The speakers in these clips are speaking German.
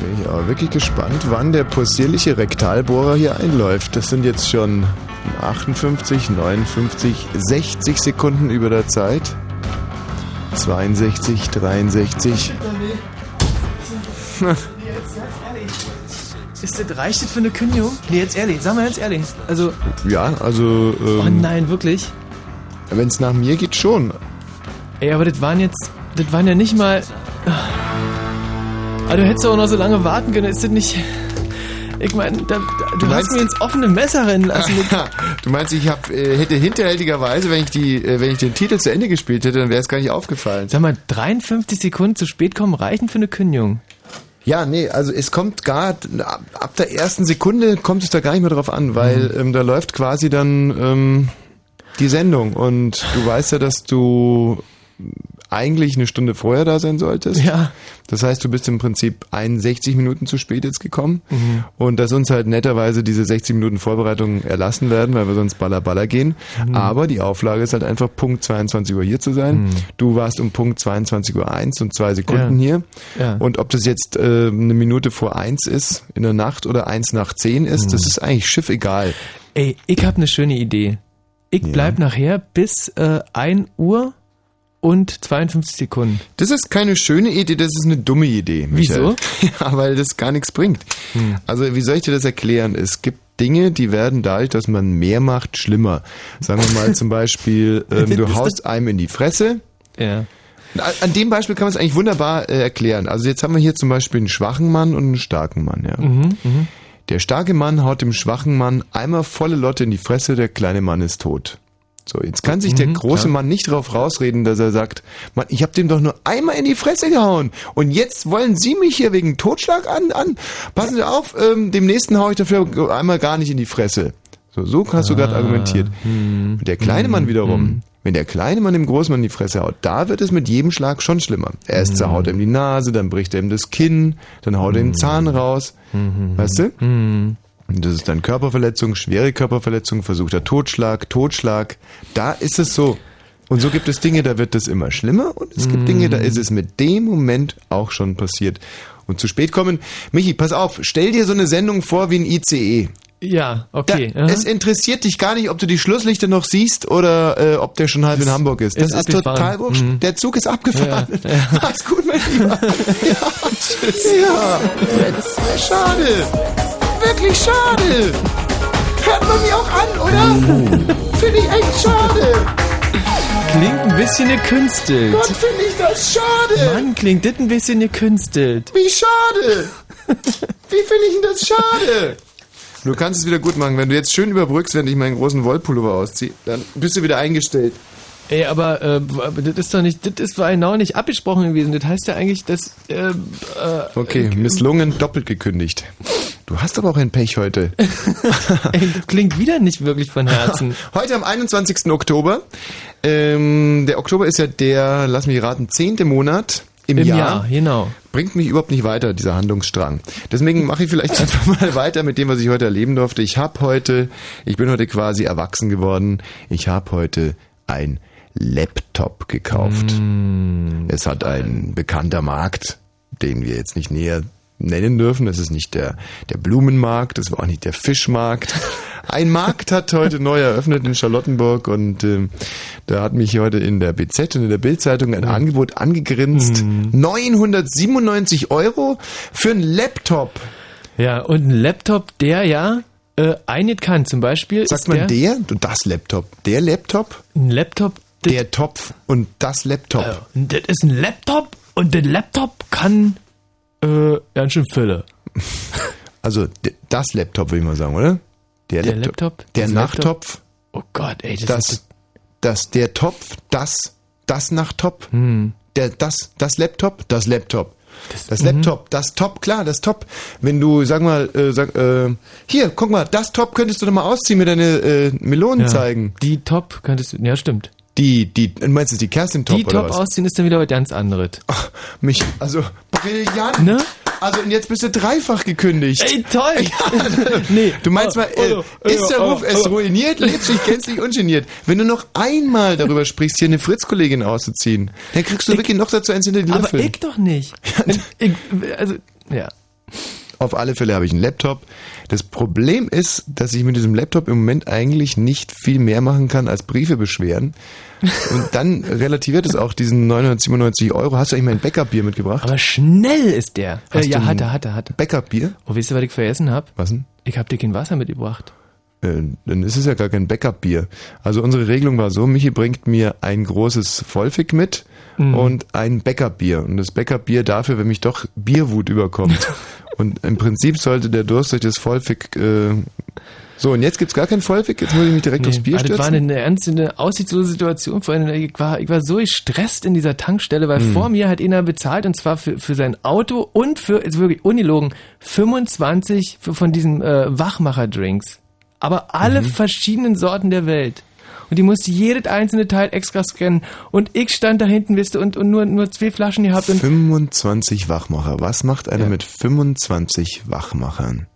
Bin ich aber wirklich gespannt, wann der possierliche Rektalbohrer hier einläuft. Das sind jetzt schon 58, 59, 60 Sekunden über der Zeit. 62, 63. Ist das, reicht das für eine Kündigung? Nee, jetzt ehrlich, sag mal jetzt ehrlich. Also, Ja, also oh ähm, nein, wirklich? wenn es nach mir geht, schon. Ey, aber das waren jetzt, das waren ja nicht mal... Aber du hättest auch noch so lange warten können, ist das nicht... Ich meine, du, hast meinst- mir ins offene Messer rennen lassen. du meinst, ich hab, äh, hätte hinterhältigerweise, wenn ich die, äh, wenn ich den Titel zu Ende gespielt hätte, dann wäre es gar nicht aufgefallen. Sag mal, 53 Sekunden zu spät kommen reichen für eine Kündigung. Ja, nee, also es kommt gar ab, ab der ersten Sekunde kommt es da gar nicht mehr drauf an, weil Mhm. ähm, da läuft quasi dann ähm, die Sendung und du weißt ja, dass du eigentlich eine Stunde vorher da sein solltest. Ja. Das heißt, du bist im Prinzip 61 Minuten zu spät jetzt gekommen Mhm. und dass uns halt netterweise diese 60 Minuten Vorbereitung erlassen werden, weil wir sonst baller baller gehen. Mhm. Aber die Auflage ist halt einfach Punkt 22 Uhr hier zu sein. Du warst um Punkt 22 Uhr 1 und zwei Sekunden Ja. hier. Ja. Und ob das jetzt äh, eine Minute vor eins ist in der Nacht oder eins nach zehn ist, das ist eigentlich Schiff egal. Ey, ich hab eine schöne Idee. Ich bleib nachher bis äh, 1 Uhr und 52 Sekunden. Das ist keine schöne Idee, das ist eine dumme Idee. Michael. Wieso? Ja, weil das gar nichts bringt. Also wie soll ich dir das erklären? Es gibt Dinge, die werden dadurch, dass man mehr macht, schlimmer. Sagen wir mal zum Beispiel, ähm, du haust einem in die Fresse. Ja. An- An dem Beispiel kann man es eigentlich wunderbar äh, erklären. Also jetzt haben wir hier zum Beispiel einen schwachen Mann und einen starken Mann. Ja. Mhm, mhm. Der starke Mann haut dem schwachen Mann einmal volle Lotte in die Fresse, der kleine Mann ist tot. So, jetzt kann sich der Mhm, große klar. Mann nicht darauf rausreden, dass er sagt, Mann, ich habe dem doch nur einmal in die Fresse gehauen und jetzt wollen Sie mich hier wegen Totschlag an, an. Passen Sie auf, ähm, dem nächsten hau ich dafür einmal gar nicht in die Fresse. So, so hast du gerade Ah, argumentiert. hm. Und der kleine Mann wiederum, wenn der kleine Mann dem großen Mann in die Fresse haut, da wird es mit jedem Schlag schon schlimmer. Erst Hm. zerhaut er ihm die Nase, dann bricht er ihm das Kinn, dann haut er ihm den Zahn raus. Weißt du? Und das ist dann Körperverletzung, schwere Körperverletzung, versuchter Totschlag, Totschlag. Da ist es so. Und so gibt es Dinge, da wird es immer schlimmer und es gibt Dinge, da ist es mit dem Moment auch schon passiert. Und zu spät kommen. Michi, pass auf, stell dir so eine Sendung vor wie ein ICE. Ja, okay. Da, es interessiert dich gar nicht, ob du die Schlusslichter noch siehst oder äh, ob der schon halb in Hamburg ist. Das ist ist, total wurscht. Mhm. Der Zug ist abgefahren. Ja, ja. Mach's gut, mein Lieber. ja, tschüss. Ja. Schade. Wirklich schade. Hört man mir auch an, oder? Finde ich echt schade. Klingt ein bisschen gekünstelt. Gott, finde ich das schade. Mann, klingt das ein bisschen gekünstelt. Wie schade. Wie finde ich denn das schade? Du kannst es wieder gut machen. Wenn du jetzt schön überbrückst, wenn ich meinen großen Wollpullover ausziehe, dann bist du wieder eingestellt. Ey, aber, äh, das ist doch nicht, das ist bei genau nicht abgesprochen gewesen. Das heißt ja eigentlich, dass, äh, äh, Okay, misslungen, doppelt gekündigt. Du hast aber auch ein Pech heute. ey, das klingt wieder nicht wirklich von Herzen. Heute am 21. Oktober. Ähm, der Oktober ist ja der, lass mich raten, zehnte Monat im, Im Jahr. Jahr, genau. Bringt mich überhaupt nicht weiter, dieser Handlungsstrang. Deswegen mache ich vielleicht einfach mal weiter mit dem, was ich heute erleben durfte. Ich habe heute, ich bin heute quasi erwachsen geworden. Ich habe heute ein Laptop gekauft. Es hat ein bekannter Markt, den wir jetzt nicht näher nennen dürfen. Das ist nicht der, der Blumenmarkt, das war auch nicht der Fischmarkt. Ein Markt hat heute neu eröffnet in Charlottenburg und ähm, da hat mich heute in der BZ und in der Bildzeitung ein Angebot angegrinst. 997 Euro für einen Laptop. Ja, und ein Laptop, der ja äh, einiges kann. Zum Beispiel Sagt man der, der? Das Laptop. Der Laptop? ein Laptop, Der Topf und das Laptop. äh, das ist ein Laptop und der Laptop kann äh, ganz schön Fülle. Also das Laptop, würde ich mal sagen, oder? Der, Der Laptop, Der das Nachtopf. Oh Gott, ey, das, Das, ist das, der Topf, das, das Nachtop. Hm. Der, das, das Laptop, das Laptop. Das, mhm. Laptop, das Top, klar, das Top. Wenn du, sag mal, äh, sag, äh, hier, guck mal, das Top könntest du doch mal ausziehen, mir deine äh, Melonen ja, zeigen. Die Top könntest du, ja stimmt. Die, die, meinst du die Kerstin Top die oder Top was? ausziehen ist dann wieder was ganz anderes. Ach, mich, also, brillant. Ne? Also, und jetzt bist du dreifach gekündigt. Ey, toll! nee, Du meinst mal, äh, oh, oh, ist der oh, Ruf es oh. ruiniert, lebst dich gänzlich ungeniert. Wenn du noch einmal darüber sprichst, hier eine Fritz-Kollegin auszuziehen, dann kriegst du wirklich noch dazu eins hinter die aber Löffel. ich doch nicht. ich, also, ja. Auf alle Fälle habe ich einen Laptop. Das Problem ist, dass ich mit diesem Laptop im Moment eigentlich nicht viel mehr machen kann als Briefe beschweren. Und dann relativiert es auch diesen 997 Euro. Hast du eigentlich mein Backup-Bier mitgebracht? Aber schnell ist der. Hast äh, ja, du hat ein er, hat er, hat er. Backup-Bier? Oh, wisst ihr, was ich vergessen hab? Was denn? Ich hab dir kein Wasser mitgebracht. Äh, dann ist es ja gar kein Backup-Bier. Also unsere Regelung war so, Michi bringt mir ein großes Vollfick mit Mhm. und ein Backup-Bier. Und das Backup-Bier dafür, wenn mich doch Bierwut überkommt. und im Prinzip sollte der Durst durch das Vollfick... Äh, so, und jetzt gibt's gar kein Vollfick, jetzt muss ich mich direkt aufs Bier aber das war stürzen. eine ernste, eine aussichtslose Situation. Vor allem, ich war, ich war so gestresst in dieser Tankstelle, weil vor mir hat einer bezahlt und zwar für, für sein Auto und für, ist wirklich unilogen, 25 für, von diesen äh, Wachmacher-Drinks. Aber alle verschiedenen Sorten der Welt. Und die musste jedes einzelne Teil extra scannen. Und ich stand da hinten, wisst ihr, und, und nur, nur zwei Flaschen gehabt. Und 25 Wachmacher. Was macht einer Ja. mit 25 Wachmachern?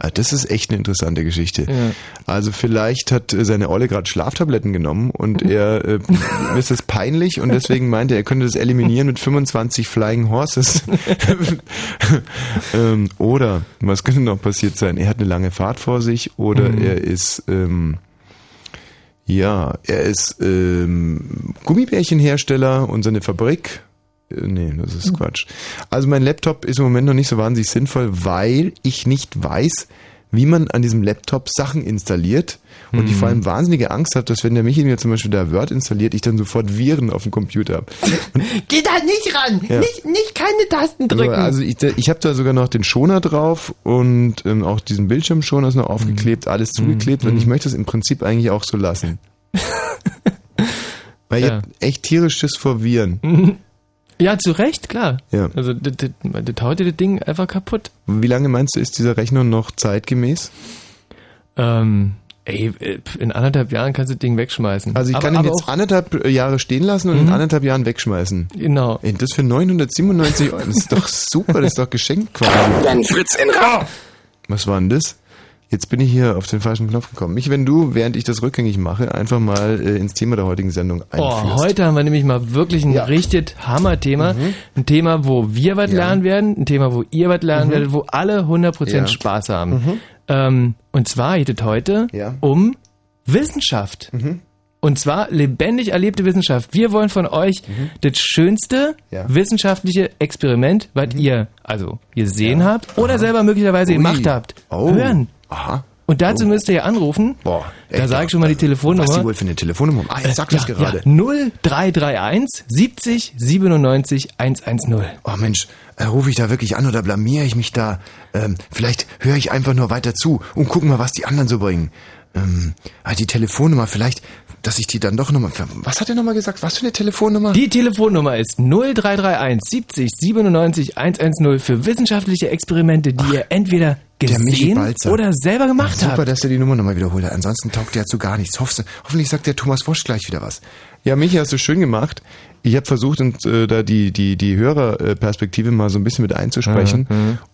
Ah, Das ist echt eine interessante Geschichte. Ja. Also vielleicht hat äh, seine Olle gerade Schlaftabletten genommen und er äh, ist es peinlich und deswegen meinte er, er könnte das eliminieren mit 25 Flying Horses. ähm, oder was könnte noch passiert sein? Er hat eine lange Fahrt vor sich oder Mhm. er ist ähm, ja, er ist ähm, Gummibärchenhersteller und seine Fabrik. Äh, Nee, das ist Quatsch. Also mein Laptop ist im Moment noch nicht so wahnsinnig sinnvoll, weil ich nicht weiß, wie man an diesem Laptop Sachen installiert. Und ich vor allem wahnsinnige Angst habe, dass wenn der Michi mir zum Beispiel da Word installiert, ich dann sofort Viren auf dem Computer habe. Geh da nicht ran! Ja. Nicht, nicht keine Tasten drücken! Also ich, ich habe da sogar noch den Schoner drauf und ähm, auch diesen Bildschirmschoner ist noch aufgeklebt, alles zugeklebt und ich möchte es im Prinzip eigentlich auch so lassen. Weil ich Ja. hab echt tierisch Schiss vor Viren. ja, zu Recht, klar. Ja. Also, das, das, das haut dir das Ding einfach kaputt. Wie lange meinst du, ist dieser Rechner noch zeitgemäß? Ähm, ey, in anderthalb Jahren kannst du das Ding wegschmeißen. Also ich aber, kann ihn jetzt auch, anderthalb Jahre stehen lassen und in anderthalb Jahren wegschmeißen. Genau. Ey, das für 997 Euro, das ist doch super, das ist doch geschenkt quasi. Wenn Fritz in Ra Was war denn das? Jetzt bin ich hier auf den falschen Knopf gekommen. Mich, wenn du, während ich das rückgängig mache, einfach mal äh, ins Thema der heutigen Sendung Oh, einführst. heute haben wir nämlich mal wirklich ein Ja. richtig Hammer-Thema. Ein Thema, wo wir was Ja. lernen werden, ein Thema, wo ihr was lernen werdet, wo alle 100% Ja. Spaß haben. Ähm, und zwar geht es heute Ja. um Wissenschaft. Und zwar lebendig erlebte Wissenschaft. Wir wollen von euch das schönste Ja. wissenschaftliche Experiment, was ihr also gesehen habt oder selber möglicherweise Ui. gemacht habt, Oh. hören. Aha. Und dazu müsst ihr ja anrufen. Boah. Da sage ich schon mal die Telefonnummer. Was die wohl für eine Telefonnummer? Ah, jetzt sag das ja, gerade. Ja, 0331 70 97 110. Oh Mensch, äh, rufe ich da wirklich an oder blamiere ich mich da? Ähm, vielleicht höre ich einfach nur weiter zu und guck mal, was die anderen so bringen. Ähm, ah, die Telefonnummer, vielleicht, dass ich die dann doch nochmal... Was hat er nochmal gesagt? Was für eine Telefonnummer? Die Telefonnummer ist 0331 70 97 110 für wissenschaftliche Experimente, die ihr entweder gesehen oder selber gemacht Super, habt. dass er die Nummer nochmal wiederholt hat. Ansonsten taugt der zu gar nichts. Hoffst, hoffentlich sagt der Thomas Wosch gleich wieder was. Ja, Michi, hast du schön gemacht. Ich habe versucht, und, äh, da die, die, die Hörerperspektive mal so ein bisschen mit einzusprechen.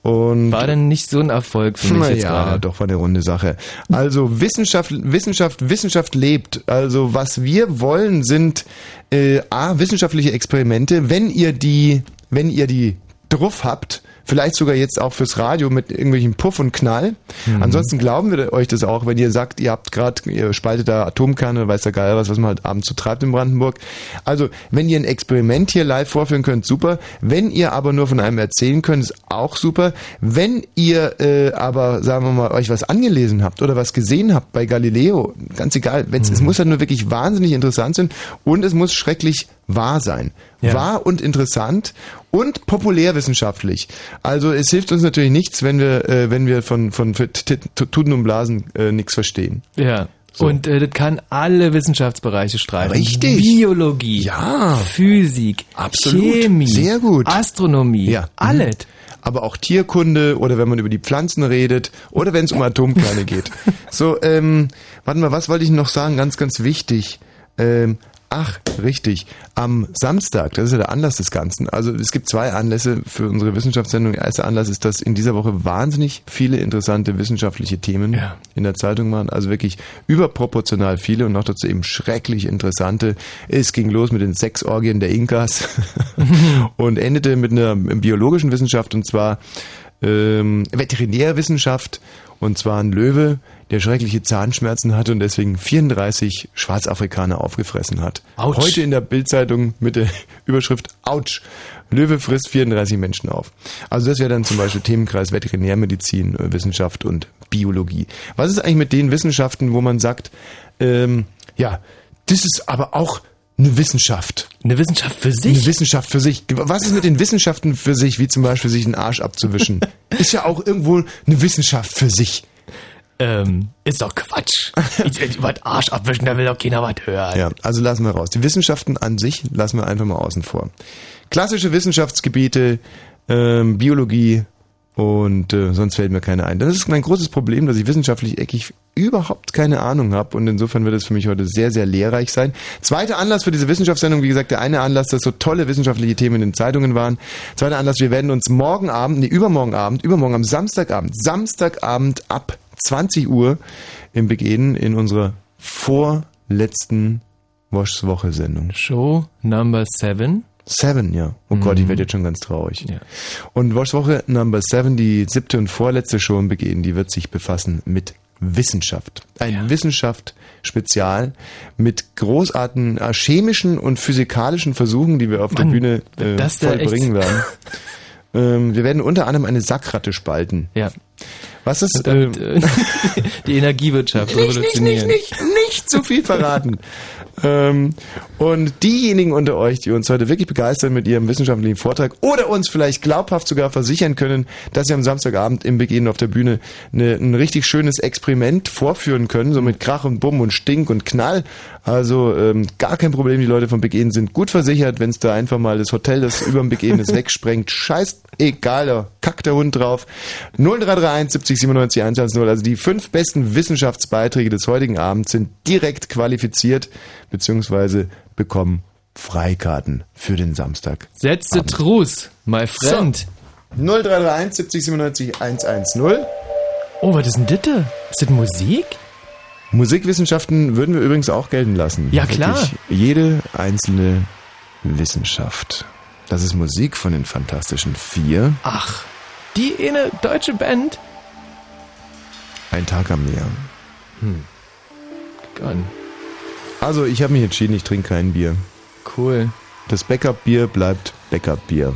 Und War denn nicht so ein Erfolg für mich Na jetzt ja, gerade? doch war eine runde Sache. Also Wissenschaft, Wissenschaft, Wissenschaft lebt. Also was wir wollen sind äh, a wissenschaftliche Experimente. Wenn ihr die, wenn ihr die drauf habt, vielleicht sogar jetzt auch fürs Radio mit irgendwelchen Puff und Knall. Ansonsten glauben wir euch das auch, wenn ihr sagt, ihr habt gerade, ihr spaltet da Atomkerne, weiß der Geil was, was man halt abends so treibt in Brandenburg. Also, wenn ihr ein Experiment hier live vorführen könnt, super. Wenn ihr aber nur von einem erzählen könnt, ist auch super. Wenn ihr äh, aber, sagen wir mal, euch was angelesen habt oder was gesehen habt bei Galileo, ganz egal, wenn's, es muss halt nur wirklich wahnsinnig interessant sein und es muss schrecklich wahr sein. Ja. Wahr und interessant und populärwissenschaftlich. Also es hilft uns natürlich nichts, wenn wir, äh, wenn wir von, von Tuten und Blasen äh, nichts verstehen. Ja. So. Und äh, das kann alle Wissenschaftsbereiche streifen. Richtig. Biologie, Ja. Physik, Absolut. Chemie, Sehr gut. Astronomie, Ja. alles. aber auch Tierkunde oder wenn man über die Pflanzen redet oder wenn es um Atomkerne geht. So, ähm, warte mal, was wollte ich noch sagen? Ganz, ganz wichtig. Ähm, ach, richtig. Am Samstag, das ist ja der Anlass des Ganzen. Also es gibt zwei Anlässe für unsere Wissenschaftssendung. Der erste Anlass ist, dass in dieser Woche wahnsinnig viele interessante wissenschaftliche Themen Ja. in der Zeitung waren. Also wirklich überproportional viele und noch dazu eben schrecklich interessante. Es ging los mit den Sexorgien der Inkas und endete mit einer biologischen Wissenschaft und zwar ähm, Veterinärwissenschaft und zwar ein Löwe, der schreckliche Zahnschmerzen hatte und deswegen 34 Schwarzafrikaner aufgefressen hat. Autsch. Heute in der Bildzeitung mit der Überschrift Autsch. Löwe frisst 34 Menschen auf. Also das wäre dann zum Beispiel Themenkreis Veterinärmedizin, äh, Wissenschaft und Biologie. Was ist eigentlich mit den Wissenschaften, wo man sagt, ähm, ja, das ist aber auch eine Wissenschaft. Eine Wissenschaft für Eine sich? Wissenschaft für sich. Was ist mit den Wissenschaften für sich, wie zum Beispiel sich den Arsch abzuwischen? ist ja auch irgendwo eine Wissenschaft für sich. Ähm, ist doch Quatsch. Ich, ich, über den Arsch abwischen, da will doch keiner was hören. Ja, also lassen wir raus. Die Wissenschaften an sich lassen wir einfach mal außen vor. Klassische Wissenschaftsgebiete, ähm, Biologie und äh, sonst fällt mir keine ein. Das ist mein großes Problem, dass ich wissenschaftlich eckig überhaupt keine Ahnung habe und insofern wird es für mich heute sehr, sehr lehrreich sein. Zweiter Anlass für diese Wissenschaftssendung, wie gesagt, der eine Anlass, dass so tolle wissenschaftliche Themen in den Zeitungen waren. Zweiter Anlass, wir werden uns morgen Abend, nee, übermorgen Abend, übermorgen am Samstagabend, Samstagabend ab 20 Uhr im Begehen in unserer vorletzten Woschs Woche Sendung. Show Number Seven. Seven, ja. Oh Gott, ich werde jetzt schon ganz traurig. Ja. Und Woche Number Seven, die siebte und vorletzte Show im Begehen, die wird sich befassen mit Wissenschaft. Ein Ja. Wissenschaft-Spezial mit großartigen äh, chemischen und physikalischen Versuchen, die wir auf der Mann, Bühne wird äh, das da vollbringen werden. ähm, wir werden unter anderem eine Sackratte spalten. Ja. Was ist... Ähm, äh, die Energiewirtschaft nicht, nicht, revolutionieren. nicht, nicht, nicht zu viel verraten. Ähm, und diejenigen unter euch, die uns heute wirklich begeistern mit ihrem wissenschaftlichen Vortrag oder uns vielleicht glaubhaft sogar versichern können, dass sie am Samstagabend im Begehen auf der Bühne eine, ein richtig schönes Experiment vorführen können, so mit Krach und Bumm und Stink und Knall. Also ähm, gar kein Problem, die Leute vom Begehen sind gut versichert, wenn es da einfach mal das Hotel, das über dem Begehen ist, wegsprengt. Scheiß egal, da kackt der Hund drauf. 0331 70 97 110. Also die fünf besten Wissenschaftsbeiträge des heutigen Abends sind direkt qualifiziert, beziehungsweise bekommen Freikarten für den Samstag. Setze Truß, my friend. 0331 70 97 110. Oh, was ist denn das? da? Ist das Musik? Musikwissenschaften würden wir übrigens auch gelten lassen. Ja, klar. Wirklich jede einzelne Wissenschaft. Das ist Musik von den Fantastischen Vier. Ach, die eine deutsche Band? Ein Tag am Meer. Gott, Also, ich habe mich entschieden, ich trinke kein Bier. cool. Das Backup-Bier bleibt Backup-Bier.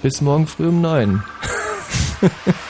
Bis morgen früh um neun.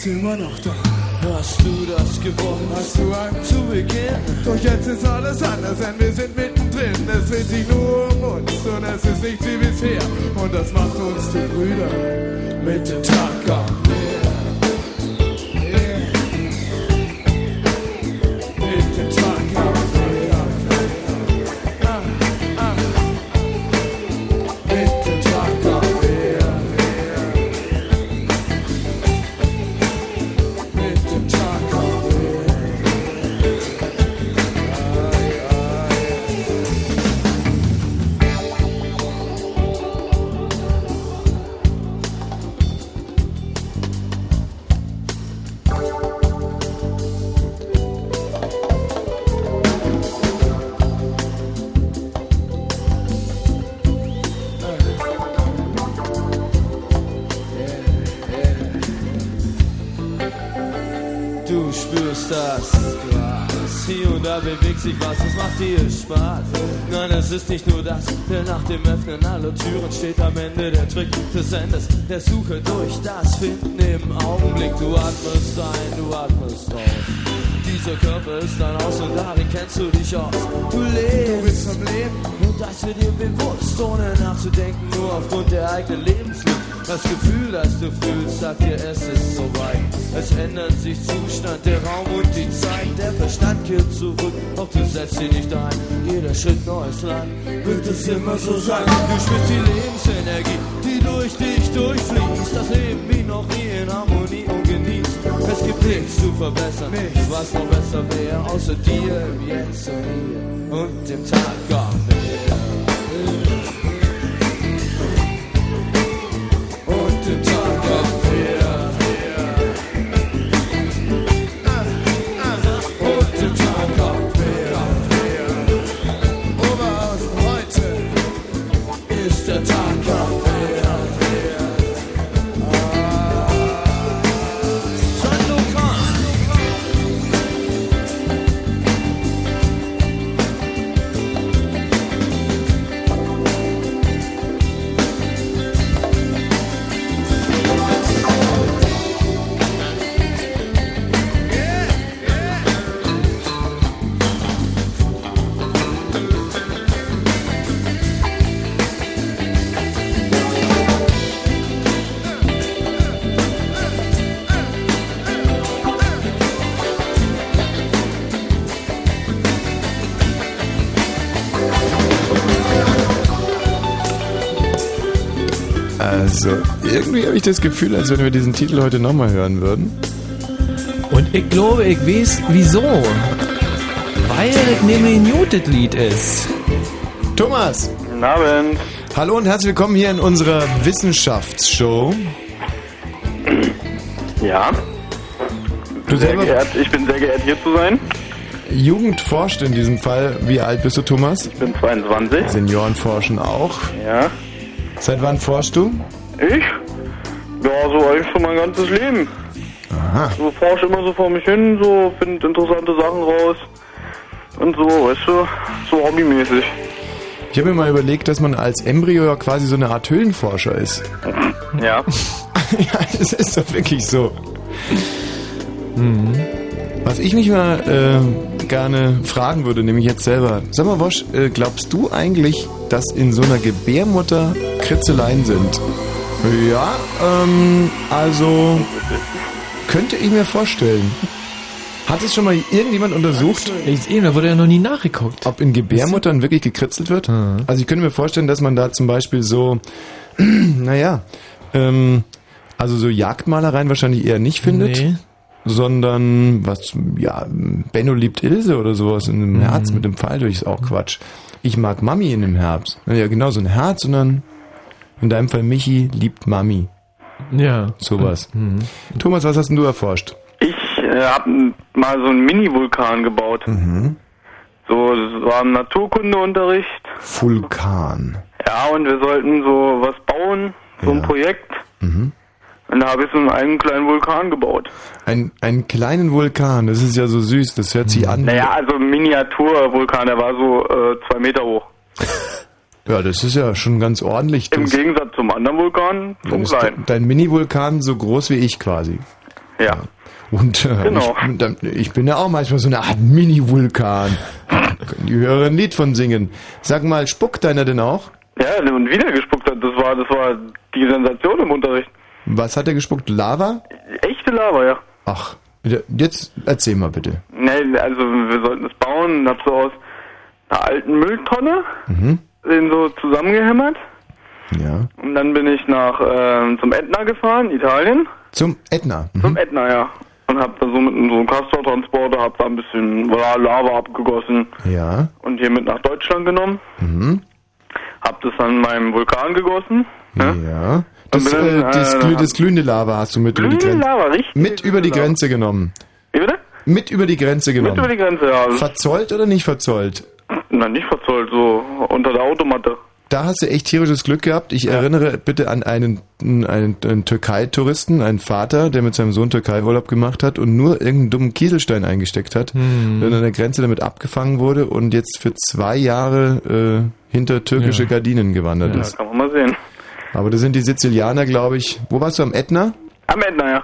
und ist immer noch da. Hast immer so sein. Du spürst die Lebensenergie, die durch dich durchfließt. Das Leben wie noch nie in Harmonie und genießt. Es gibt nichts zu verbessern, nichts, was noch besser wäre, außer dir, jetzt Also, irgendwie habe ich das Gefühl, als wenn wir diesen Titel heute nochmal hören würden. Und ich glaube, ich weiß wieso. Weil es nämlich ein gutes Lied ist. Thomas! Guten Abend. Hallo und herzlich willkommen hier in unserer Wissenschaftsshow. Ja. Du Sehr selber geehrt, ich bin sehr geehrt, hier zu sein. Jugend forscht in diesem Fall. Wie alt bist du, Thomas? Ich bin 22. Senioren forschen auch. Ja. Seit wann forschst du? Ich? Ja, so eigentlich schon mein ganzes Leben. Aha. So forsche immer so vor mich hin, so finde interessante Sachen raus. Und so, weißt du, so hobbymäßig. Ich habe mir mal überlegt, dass man als Embryo ja quasi so eine Art Höhlenforscher ist. Ja. ja, es ist doch wirklich so. Mhm. Was ich mich mal äh, gerne fragen würde, nämlich jetzt selber. Sag mal, Wosch, äh, glaubst du eigentlich, dass in so einer Gebärmutter Kritzeleien sind? Ja, ähm, also könnte ich mir vorstellen. Hat es schon mal irgendjemand untersucht, Ich, eben, da wurde ja noch nie nachgeguckt. ob in Gebärmuttern wirklich gekritzelt wird? Also ich könnte mir vorstellen, dass man da zum Beispiel so, naja, ähm, also so Jagdmalereien wahrscheinlich eher nicht findet, Nee. sondern was, ja, Benno liebt Ilse oder sowas in einem Herz mit dem Pfeil durch ist auch Quatsch. Ich mag Mami in dem Herbst. Ja, genau, so ein Herz und dann in deinem Fall Michi liebt Mami. Ja. Sowas. Thomas, was hast denn du erforscht? Ich äh, habe mal so einen Mini-Vulkan gebaut. So, es war im Naturkundeunterricht. Vulkan. Ja, und wir sollten so was bauen, so ein Ja. Projekt. Und da habe ich so einen kleinen Vulkan gebaut. Ein, einen kleinen Vulkan, das ist ja so süß, das hört sich an. Naja, also ein Miniaturvulkan, der war so äh, zwei Meter hoch. Ja, das ist ja schon ganz ordentlich. Im Das, Gegensatz zum anderen Vulkan, ist klein. dein Mini-Vulkan so groß wie ich quasi. Ja. Und äh, Genau. ich, ich bin ja auch manchmal so eine Art Mini-Vulkan. Können die Hörer ein Lied von singen. Sag mal, spuckt deiner denn auch? Ja, und wieder gespuckt hat, das war, das war die Sensation im Unterricht. Was hat er gespuckt? Lava? Echte Lava, ja. Ach, jetzt erzähl mal bitte. Nee, also wir sollten es bauen hab so aus einer alten Mülltonne den so zusammengehämmert. Ja. Und dann bin ich nach ähm, zum Ätna gefahren, Italien. Zum Ätna. Mhm. Zum Ätna, ja. Und hab da so mit so einem Castortransporter, hab da ein bisschen Lava abgegossen Ja. und hier mit nach Deutschland genommen. Mhm. Hab das an meinem Vulkan gegossen. Ja. Ja. Das, bin äh, dann, das, äh, glüh, das glühende Lava hast du mit über die Grenze. Lava, richtig? Mit über die Lava. Grenze genommen. Wie bitte? Mit über die Grenze Mit genommen. über die Grenze, ja. Verzollt oder nicht verzollt? Na, nicht verzollt, so unter der Automatte. da hast du echt tierisches Glück gehabt. Ich erinnere bitte an einen, einen, einen Türkei-Touristen, einen Vater, der mit seinem Sohn Türkei-Urlaub gemacht hat und nur irgendeinen dummen Kieselstein eingesteckt hat, Hm. dann an der Grenze damit abgefangen wurde und jetzt für zwei Jahre äh, hinter türkische Ja. Gardinen gewandert Ja, ist. kann man mal sehen. Aber das sind die Sizilianer, glaube ich. Wo warst du am Ätna? Am Ende, ja.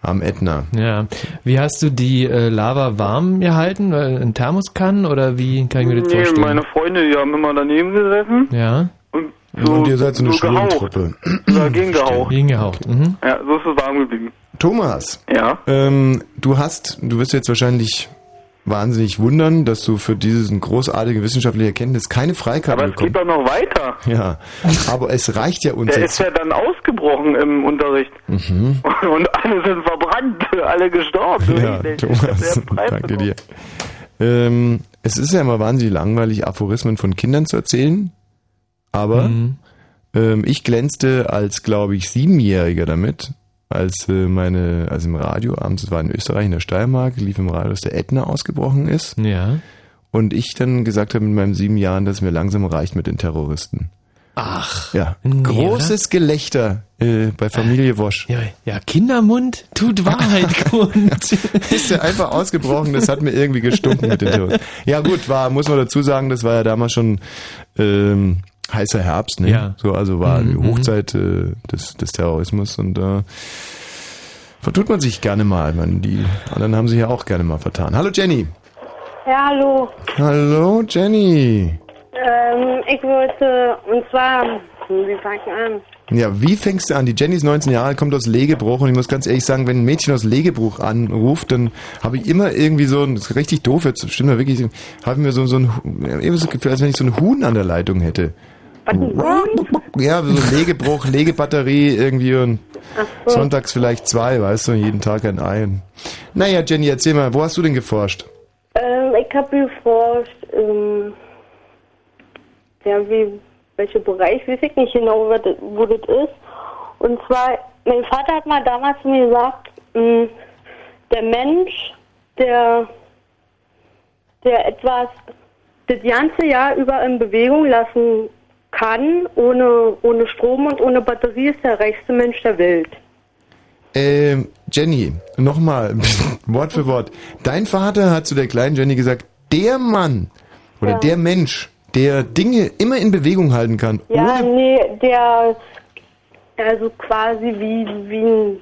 Am Ätna. Ja. Wie hast du die äh, Lava warm gehalten? In Thermoskannen oder wie kann ich mir das Nee, vorstellen? meine Freunde, die haben immer daneben gesessen ja, und so, und ihr seid so eine gehaucht. Schwimmtruppe. Dagegen gehaucht. hingehaucht. Mhm. Ja, so ist es warm geblieben. Thomas, Ja. ähm, du hast, du wirst jetzt wahrscheinlich wahnsinnig wundern, dass du für diesen großartige wissenschaftliche Erkenntnis keine Freikarte Aber es geht bekommst. doch noch weiter. Ja, aber es reicht ja uns Der ist jetzt. ja dann ausgebrochen im Unterricht. Mhm. Und alle sind verbrannt, alle gestorben. Ja, Ich- Thomas, danke dir. Ähm, es ist ja immer wahnsinnig langweilig, Aphorismen von Kindern zu erzählen, aber Mhm. ähm, ich glänzte als, glaube ich, Siebenjähriger damit, als äh, meine, also im Radio abends, es war in Österreich, in der Steiermark, lief im Radio, dass der Ätna ausgebrochen ist Ja. und ich dann gesagt habe mit meinen sieben Jahren, dass es mir langsam reicht mit den Terroristen. Ach. Ja, Nee, großes Gelächter äh, bei Familie Wosch. Ja, ja, Kindermund tut Wahrheit kund. ist ja einfach ausgebrochen, das hat mir irgendwie gestunken mit den Terroristen. Ja gut, war, muss man dazu sagen, das war ja damals schon ähm, heißer Herbst, ne? Ja. So, also war die Mhm. Hochzeit äh, des, des Terrorismus und da vertut man sich gerne mal. Man, die anderen haben sich ja auch gerne mal vertan. Hallo Jenny. Ja, hallo. Hallo Jenny. Ähm, ich wollte, und zwar, hm, wie fange ich an? Ja, wie fängst du an? Die Jenny ist 19 Jahre alt, kommt aus Legebruch und ich muss ganz ehrlich sagen, wenn ein Mädchen aus Legebruch anruft, dann habe ich immer irgendwie so ein, das ist richtig doof jetzt, stimmt ja wirklich, habe ich mir so, so ein, immer so das Gefühl, als wenn ich so ein Huhn an der Leitung hätte. Ja, so Legebruch, Legebatterie irgendwie und so. sonntags vielleicht zwei, weißt du, jeden Tag ein Ei. Und- Naja, Jenny, erzähl mal, wo hast du denn geforscht? Ähm, ich habe geforscht, ähm, ja, wie, welcher Bereich, weiß ich nicht genau, wo das ist. Und zwar, mein Vater hat mal damals zu mir gesagt, mh, der Mensch, der, der etwas das ganze Jahr über in Bewegung lassen kann, ohne, ohne Strom und ohne Batterie, ist der reichste Mensch der Welt. Ähm, Jenny, nochmal, Wort für Wort. Dein Vater hat zu der kleinen Jenny gesagt, der Mann oder Ja. der Mensch, der Dinge immer in Bewegung halten kann, Ja, ohne nee, der, also quasi wie, wie ein,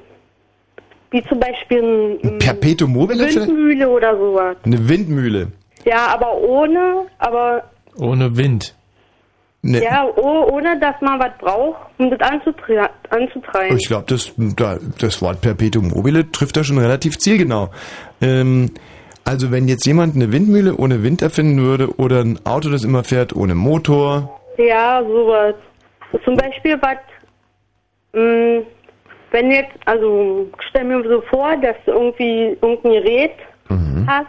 wie zum Beispiel ein, ein Perpetuum mobile, vielleicht? Windmühle oder sowas. eine Windmühle. Ja, aber ohne, aber, Ohne Wind. Ne, ja, oh, ohne dass man was braucht, um das anzutre anzutreiben. Ich glaube, das, da- das Wort Perpetuum mobile trifft da schon relativ zielgenau. Ähm, also wenn jetzt jemand eine Windmühle ohne Wind erfinden würde oder ein Auto, das immer fährt ohne Motor, Ja, sowas. Zum Beispiel was, mh, wenn jetzt, also stell mir so vor, dass du irgendwie irgendein Gerät Mhm. hast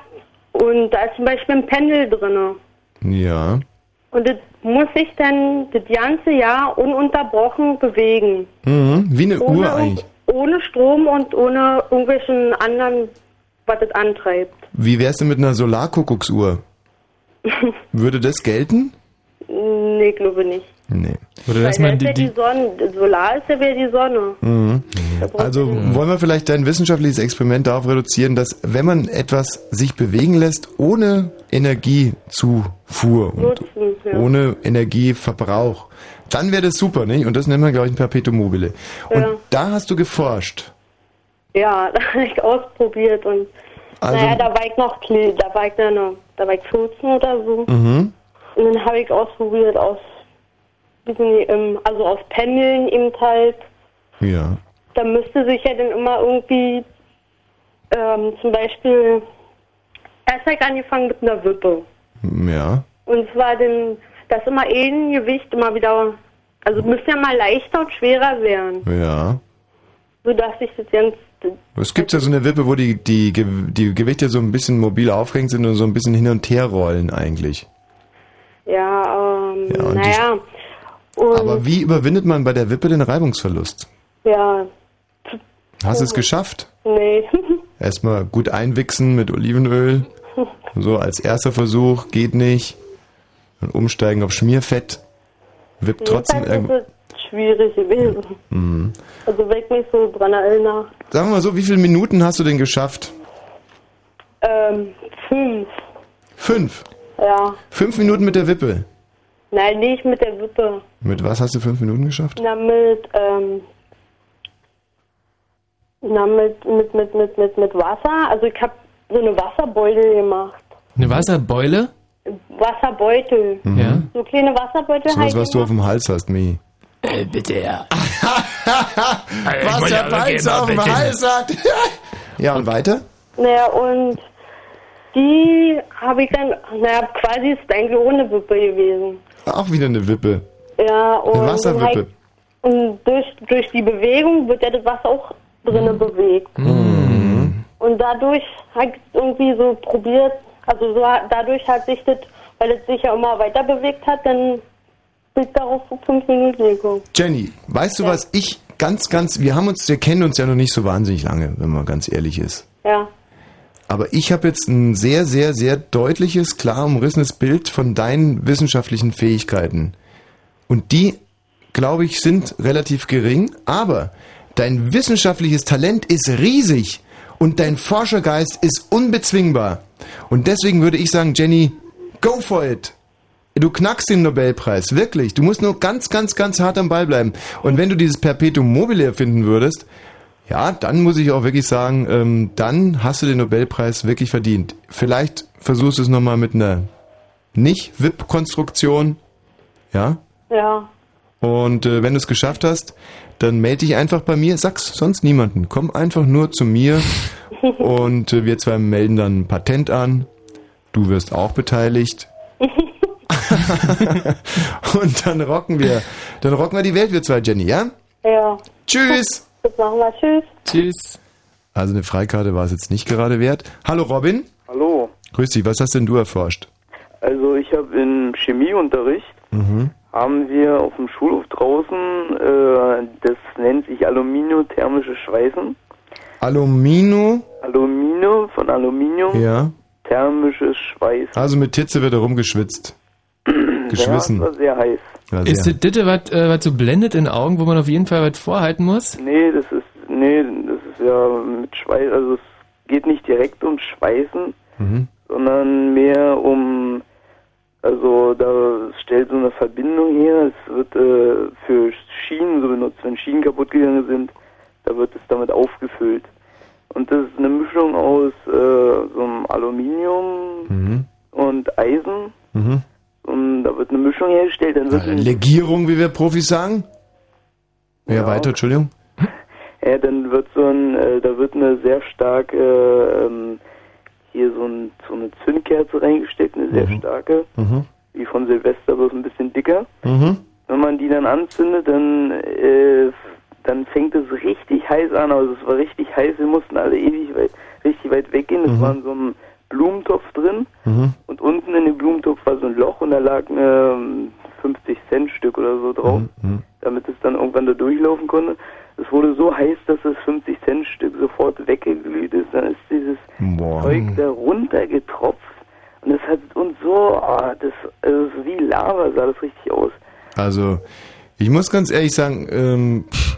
und da ist zum Beispiel ein Pendel drinne. ja, Und das muss sich dann das ganze Jahr ununterbrochen bewegen. mhm. wie eine Ohne, Uhr eigentlich. ohne Strom und ohne irgendwelchen anderen, was das antreibt. Wie wär's denn mit einer Solarkuckucksuhr? Würde das gelten? nee, glaube nicht. Nee. Oder dass Weil man die, ja die Sonne, Solar ist ja wieder die Sonne. Mhm. Also wollen wir vielleicht dein wissenschaftliches Experiment darauf reduzieren, dass wenn man etwas sich bewegen lässt ohne Energiezufuhr und Nutzen, ja. ohne Energieverbrauch, dann wäre das super, nicht? Und das nennt man, glaube ich, ein Perpetuum mobile. Und Ja. da hast du geforscht. Ja, da habe ich ausprobiert und Also- naja, da war ich noch da war ich dann noch, da war ich 14 oder so. Mhm. Und dann habe ich ausprobiert aus, ähm, also aus Pendeln eben halt. Ja. Da müsste sich ja dann immer irgendwie, ähm, zum Beispiel, erst ich angefangen mit einer Wippe. Ja. Und zwar dann, dass immer ein Gewicht immer wieder, also müsste ja mal leichter und schwerer werden, Ja. sodass sich das ganz, Es gibt ja so eine Wippe, wo die, die, die Gewichte so ein bisschen mobil aufgehängt sind und so ein bisschen hin und her rollen eigentlich. ja, ähm, Ja, naja. Und, Aber wie überwindet man bei der Wippe den Reibungsverlust? ja, Hast du es geschafft? nee. Erstmal gut einwichsen mit Olivenöl. So als erster Versuch, geht nicht. Dann umsteigen auf Schmierfett. Wippt trotzdem irgendwo. ist es schwierig gewesen. Mhm. Also ich mich so dran erinnere. Sagen wir mal so, wie viele Minuten hast du denn geschafft? Ähm, fünf. Fünf. Ja. Fünf Minuten mit der Wippe. Nein, nicht mit der Wippe. Mit was hast du fünf Minuten geschafft? Na, mit, ähm, na, mit, mit, mit, mit, mit, mit Wasser. Also ich habe so eine Wasserbeutel gemacht. Eine Wasserbeule? Wasserbeutel. Ja. So kleine Wasserbeutel So was, halt was du auf dem Hals hast, Mi. Äh, bitte, ja. Was der Balzer auf dem Hals hat. ja, und weiter? Naja, und die habe ich dann, naja, quasi ist eigentlich ohne Wippe gewesen. Auch wieder eine Wippe. Ja, und, Eine Wasserwippe. halt- und durch, durch die Bewegung wird ja das Wasser auch drinnen bewegt. Mhm. Und dadurch hat ich irgendwie so probiert, also so dadurch hat sich das, weil es sich ja immer weiter bewegt hat, dann bin darauf vor fünf Minuten gekommen. Jenny, weißt du was? Ich ganz, ganz, wir haben uns, wir kennen uns ja noch nicht so wahnsinnig lange, wenn man ganz ehrlich ist. Ja. Aber ich habe jetzt ein sehr, sehr, sehr deutliches, klar umrissenes Bild von deinen wissenschaftlichen Fähigkeiten. Und die, glaube ich, sind relativ gering, aber dein wissenschaftliches Talent ist riesig und dein Forschergeist ist unbezwingbar. Und deswegen würde ich sagen, Jenny, go for it. Du knackst den Nobelpreis, wirklich. Du musst nur ganz, ganz, ganz hart am Ball bleiben. Und wenn du dieses Perpetuum mobile erfinden würdest, ja, dann muss ich auch wirklich sagen, ähm, dann hast du den Nobelpreis wirklich verdient. Vielleicht versuchst du es nochmal mit einer Nicht-WIP-Konstruktion, ja? Ja. Und äh, wenn du es geschafft hast, dann melde dich einfach bei mir, sag's sonst niemanden. Komm einfach nur zu mir und äh, wir zwei melden dann ein Patent an. Du wirst auch beteiligt. und dann rocken wir, dann rocken wir die Welt, wir zwei, Jenny, ja? Ja. Tschüss. Das machen wir. Tschüss. Tschüss. Also eine Freikarte war es jetzt nicht gerade wert. Hallo Robin. Hallo. Grüß dich, was hast denn du erforscht? Also ich habe im Chemieunterricht Mhm. haben wir auf dem Schulhof draußen, äh, das nennt sich Aluminiothermische Schweißen. Alumino, Alumino von Aluminium, ja. thermisches Schweißen. Also mit Hitze wird herumgeschwitzt. Geschwissen. Ja, das war sehr heiß. Ja, Ist das Ditte was, äh, was so blendet in den Augen, wo man auf jeden Fall was vorhalten muss? Nee, das ist, nee, das ist ja mit Schweiß, also es geht nicht direkt ums Schweißen, Mhm. sondern mehr um, also da stellt so eine Verbindung her, es wird äh, für Schienen so benutzt, wenn Schienen kaputt gegangen sind, da wird es damit aufgefüllt. Und das ist eine Mischung aus äh, so einem Aluminium Mhm. und Eisen Mhm. Und da wird eine Mischung hergestellt, dann wird Eine Legierung, wie wir Profis sagen? Ja, Ja. weiter, Entschuldigung. Ja, dann wird so ein, äh, da wird eine sehr starke, ähm, hier so, ein, so eine Zündkerze reingesteckt, eine sehr Mhm. starke, Mhm. wie von Silvester, bloß ein bisschen dicker. Mhm. Wenn man die dann anzündet, dann, äh, dann fängt es richtig heiß an, also es war richtig heiß, wir mussten alle ewig weit, richtig weit weggehen, es Mhm. war in so einem Blumentopf drin Mhm. und unten in dem Blumentopf war so ein Loch und da lag ein ähm, 50 Cent Stück oder so drauf Mhm. damit es dann irgendwann da durchlaufen konnte. Es wurde so heiß, dass das 50 Cent Stück sofort weggeglüht ist. Dann ist dieses Boah. Zeug da runtergetropft und es hat uns so, ah, das, also wie Lava sah das richtig aus. Also, ich muss ganz ehrlich sagen, ähm, pff,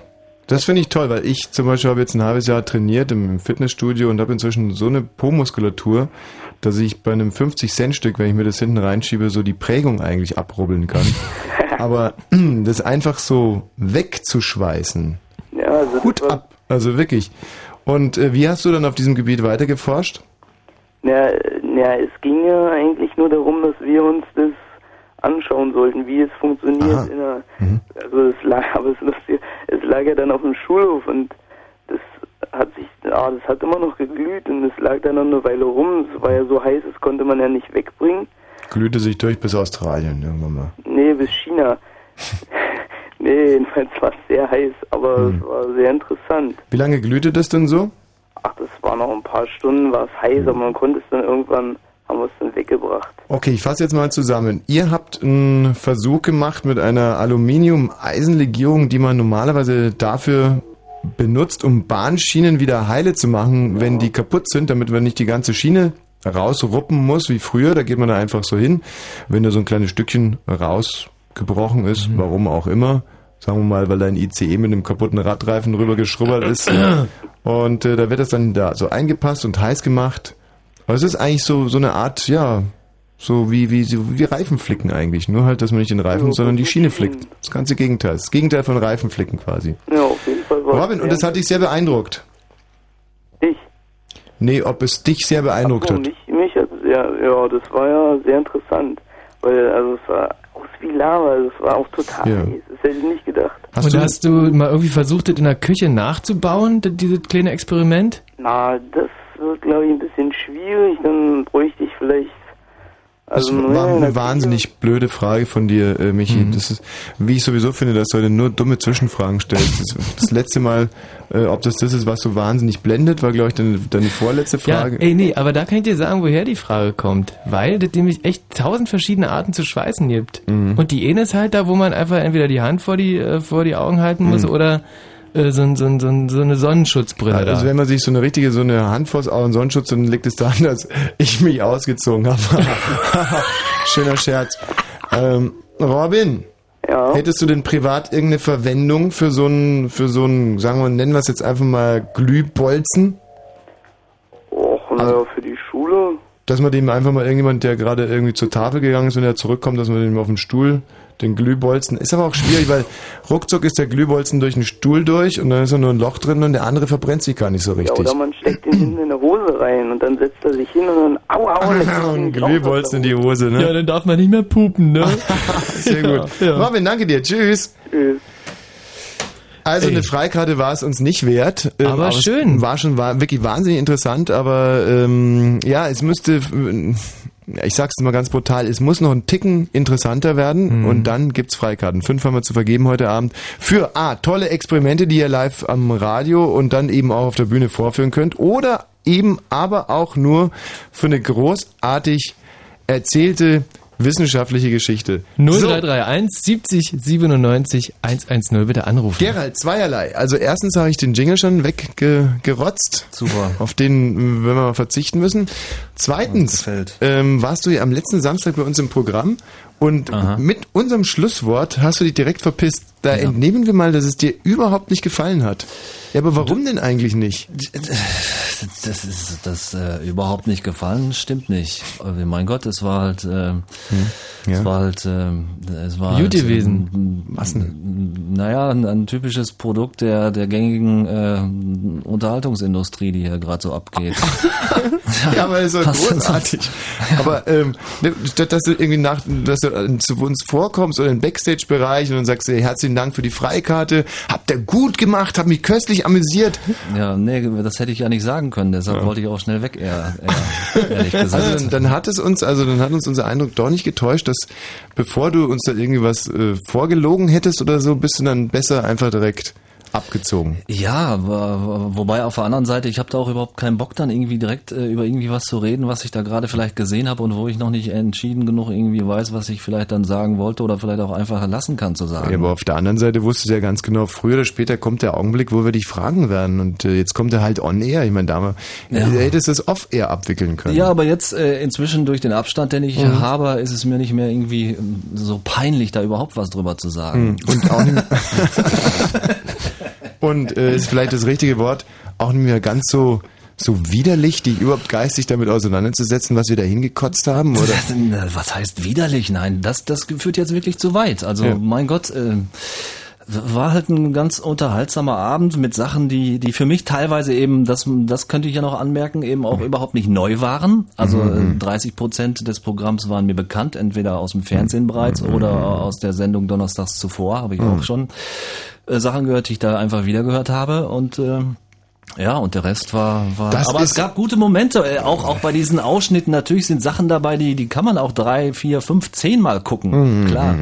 das finde ich toll, weil ich zum Beispiel habe jetzt ein halbes Jahr trainiert im Fitnessstudio und habe inzwischen so eine Po-Muskulatur, dass ich bei einem 50-Cent-Stück, wenn ich mir das hinten reinschiebe, so die Prägung eigentlich abrubbeln kann. Aber das einfach so wegzuschweißen, Ja, also Hut ab, also wirklich. Und äh, wie hast du dann auf diesem Gebiet weiter geforscht? Ja, ja, es ging ja eigentlich nur darum, dass wir uns das anschauen sollten, wie es funktioniert. Aha. In der, Mhm. Also es lag, aber es, lustig, es lag ja dann auf dem Schulhof und das hat sich, ah, das hat immer noch geglüht und es lag dann noch eine Weile rum. Es war ja so heiß, das konnte man ja nicht wegbringen. Glühte sich durch bis Australien irgendwann mal. Nee, bis China. nee, jedenfalls war es sehr heiß, aber Hm. es war sehr interessant. Wie lange glühte das denn so? Ach, das war noch ein paar Stunden, war es heiß, aber man konnte es dann irgendwann, haben wir es dann weggebracht. Okay, ich fasse jetzt mal zusammen. Ihr habt einen Versuch gemacht mit einer Aluminium-Eisenlegierung, die man normalerweise dafür benutzt, um Bahnschienen wieder heile zu machen, wenn die kaputt sind, damit man nicht die ganze Schiene rausruppen muss wie früher. Da geht man da einfach so hin. Wenn da so ein kleines Stückchen raus gebrochen ist, Mhm. warum auch immer. Sagen wir mal, weil ein ICE mit einem kaputten Radreifen rüber geschrubbert ist. Und äh, da wird das dann da so eingepasst und heiß gemacht. Aber es ist eigentlich so, so eine Art, ja, so wie, wie, so wie Reifenflicken eigentlich. Nur halt, dass man nicht den Reifen, Ja, sondern die Schiene flickt. Das ganze Gegenteil. Das Gegenteil von Reifenflicken quasi. Ja, auf jeden Fall war Robin, und das hat dich sehr beeindruckt. Ich? Nee, ob es dich sehr beeindruckt Ach so, hat. mich, mich hat ja, ja, das war ja sehr interessant. Weil, also es war aus wie Lava, also es war auch total Ja. heiß. Das hätte ich nicht gedacht. Hast und du, hast du mal irgendwie versucht, das in der Küche nachzubauen, dieses kleine Experiment? Na, das wird, glaube ich, ein bisschen schwierig. Dann bräuchte ich vielleicht. das Also, war naja, in eine wahnsinnig blöde Frage von dir, äh, Michi. Mhm. Das ist, wie ich sowieso finde, dass du heute nur dumme Zwischenfragen stellst. Das, das letzte Mal, äh, ob das das ist, was so wahnsinnig blendet, war, glaube ich, deine, deine vorletzte Frage. Ja, ey, nee, aber da kann ich dir sagen, woher die Frage kommt. Weil das nämlich echt tausend verschiedene Arten zu schweißen gibt. Mhm. Und die eine ist halt da, wo man einfach entweder die Hand vor die, äh, vor die Augen halten muss Mhm. oder äh, so, so, so, so eine Sonnenschutzbrille Also da. wenn man sich so eine richtige, so eine Hand vors Auge und Sonnenschutz, dann liegt es daran, dass ich mich ausgezogen habe. Schöner Scherz. Ähm, Robin, Ja. hättest du denn privat irgendeine Verwendung für so einen, für so einen, sagen wir, nennen wir es jetzt einfach mal Glühbolzen? Och, Also naja, für die Schule. Dass man dem einfach mal irgendjemand, der gerade irgendwie zur Tafel gegangen ist und der zurückkommt, dass man dem auf den Stuhl den Glühbolzen. Ist aber auch schwierig, weil ruckzuck ist der Glühbolzen durch den Stuhl durch und dann ist da nur ein Loch drin und der andere verbrennt sich gar nicht so Ja, richtig. oder man steckt ihn hinten in der Hose rein und dann setzt er sich hin und dann, au, au, ihn drauf. Glühbolzen in die Hose, ne? ja, dann darf man nicht mehr pupen, ne? Sehr gut. Ja. Robin, danke dir. Tschüss. Tschüss. Also Ey. eine Freikarte war es uns nicht wert. Ähm, Aber es schön. War schon war wirklich wahnsinnig interessant, aber ähm, ja, es müsste, äh, ich sag's mal ganz brutal, es muss noch ein Ticken interessanter werden Mhm. und dann gibt's Freikarten. Fünf haben wir zu vergeben heute Abend für A, tolle Experimente, die ihr live am Radio und dann eben auch auf der Bühne vorführen könnt oder eben aber auch nur für eine großartig erzählte wissenschaftliche Geschichte. So. 0331 70 97 110 bitte anrufen. Gerald, zweierlei. Also erstens habe ich den Jingle schon weggerotzt. Super. Auf den äh, werden wir mal verzichten müssen. Zweitens ähm, warst du ja am letzten Samstag bei uns im Programm und Aha. mit unserem Schlusswort hast du dich direkt verpisst. Da entnehmen wir mal, dass es dir überhaupt nicht gefallen hat. Ja, aber warum denn eigentlich nicht? Das ist das äh, überhaupt nicht gefallen, stimmt nicht. Aber mein Gott, es war halt, äh, ja. es war halt, äh, es war Gut halt, gewesen. Was Naja, ein, ein typisches Produkt der der gängigen äh, Unterhaltungsindustrie, die hier gerade so abgeht. Ja, aber ist Was denn großartig. Aber ähm, ne, statt dass du irgendwie nach, dass du äh, zu uns vorkommst oder im Backstage-Bereich und dann sagst du, hey, herzlichen Dank für die Freikarte, habt ihr gut gemacht, hab mich köstlich amüsiert. Ja, nee, das hätte ich ja nicht sagen können, deshalb wollte ich auch schnell weg, eher, eher ehrlich gesagt. Also dann, dann hat es uns, also dann hat uns unser Eindruck doch nicht getäuscht, dass bevor du uns da irgendwie was äh, vorgelogen hättest oder so, bist du dann besser einfach direkt abgezogen. Ja, wo- wobei auf der anderen Seite, ich habe da auch überhaupt keinen Bock dann irgendwie direkt äh, über irgendwie was zu reden, was ich da gerade vielleicht gesehen habe und wo ich noch nicht entschieden genug irgendwie weiß, was ich vielleicht dann sagen wollte oder vielleicht auch einfach lassen kann zu sagen. Ja, aber auf der anderen Seite wusstest du ja ganz genau, früher oder später kommt der Augenblick, wo wir dich fragen werden. Und äh, jetzt kommt er halt on air. Ich meine, da Ja. hättest du es off air abwickeln können. Ja, aber jetzt äh, inzwischen durch den Abstand, den ich Mhm. habe, ist es mir nicht mehr irgendwie ähm, so peinlich, da überhaupt was drüber zu sagen. Und auch nicht Und äh, ist vielleicht das richtige Wort, auch nicht mehr ganz so so widerlich, dich überhaupt geistig damit auseinanderzusetzen, was wir da hingekotzt haben, oder? Das, was heißt widerlich? Nein, das, das führt jetzt wirklich zu weit. Also, Ja. mein Gott, äh, war halt ein ganz unterhaltsamer Abend mit Sachen, die, die für mich teilweise eben, das, das könnte ich ja noch anmerken, eben auch überhaupt nicht neu waren. Also äh, 30 Prozent des Programms waren mir bekannt, entweder aus dem Fernsehen bereits oder aus der Sendung Donnerstags zuvor, habe ich auch schon äh, Sachen gehört, die ich da einfach wieder gehört habe und äh, ja, und der Rest war, war Das aber es gab gute Momente, äh, auch, auch bei diesen Ausschnitten. Natürlich sind Sachen dabei, die, die kann man auch drei, vier, fünf, zehn Mal gucken. Klar.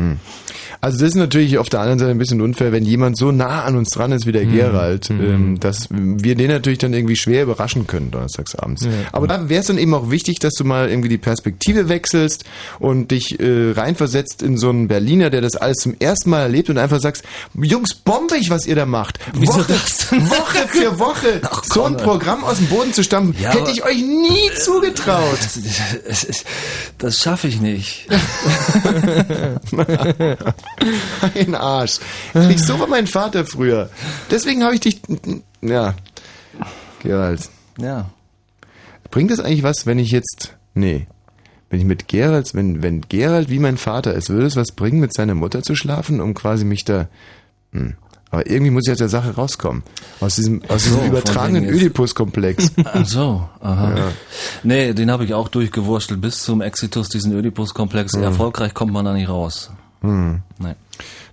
Also das ist natürlich auf der anderen Seite ein bisschen unfair, wenn jemand so nah an uns dran ist wie der Gerald, ähm, dass wir den natürlich dann irgendwie schwer überraschen können donnerstagsabends. Aber da wäre es dann eben auch wichtig, dass du mal irgendwie die Perspektive wechselst und dich äh, reinversetzt in so einen Berliner, der das alles zum ersten Mal erlebt und einfach sagst, Jungs, bombig, was ihr da macht. Wieso Woche, das? Woche für Woche. Leute, so ein Programm aus dem Boden zu stampfen, Ja, hätte ich euch nie zugetraut. Das, das schaffe ich nicht. Ein Arsch. Ich so war mein Vater früher. Deswegen habe ich dich. Ja. Gerald. Ja. Bringt das eigentlich was, wenn ich jetzt. Nee. Wenn ich mit Gerald, wenn, wenn Gerald wie mein Vater ist, würde es was bringen, mit seiner Mutter zu schlafen, um quasi mich da. Hm. Aber irgendwie muss ich aus der Sache rauskommen. Aus diesem, aus so, diesem übertragenen Ödipus-Komplex. Ach so, aha. Ja. Nee, den habe ich auch durchgewurschtelt bis zum Exitus, diesen Oedipus-Komplex. Hm. Erfolgreich kommt man da nicht raus. Hm. Nee.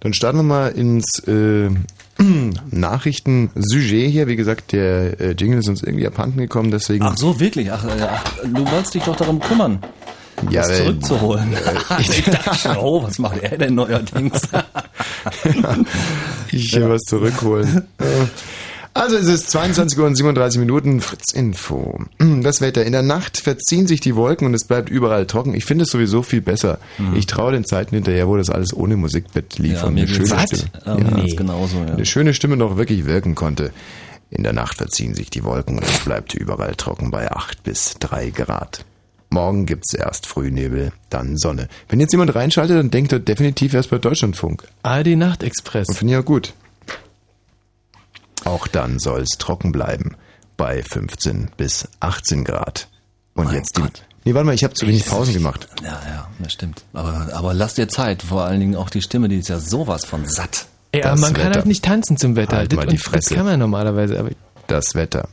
Dann starten wir mal ins äh, Nachrichten-Sujet hier. Wie gesagt, der äh, Jingle ist uns irgendwie abhanden gekommen, deswegen. Ach so, wirklich? Ach, äh, ach, du wolltest dich doch darum kümmern, ja, das äh, zurückzuholen. ich dachte schon, oh, was macht er denn neuerdings? ich hier was zurückholen. Also es ist 22 Uhr und 37 Minuten, Fritz Info. Das Wetter. In der Nacht verziehen sich die Wolken und es bleibt überall trocken. Ich finde es sowieso viel besser. Ich traue den Zeiten hinterher, wo das alles ohne Musikbett lief Ja, und eine schöne Stimme. Ja, geht's genauso, ja. Eine schöne Stimme noch wirklich wirken konnte. In der Nacht verziehen sich die Wolken und es bleibt überall trocken bei 8 bis 3 Grad. Morgen gibt's erst Frühnebel, dann Sonne. Wenn jetzt jemand reinschaltet, dann denkt er definitiv erst bei Deutschlandfunk. ARD Nachtexpress. Und finde ich ja gut. Auch dann soll es trocken bleiben. Bei 15 bis 18 Grad. Und jetzt die. Nee, warte mal, ich habe zu wenig Pausen gemacht. Ja, ja, das stimmt. Aber, aber lass dir Zeit. Vor allen Dingen auch die Stimme, die ist ja sowas von satt. Ja, Das man kann Wetter. halt nicht tanzen zum Wetter. Halt das, mal die und Fresse. das kann man normalerweise, aber Das Wetter.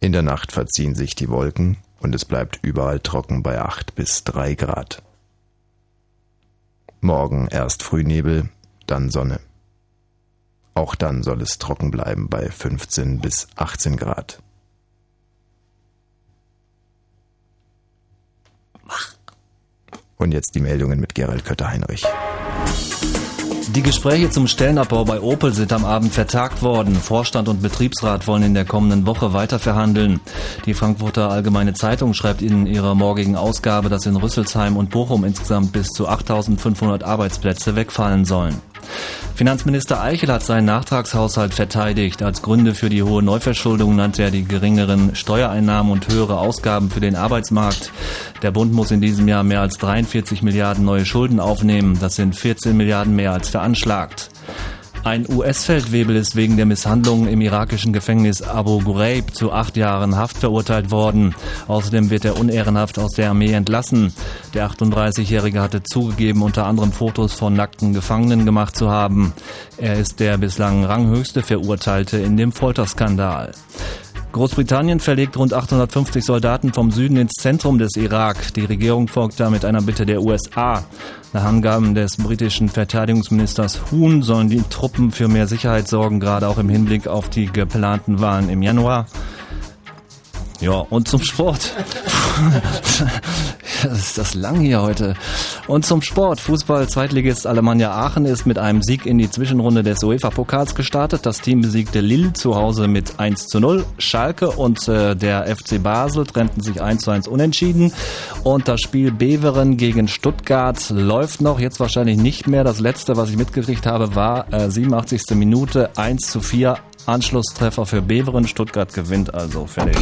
In der Nacht verziehen sich die Wolken und es bleibt überall trocken bei 8 bis 3 Grad. Morgen erst Frühnebel, dann Sonne. Auch dann soll es trocken bleiben bei 15 bis 18 Grad. Und jetzt die Meldungen mit Gerald Kötter-Heinrich. Die Gespräche zum Stellenabbau bei Opel sind am Abend vertagt worden. Vorstand und Betriebsrat wollen in der kommenden Woche weiter verhandeln. Die Frankfurter Allgemeine Zeitung schreibt in ihrer morgigen Ausgabe, dass in Rüsselsheim und Bochum insgesamt bis zu 8500 Arbeitsplätze wegfallen sollen. Finanzminister Eichel hat seinen Nachtragshaushalt verteidigt. Als Gründe für die hohe Neuverschuldung nannte er die geringeren Steuereinnahmen und höhere Ausgaben für den Arbeitsmarkt. Der Bund muss in diesem Jahr mehr als 43 Milliarden neue Schulden aufnehmen. Das sind 14 Milliarden mehr als veranschlagt. Ein US-Feldwebel ist wegen der Misshandlungen im irakischen Gefängnis Abu Ghraib zu acht Jahren Haft verurteilt worden. Außerdem wird er unehrenhaft aus der Armee entlassen. Der 38-Jährige hatte zugegeben, unter anderem Fotos von nackten Gefangenen gemacht zu haben. Er ist der bislang ranghöchste Verurteilte in dem Folterskandal. Großbritannien verlegt rund 850 Soldaten vom Süden ins Zentrum des Irak. Die Regierung folgt damit einer Bitte der USA. Nach Angaben des britischen Verteidigungsministers Huhn sollen die Truppen für mehr Sicherheit sorgen, gerade auch im Hinblick auf die geplanten Wahlen im Januar. Ja, und zum Sport. Das ist das lang hier heute. Und zum Sport. Fußball-Zweitligist Alemannia Aachen ist mit einem Sieg in die Zwischenrunde des UEFA-Pokals gestartet. Das Team besiegte Lille zu Hause mit 1 zu 0. Schalke und äh, der FC Basel trennten sich 1 zu 1 unentschieden. Und das Spiel Beveren gegen Stuttgart läuft noch. Jetzt wahrscheinlich nicht mehr. Das letzte, was ich mitgekriegt habe, war äh, 87. Minute 1 zu 4. Anschlusstreffer für Beveren. Stuttgart gewinnt also. Fertig.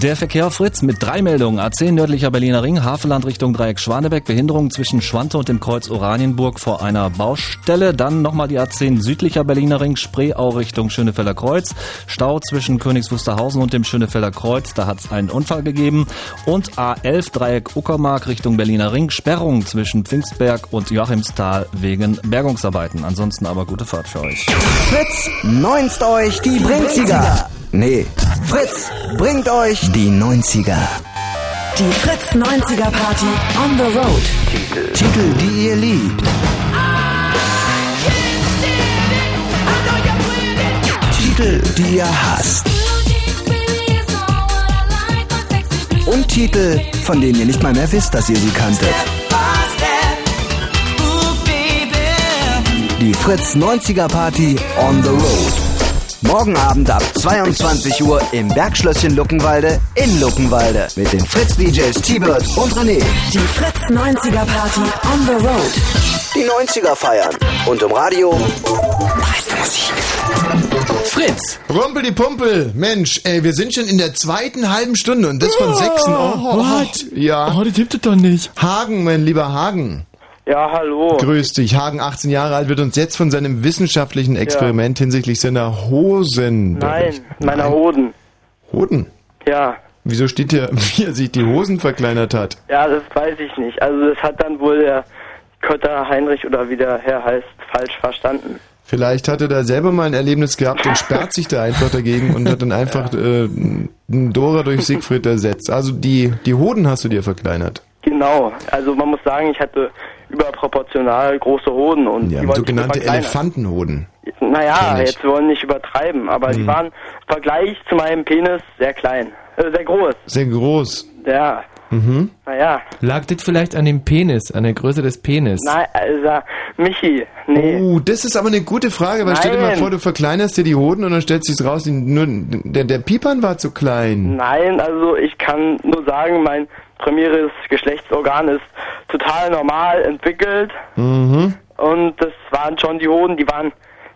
Der Verkehr Fritz mit drei Meldungen. A10 nördlicher Berliner Ring, Havelland Richtung Dreieck Schwanebeck, Behinderung zwischen Schwante und dem Kreuz Oranienburg vor einer Baustelle. Dann nochmal die A10 südlicher Berliner Ring, Spreeau Richtung Schönefelder Kreuz. Stau zwischen Königs Wusterhausen und dem Schönefelder Kreuz, da hat es einen Unfall gegeben. Und A11 Dreieck Uckermark Richtung Berliner Ring, Sperrung zwischen Pfingstberg und Joachimsthal wegen Bergungsarbeiten. Ansonsten aber gute Fahrt für euch. Fritz, neunst euch die Brinziger. Nee, Fritz, bringt euch die 90er. Die Fritz 90er Party on the road. Titel, die ihr liebt. Titel, die ihr hasst. Und Titel, von denen ihr nicht mal mehr wisst, dass ihr sie kanntet. Die Fritz 90er Party on the road. Morgen Abend ab 22 Uhr im Bergschlösschen Luckenwalde in Luckenwalde mit den Fritz-DJs T-Bird und René. Die Fritz 90er Party on the road. Die 90er feiern. Und im Radio Fritz! Rumpel die Pumpel! Mensch, ey, wir sind schon in der zweiten halben Stunde und das von sechsen. Oh, what? Ja. Oh, das tippt es doch nicht. Hagen, mein lieber Hagen. Ja, hallo. Grüß dich. Hagen, 18 Jahre alt, wird uns jetzt von seinem wissenschaftlichen Experiment hinsichtlich seiner Hosen Nein, berichten. meiner Hoden. Hoden? Ja. Wieso steht hier, wie er sich die Hosen verkleinert hat? Ja, das weiß ich nicht. Also das hat dann wohl der Kötter Heinrich oder wie der Herr heißt, falsch verstanden. Vielleicht hat er da selber mal ein Erlebnis gehabt und sperrt sich da einfach dagegen und hat dann einfach äh, einen Dora durch Siegfried ersetzt. Also die, die Hoden hast du dir verkleinert. Genau. Also man muss sagen, ich hatte überproportional große Hoden und Ja, die sogenannte. Elefantenhoden. Naja, jetzt wollen nicht übertreiben, aber die Mhm. waren im Vergleich zu meinem Penis sehr klein. Äh, sehr groß. Sehr groß. Ja. Mhm. Naja. Lag das vielleicht an dem Penis, an der Größe des Penis? Nein, also, Michi, nee. Oh, das ist aber eine gute Frage, weil stell dir mal Nein. vor, du verkleinerst dir die Hoden und dann stellt sich's raus, die- nur der, der Piepern war zu klein. Nein, also ich kann nur sagen, mein primäres Geschlechtsorgan ist total normal entwickelt Mhm. und das waren schon die Hoden, die waren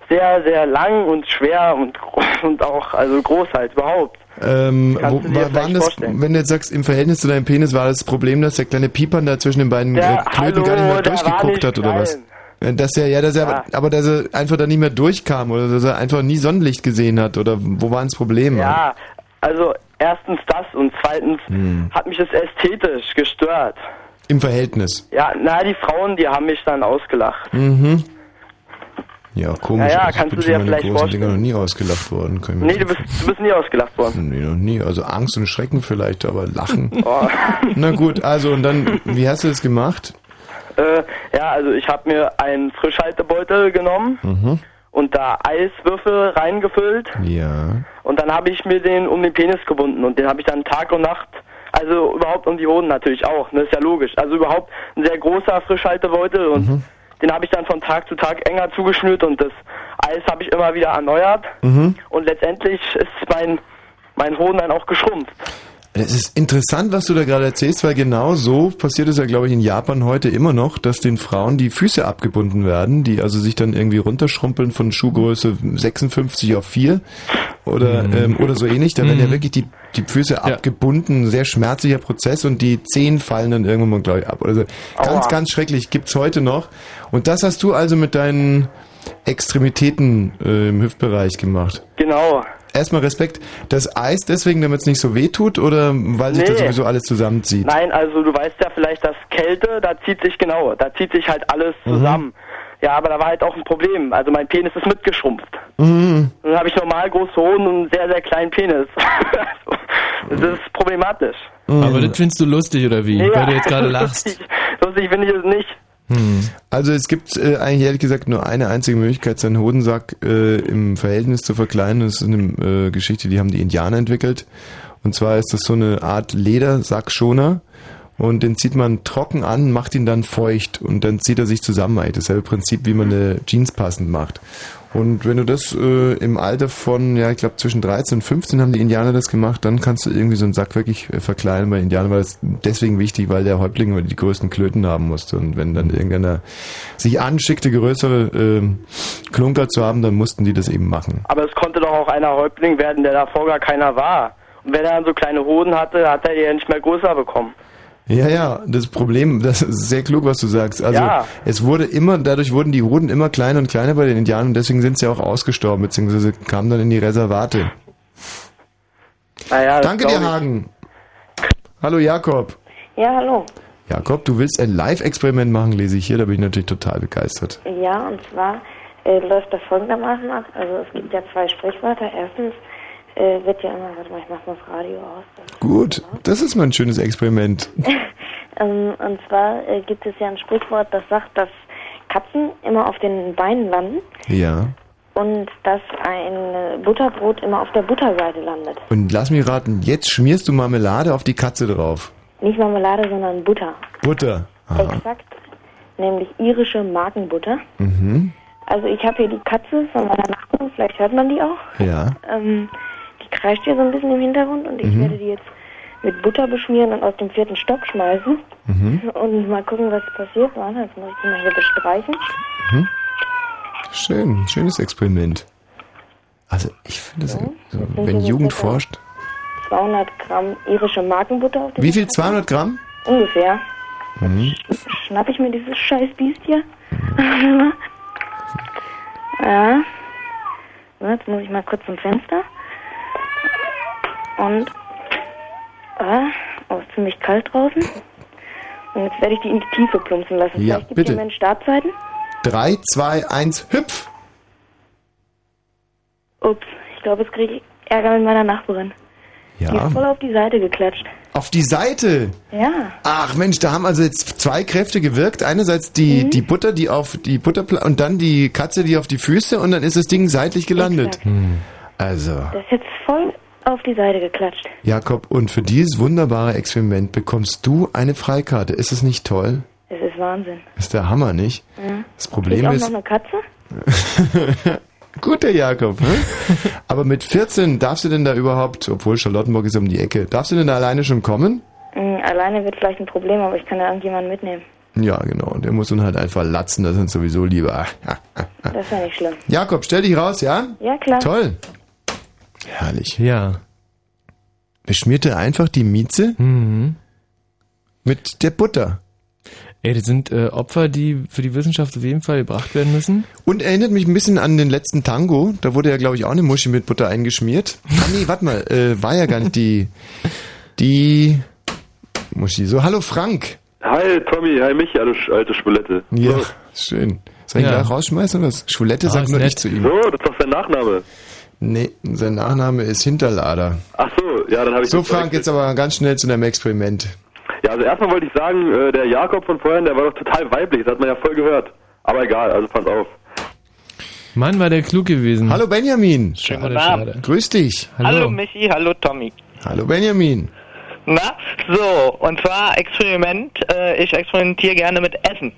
sehr, sehr lang und schwer und, und auch also groß halt überhaupt. Ähm, wo, war, waren das, vorstellen. wenn du jetzt sagst, im Verhältnis zu deinem Penis war das Problem, dass der kleine Piepern da zwischen den beiden Der- äh, Klöten gar nicht hallo, mehr der durchgeguckt hat oder was? klein. Äh, Dass er, ja, dass er, Ja. aber dass er einfach da nicht mehr durchkam oder dass er einfach nie Sonnenlicht gesehen hat oder wo war das Problem? Ja, also erstens das und zweitens Hm. hat mich das ästhetisch gestört. Im Verhältnis. Ja, na, die Frauen, die haben mich dann ausgelacht. Mhm. Ja, komisch. Ja, ja, Also kannst ich bin du dir vielleicht großen vorstellen. Dinger noch nie ausgelacht worden. Kann Nee, du bist, du bist nie ausgelacht worden. Nee, noch nie. Also Angst und Schrecken vielleicht, aber Lachen. Oh. Na gut, also und dann, wie hast du das gemacht? Äh, ja, also ich habe mir einen Frischhaltebeutel genommen Mhm. Und da Eiswürfel reingefüllt Ja. und dann habe ich mir den um den Penis gebunden und den habe ich dann Tag und Nacht, also überhaupt um die Hoden natürlich auch, ne, ist ja logisch. Also überhaupt ein sehr großer Frischhaltebeutel und Mhm. den habe ich dann von Tag zu Tag enger zugeschnürt und das Eis habe ich immer wieder erneuert Mhm. und letztendlich ist mein mein Hoden dann auch geschrumpft. Es ist interessant, was du da gerade erzählst, weil genau so passiert es ja, glaube ich, in Japan heute immer noch, dass den Frauen die Füße abgebunden werden, die also sich dann irgendwie runterschrumpeln von Schuhgröße 56 auf 4 oder, ähm, oder so ähnlich. Da werden ja wirklich die, die Füße abgebunden, sehr schmerzlicher Prozess und die Zehen fallen dann irgendwann mal, glaube ich, ab. Also ganz, Aua. ganz schrecklich, gibt's heute noch. Und das hast du also mit deinen Extremitäten äh, im Hüftbereich gemacht. Genau. Erstmal Respekt. Das Eis deswegen, damit es nicht so weh tut oder weil sich das Nee. sowieso alles zusammenzieht? Nein, also du weißt ja vielleicht, dass Kälte, da zieht sich genau, da zieht sich halt alles Mhm. zusammen. Ja, aber da war halt auch ein Problem. Also mein Penis ist mitgeschrumpft. Mhm. Dann habe ich normal große Hoden und einen sehr, sehr kleinen Penis. das ist problematisch. Aber das findest du lustig, oder wie? Weil du jetzt gerade lachst. Lustig, lustig finde ich es nicht. Also es gibt äh, eigentlich ehrlich gesagt nur eine einzige Möglichkeit, seinen Hodensack äh, im Verhältnis zu verkleinern. Das ist eine äh, Geschichte, die haben die Indianer entwickelt. Und zwar ist das so eine Art Ledersackschoner. Und den zieht man trocken an, macht ihn dann feucht und dann zieht er sich zusammen. Eigentlich dasselbe Prinzip, wie man eine Jeans passend macht. Und wenn du das äh, im Alter von, ja, ich glaube zwischen 13 und 15 haben die Indianer das gemacht, dann kannst du irgendwie so einen Sack wirklich äh, verkleinern bei Indianern, weil es deswegen wichtig, weil der Häuptling die größten Klöten haben musste. Und wenn dann irgendeiner sich anschickte, größere äh, Klunker zu haben, dann mussten die das eben machen. Aber es konnte doch auch einer Häuptling werden, der davor gar keiner war. Und wenn er dann so kleine Hoden hatte, hat er die ja nicht mehr größer bekommen. Ja, ja, das Problem, das ist sehr klug, was du sagst. Also Ja. es wurde immer, dadurch wurden die Hoden immer kleiner und kleiner bei den Indianern und deswegen sind sie auch ausgestorben, beziehungsweise kamen dann in die Reservate. Naja, Danke dir. Hagen. Hallo Jakob. Ja, hallo. Jakob, du willst ein Live-Experiment machen, lese ich hier, da bin ich natürlich total begeistert. Ja, und zwar äh, läuft das folgendermaßen ab. Also es gibt ja zwei Sprichwörter. Erstens äh, wird ja immer, warte mal, ich mach mal das Radio aus. Gut, das ist mal ein schönes Experiment. Ähm, und zwar äh, gibt es ja ein Sprichwort, das sagt, dass Katzen immer auf den Beinen landen Ja. und dass ein äh, Butterbrot immer auf der Butterseite landet. Und lass mich raten, jetzt schmierst du Marmelade auf die Katze drauf. Nicht Marmelade, sondern Butter. Butter. Aha. Exakt. Nämlich irische Markenbutter. Mhm. Also ich habe hier die Katze von meiner Nachbarin, vielleicht hört man die auch. Ja. Ähm, kreischt hier so ein bisschen im Hintergrund und ich Mhm. werde die jetzt mit Butter beschmieren und aus dem vierten Stock schmeißen. Mhm. Und mal gucken, was passiert. Warte, jetzt muss ich die mal hier bestreichen. Mhm. Schön, schönes Experiment. Also ich finde das, so, wenn so Jugend forscht. 200 Gramm irische Markenbutter auf dem Wie viel? 200 Gramm? Ungefähr. Mhm. Schnapp ich mir dieses scheiß Biest hier. Mhm. ja. So, jetzt muss ich mal kurz zum Fenster. Und. Ah, oh, ist ziemlich kalt draußen. Und jetzt werde ich die in die Tiefe plumpsen lassen. Ja, Vielleicht gibt bitte. mir Startzeiten. 3, 2, 1, hüpf! Ups, ich glaube, jetzt kriege ich Ärger mit meiner Nachbarin. Die Ja. ist voll auf die Seite geklatscht. Auf die Seite! Ja. Ach Mensch, da haben also jetzt zwei Kräfte gewirkt. Einerseits die, Mhm. die Butter, die auf die Butter und dann die Katze, die auf die Füße und dann ist das Ding seitlich gelandet. Hm. Also, Das ist jetzt voll auf die Seite geklatscht. Jakob, und für dieses wunderbare Experiment bekommst du eine Freikarte. Ist es nicht toll? Das ist Wahnsinn. Ist der Hammer, nicht? Ja. Das Problem ich auch ist. noch eine Katze? Guter Jakob, hä? Aber mit 14 darfst du denn da überhaupt, obwohl Charlottenburg ist um die Ecke, darfst du denn da alleine schon kommen? Mm, Alleine wird vielleicht ein Problem, aber ich kann ja irgendjemanden mitnehmen. Ja, genau. Der muss dann halt einfach latzen, das sind sowieso lieber. Das ist ja nicht schlimm. Jakob, stell dich raus, ja? Ja, klar. Toll. Herrlich. Ja. Beschmierte einfach die Mieze Mhm. mit der Butter. Ey, das sind äh, Opfer, die für die Wissenschaft auf jeden Fall gebracht werden müssen. Und erinnert mich ein bisschen an den letzten Tango. Da wurde ja, glaube ich, auch eine Muschi mit Butter eingeschmiert. Ah nee, warte mal, äh, war ja gar nicht die. Die Muschi. So, hallo Frank. Hi Tommy, hi Michi, alte, alte Spulette. Ja, So. schön. Soll ich ihn Ja. gleich rausschmeißen oder was? Schwulette Ah, sagt nur nett. ich zu ihm. So, das ist doch sein Nachname. Nee, sein Nachname ist Hinterlader. Ach so, ja, dann habe ich So, Frank, jetzt aber ganz schnell zu deinem Experiment. Ja, also erstmal wollte ich sagen, äh, der Jakob von vorhin, der war doch total weiblich, das hat man ja voll gehört. Aber egal, also pass auf. Mann, war der klug gewesen. Hallo Benjamin. Schade, guten Abend. schade. Grüß dich. Hallo. Michi, hallo Tommy. Hallo Benjamin. Na, so, und zwar Experiment, äh, ich experimentiere gerne mit Essen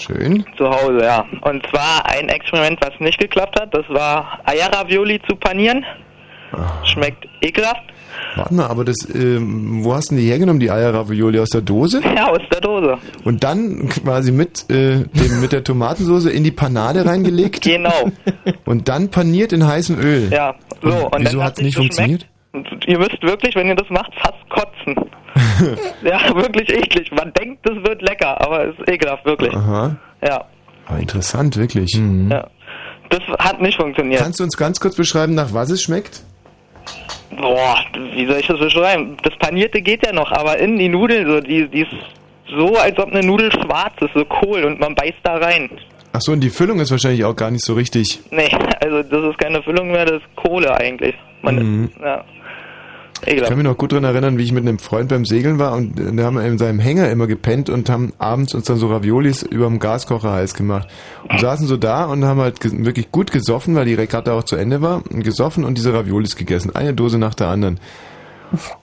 Schön. zu Hause, ja. Und zwar ein Experiment, was nicht geklappt hat, das war Eierravioli zu panieren. Schmeckt ekelhaft. Warte mal, aber das, ähm, wo hast du die hergenommen, die Eierravioli? Aus der Dose? Ja, aus der Dose. Und dann quasi mit, äh, dem, mit der Tomatensauce in die Panade reingelegt? Genau. Und dann paniert in heißem Öl? Ja, so. Und Und, wieso hat nicht nicht funktioniert? Ihr müsst wirklich, wenn ihr das macht, fast kotzen. ja, wirklich eklig. Man denkt, das wird lecker, aber es ist ekelhaft, wirklich. Aha. Ja, Aber interessant, wirklich. ja. Das hat nicht funktioniert. Kannst du uns ganz kurz beschreiben, nach was es schmeckt? Boah, wie soll ich das beschreiben? Das Panierte geht ja noch, aber innen die Nudeln, so, die, die ist so, als ob eine Nudel schwarz ist, so Kohl und man beißt da rein. Ach so, und die Füllung ist wahrscheinlich auch gar nicht so richtig. Nee, also das ist keine Füllung mehr, das ist Kohle eigentlich. Man, Mhm. ja. Ich kann mich noch gut daran erinnern, wie ich mit einem Freund beim Segeln war und äh, da haben wir in seinem Hänger immer gepennt und haben abends uns dann so Raviolis über dem Gaskocher heiß gemacht. Und saßen so da und haben halt wirklich gut gesoffen, weil die Regatta auch zu Ende war, und gesoffen und diese Raviolis gegessen. Eine Dose nach der anderen.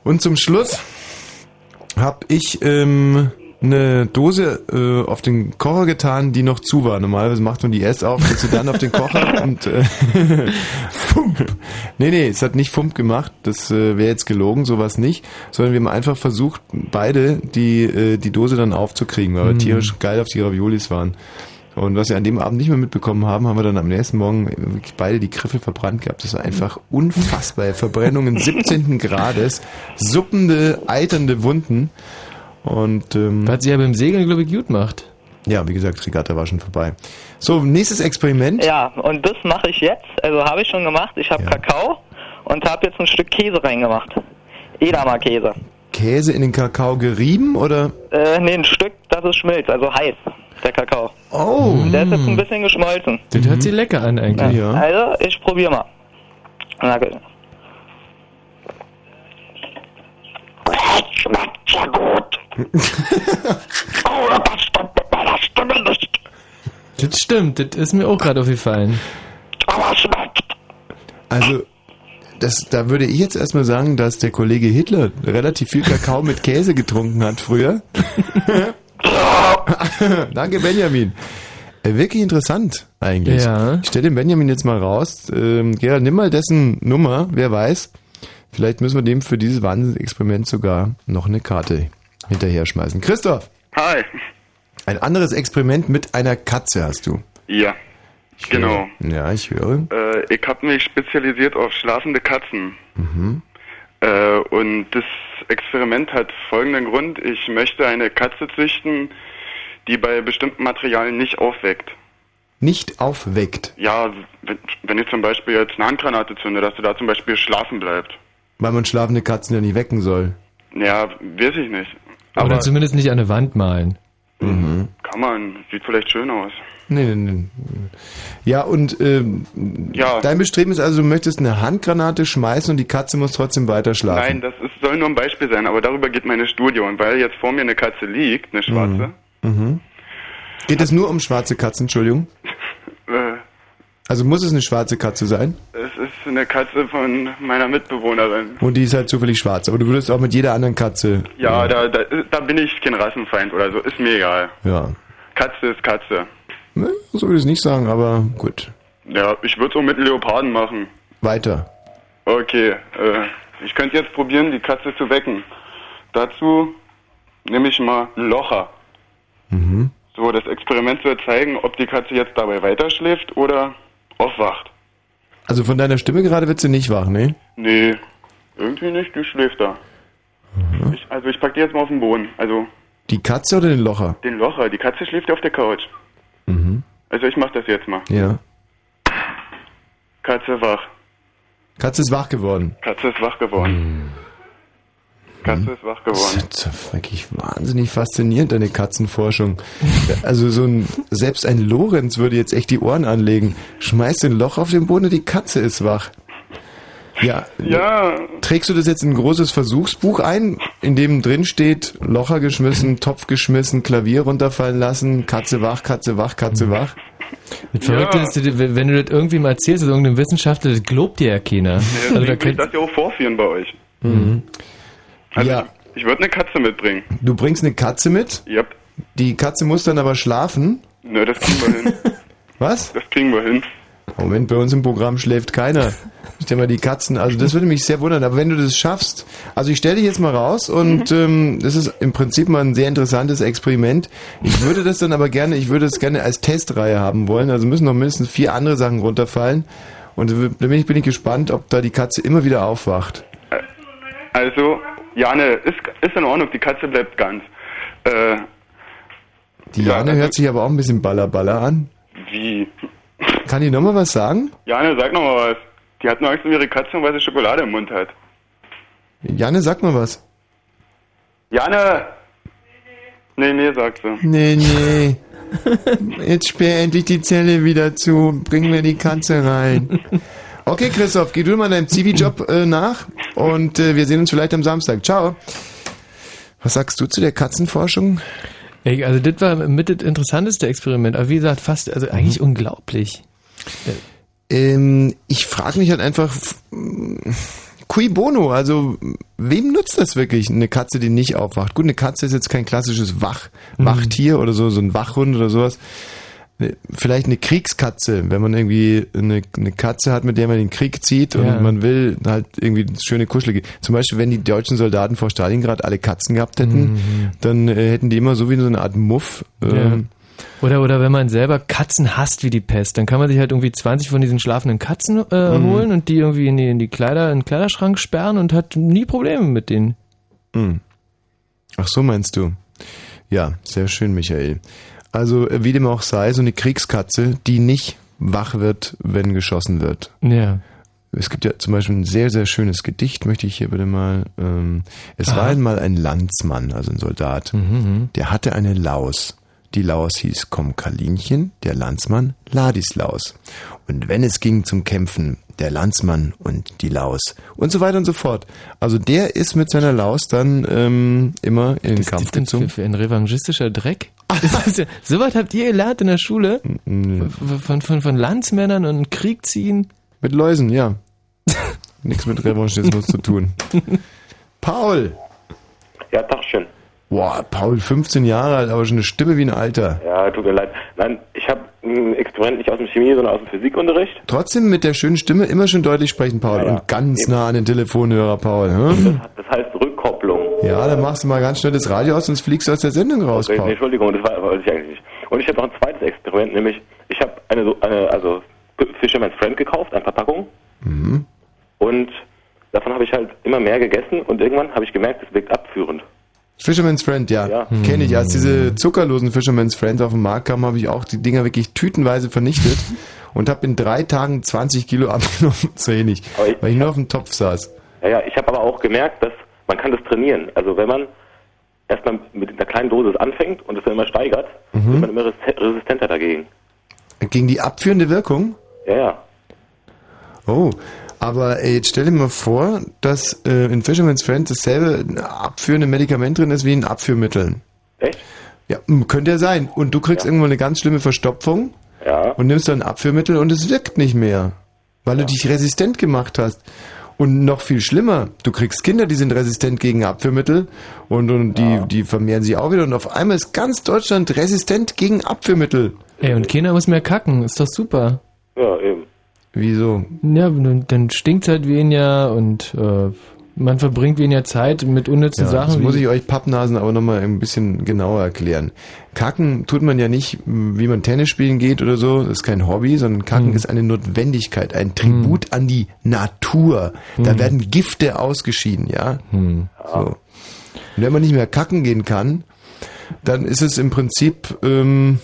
Und zum Schluss habe ich ähm, eine Dose äh, auf den Kocher getan, die noch zu war. Normalerweise macht man die erst auf, setzt sie dann auf den Kocher und äh, Fump. Nee, nee, es hat nicht Fump gemacht. Das äh, wäre jetzt gelogen, sowas nicht. Sondern wir haben einfach versucht, beide die, äh, die Dose dann aufzukriegen, weil wir Mhm. tierisch geil auf die Raviolis waren. Und was wir an dem Abend nicht mehr mitbekommen haben, haben wir dann am nächsten Morgen wirklich beide die Griffe verbrannt gehabt. Das war einfach unfassbar. Verbrennungen 17. Grades, suppende, eiternde Wunden. Und ähm, Hat sie ja beim Segeln, glaube ich, gut gemacht. Ja, wie gesagt, Regatta war schon vorbei. So, nächstes Experiment. Ja, und das mache ich jetzt, also habe ich schon gemacht. Ich habe Kakao und habe jetzt ein Stück Käse reingemacht. Edamer Käse. Käse in den Kakao gerieben oder? Äh, nee, ein Stück, dass es schmilzt, also heiß, der Kakao. Oh. Der ist jetzt ein bisschen geschmolzen. Das hört sich lecker an eigentlich. Also, ich probiere mal. Na gut. Schmeckt sehr gut. oh, das stimmt mit meiner Stimme nicht. Das stimmt, das ist mir auch gerade aufgefallen. Aber schmeckt. Also, das, da würde ich jetzt erstmal sagen, dass der Kollege Hitler relativ viel Kakao mit Käse getrunken hat früher. Danke, Benjamin. Äh, wirklich interessant eigentlich. Ja. Ich stelle den Benjamin jetzt mal raus. Ähm, Gerald, nimm mal dessen Nummer, wer weiß. Vielleicht müssen wir dem für dieses Wahnsinnsexperiment sogar noch eine Karte hinterher schmeißen. Christoph, Hi. ein anderes Experiment mit einer Katze hast du. Ja. Genau. Ja, ich höre. Äh, ich habe mich spezialisiert auf schlafende Katzen. Mhm. Äh, und das Experiment hat folgenden Grund. Ich möchte eine Katze züchten, die bei bestimmten Materialien nicht aufweckt. Nicht aufweckt, Ja, wenn, wenn ich zum Beispiel jetzt eine Handgranate zünde, dass du da zum Beispiel schlafen bleibt. weil man schlafende Katzen ja nicht wecken soll. Ja, weiß ich nicht. Oder zumindest nicht an eine Wand malen. Mhm. Kann man, sieht vielleicht schön aus. Nee, nee, nee. Ja, und ähm, Ja. dein Bestreben ist also, du möchtest eine Handgranate schmeißen und die Katze muss trotzdem weiter schlafen. Nein, das ist, soll nur ein Beispiel sein, aber darüber geht meine Studie. Und weil jetzt vor mir eine Katze liegt, eine schwarze, Mhm. Geht es nur um schwarze Katzen, Entschuldigung? äh, Also muss es eine schwarze Katze sein? es ist eine Katze von meiner Mitbewohnerin. Und die ist halt zufällig schwarz. Aber du würdest auch mit jeder anderen Katze. Ja, da, da, da bin ich kein Rassenfeind oder so, ist mir egal. Ja. Katze ist Katze. Ne, so würde ich es nicht sagen, aber gut. Ja, ich würde es auch mit Leoparden machen. Weiter. Okay, äh, ich könnte jetzt probieren, die Katze zu wecken. Dazu nehme ich mal ein Locher. Mhm. So, das Experiment soll zeigen, ob die Katze jetzt dabei weiterschläft oder aufwacht. Also von deiner Stimme gerade wird sie nicht wach, ne? Nee, irgendwie nicht, die schläft da. Mhm. Ich, also ich pack die jetzt mal auf den Boden. Also Die Katze oder den Locher? den Locher, die Katze schläft ja auf der Couch. Mhm. Also ich mach das jetzt mal. Ja. Katze wach. Katze ist wach geworden. Katze ist wach geworden. Katze ist wach geworden. Das ist ja wirklich wahnsinnig faszinierend, deine Katzenforschung. Also so ein, selbst ein Lorenz würde jetzt echt die Ohren anlegen. Schmeißt ein Loch auf den Boden und die Katze ist wach. Ja. Ja. Trägst du das jetzt in ein großes Versuchsbuch ein, in dem drin steht, Locher geschmissen, Topf geschmissen, Klavier runterfallen lassen, Katze wach, Katze wach, Katze wach? Das Verrückte ist, du- wenn du das irgendwie mal erzählst, also irgendeinem Wissenschaftler, das glaubt dir ja keiner. Ja, Also da könnt, das ja auch vorführen bei euch. Mhm. Also ja, ich, ich würde eine Katze mitbringen. du bringst eine Katze mit, Yep. die Katze muss dann aber schlafen. Nö, das kriegen wir hin. Was? Das kriegen wir hin. Moment, bei uns im Programm schläft keiner. Stell mal die Katzen, also das würde mich sehr wundern, aber wenn du das schaffst, also ich stelle dich jetzt mal raus und ähm, das ist im Prinzip mal ein sehr interessantes Experiment. Ich würde das dann aber gerne, ich würde es gerne als Testreihe haben wollen, also müssen noch mindestens vier andere Sachen runterfallen und da bin ich, bin ich gespannt, ob da die Katze immer wieder aufwacht. Also, Jane, ist, ist in Ordnung, die Katze bleibt ganz. Äh, Die Jane hört sich aber auch ein bisschen ballerballer an. wie? Kann die nochmal was sagen? Jane, sag noch mal was. Die hat nur Angst um ihre Katze und weil sie Schokolade im Mund hat. Janne, sag mal was. Jane! Nee, nee, sagt sie. Nee, nee. Jetzt sperr endlich die Zelle wieder zu. Bring mir die Katze rein. Okay, Christoph, geh du mal deinem Zivi-Job äh, nach und äh, wir sehen uns vielleicht am Samstag. Ciao. Was sagst du zu der Katzenforschung? Ey, also das war mit das interessanteste Experiment, aber wie gesagt, fast, also eigentlich Mhm. unglaublich. Ähm, ich frage mich halt einfach, mh, cui bono, also wem nutzt das wirklich, eine Katze, die nicht aufwacht? Gut, eine Katze ist jetzt kein klassisches Wach, Mhm. Wachtier oder so, so ein Wachhund oder sowas. Vielleicht eine Kriegskatze, wenn man irgendwie eine, eine Katze hat, mit der man den Krieg zieht und Ja. man will halt irgendwie schöne Kuschelige. Zum Beispiel, wenn die deutschen Soldaten vor Stalingrad alle Katzen gehabt hätten, Mhm. dann äh, hätten die immer so wie so eine Art Muff. Ja. Ähm, Oder, oder wenn man selber Katzen hasst wie die Pest, dann kann man sich halt irgendwie 20 von diesen schlafenden Katzen äh, Mhm. holen und die irgendwie in die, in die Kleider, in den Kleiderschrank sperren und hat nie Probleme mit denen. Hm. Ach so meinst du? Ja, sehr schön, Michael. Also äh, wie dem auch sei, so eine Kriegskatze, die nicht wach wird, wenn geschossen wird. Ja. Es gibt ja zum Beispiel ein sehr, sehr schönes Gedicht, möchte ich hier bitte mal. Ähm, es war Aha. einmal ein Landsmann, also ein Soldat, Mhm. der hatte eine Laus. Die Laus hieß Komm Kalinchen, der Landsmann Ladislaus. Und wenn es ging zum Kämpfen, der Landsmann und die Laus und so weiter und so fort. Also der ist mit seiner Laus dann ähm, immer in den Kampf ist denn gezogen. für, für ein revanchistischer Dreck? Ja, sowas habt ihr gelernt in der Schule? Von, von, von, Landsmännern und Krieg ziehen? Mit Läusen, ja. Nichts mit Revanchismus zu tun. Paul! Ja, Tagchen. Boah, Paul, 15 Jahre alt, aber schon eine Stimme wie ein Alter. Ja, tut mir leid. Nein, ich habe ein Experiment nicht aus dem Chemie, sondern aus dem Physikunterricht. Trotzdem mit der schönen Stimme immer schön deutlich sprechen, Paul. Und ganz nah an den Telefonhörer, Paul. Hm? Das heißt Rückkopplung. Ja, dann machst du mal ganz schnell das Radio aus, sonst fliegst du aus der Sendung raus, Okay, nee, Paul. Entschuldigung, das war, wollte ich eigentlich nicht. Und ich habe noch ein zweites Experiment, nämlich ich habe eine, eine also Fisherman's Friend gekauft, eine Verpackung. Mhm. Und davon habe ich halt immer mehr gegessen und irgendwann habe ich gemerkt, es wirkt abführend. Fisherman's Friend, ja. Ja. Kenne ich. Als diese zuckerlosen Fisherman's Friends auf den Markt kamen, habe ich auch die Dinger wirklich tütenweise vernichtet und habe in drei Tagen 20 Kilo abgenommen. So ähnlich. Weil ich nur auf dem Topf saß. Ja, ja, ich habe aber auch gemerkt, dass man kann das trainieren. Also wenn man erstmal mit einer kleinen Dosis anfängt und es dann immer steigert, Mhm. wird man immer resi- resistenter dagegen. Gegen die abführende Wirkung? Ja, ja. Oh, aber ey, jetzt stell dir mal vor, dass äh, in Fisherman's Friend dasselbe abführende Medikament drin ist wie in Abführmitteln. Echt? Ja, könnte ja sein. Und du kriegst irgendwann eine ganz schlimme Verstopfung Ja. und nimmst dann ein Abführmittel und es wirkt nicht mehr, weil du dich resistent gemacht hast. Und noch viel schlimmer, du kriegst Kinder, die sind resistent gegen Abführmittel und, und die, die vermehren sich auch wieder und auf einmal ist ganz Deutschland resistent gegen Abführmittel. Ey, und keiner muss mehr kacken, ist doch super. Ja, eben. Wieso? Ja, dann, dann stinkt's halt weniger und äh, man verbringt weniger Zeit mit unnützen Ja, Sachen. das muss ich euch Pappnasen aber nochmal ein bisschen genauer erklären. Kacken tut man ja nicht, wie man Tennis spielen geht oder so. Das ist kein Hobby, sondern Kacken ist eine Notwendigkeit, ein Tribut an die Natur. Da Hm. werden Gifte ausgeschieden, ja. So. Und wenn man nicht mehr kacken gehen kann, dann ist es im Prinzip, ähm,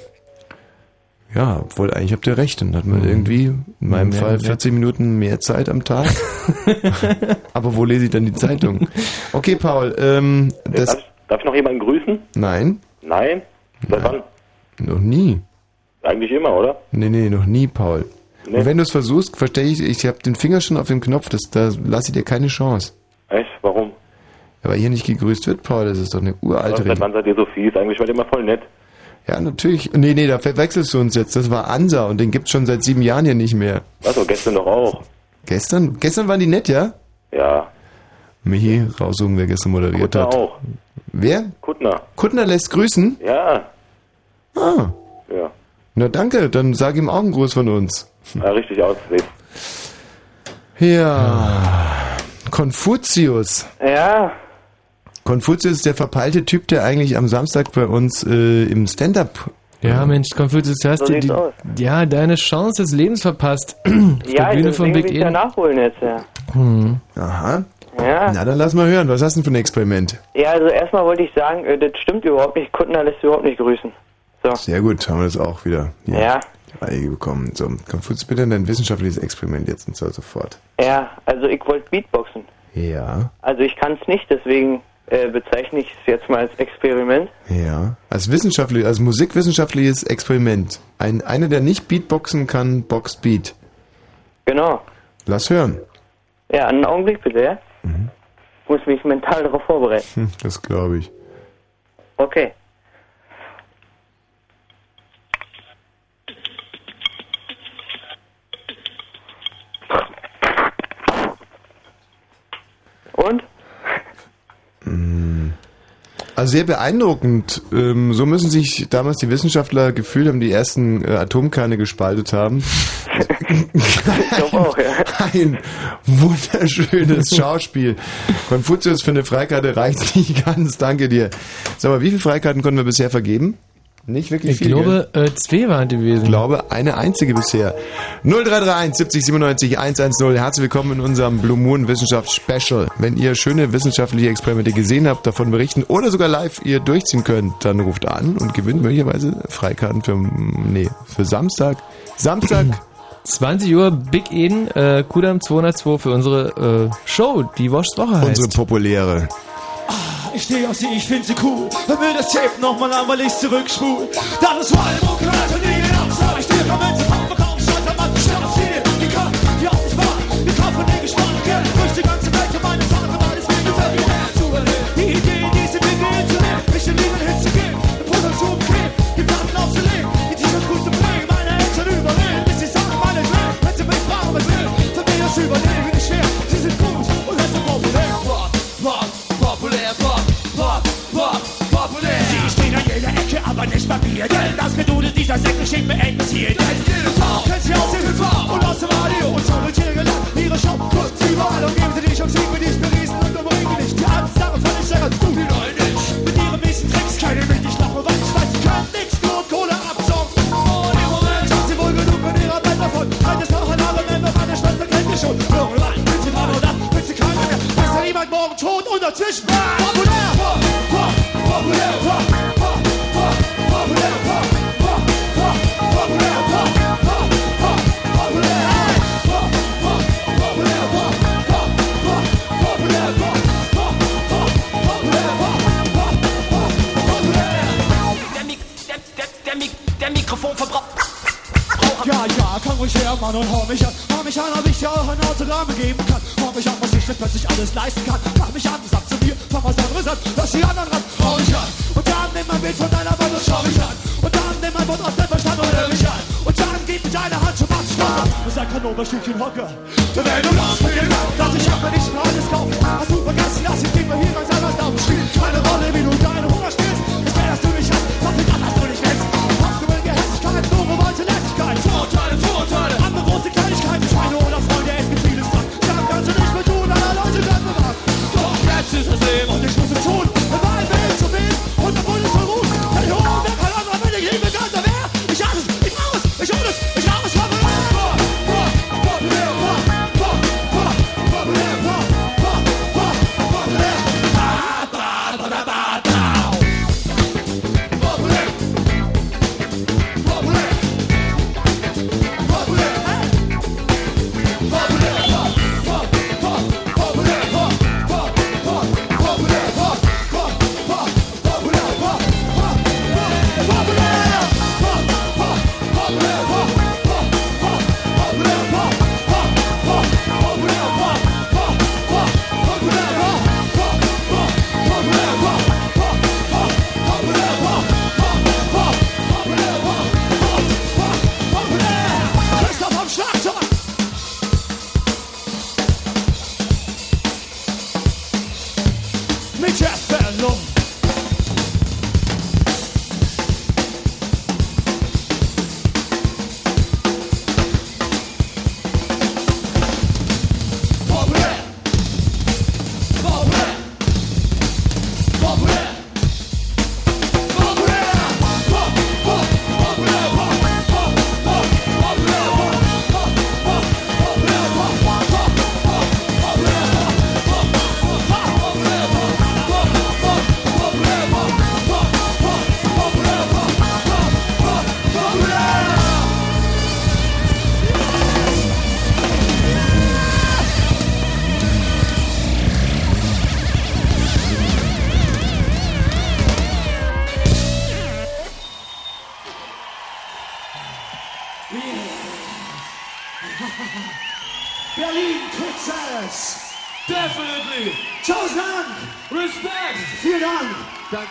ja, obwohl eigentlich habt ihr recht, dann hat man irgendwie, in meinem Mehr- Fall, mehr- 40 Minuten mehr Zeit am Tag. Aber wo lese ich dann die Zeitung? Okay, Paul, ähm, das, Darf, darf ich noch jemanden grüßen? nein, Nein? Seit wann? noch nie. Eigentlich immer, oder? Nee, nee, noch nie, Paul. Nee. Und wenn du es versuchst, verstehe ich, ich habe den Finger schon auf dem Knopf, das, da lasse ich dir keine Chance. Echt? Warum? Weil hier nicht gegrüßt wird, Paul, das ist doch eine uralte Seit Regel. wann seid ihr so fies? Eigentlich war ihr immer voll nett. Ja, natürlich. Nee, nee, da verwechselst du uns jetzt. Das war Ansa und den gibt's schon seit sieben Jahren hier nicht mehr. Achso, gestern doch auch. Gestern? Gestern waren die nett, ja? Ja. Michi, raussuchen, wer gestern moderiert Kuttner hat. auch. Wer? Kuttner. Kuttner lässt grüßen? Ja. Ah. Ja. Na danke, dann sag ihm auch einen Gruß von uns. ja richtig ausgelegt. Ja. Konfuzius. Ja, Konfuzius ist der verpeilte Typ, der eigentlich am Samstag bei uns äh, im Stand-up. Ja, Mensch, Konfuzius, du hast So dir die, aus. ja, deine Chance des Lebens verpasst. Auf ja, der Bühne von deswegen Big will ich ja Eden. nachholen jetzt, ja. Hm. Aha. Ja. Na, dann lass mal hören. Was hast du denn für ein Experiment? Ja, also erstmal wollte ich sagen, äh, das stimmt überhaupt nicht. Kuttner lässt überhaupt nicht grüßen. So. Sehr gut, haben wir das auch wieder hier Ja. Reihe bekommen. So, Konfuzius, bitte dein wissenschaftliches Experiment jetzt und zwar sofort. Ja, also ich wollte Beatboxen. Ja, Also ich kann es nicht, deswegen äh, bezeichne ich es jetzt mal als Experiment. ja. Als wissenschaftlich, als musikwissenschaftliches Experiment. Ein, einer, der nicht Beatboxen kann, boxt Beat. Genau. Lass hören. Ja, einen Augenblick bitte, ja? Mhm. Muss mich mental darauf vorbereiten. Hm, das glaube ich. Okay. Und? Also sehr beeindruckend. Ähm, so müssen sich damals die Wissenschaftler gefühlt haben, die ersten äh, Atomkerne gespaltet haben. Ich glaube auch, ja. Ein wunderschönes Schauspiel. Konfuzius für eine Freikarte reicht nicht ganz. Danke dir. Sag mal, wie viele Freikarten konnten wir bisher vergeben? Nicht wirklich Ich viel. glaube, äh, zwei waren die gewesen. Ich glaube, eine einzige bisher. 0331 70 97 110. Herzlich willkommen in unserem Blue Moon Wissenschafts Special. Wenn ihr schöne wissenschaftliche Experimente gesehen habt, davon berichten oder sogar live ihr durchziehen könnt, dann ruft an und gewinnt möglicherweise Freikarten für, nee, für Samstag. Samstag 20 Uhr, Big Eden, äh, Kudam 202 für unsere äh, Show, die Woschs Woche heißt. unsere populäre. Ich stehe auf sie, ich find sie cool. Hör mir das Tape nochmal an, weil ich's zurückspul. Das ist Mucke, Leute, nie den Absau. Ich stehe damit sie aber nicht mir. Denn das Gedudel dieser Das Sekt steht beendet hier. Denn jede Frau kennt sie aus dem TV und aus dem Radio. Und so wird hier gelacht, ihre Show sie überall. Und geben sie dich um Sieg mit dich beriesen und umringen dich. Die Sache fand ich sehr gut, die neuen nicht. Mit ihren miesen Tricks keine mich nicht lachen, weil ich weiß, sie können nichts nur Kohle absaugen. Und im Moment hat sie wohl genug mit ihrer Band davon. Halt es noch ein anderer Member, meine Schwester kennt sie schon. Irgendwann will sie dran ab, will sie keiner mehr. Bis dann jemand morgen tot und dazwischen. Populär! Pop, pop, populär! Pop, pop, pop, populär! Pop, pop, pop, populär! Mann, und hau mich an. Hau mich an, ob ich dir auch ein Autogramm geben kann. Hau mich an, was ich mir plötzlich alles leisten kann. Mach mich an, sag zu mir, fang was anderes an. Lass die anderen ran, hau mich an. Nimm ein Bild von deiner Wand und schau mich an. Und dann nimm ein Wort aus deinem Verstand und hör mich an. Und dann gib mir deine Hand zum Abspann. Und sag kein Oberstückchen Hocker. Denn wenn du das mir dass ich hab mir nicht alles kaufen.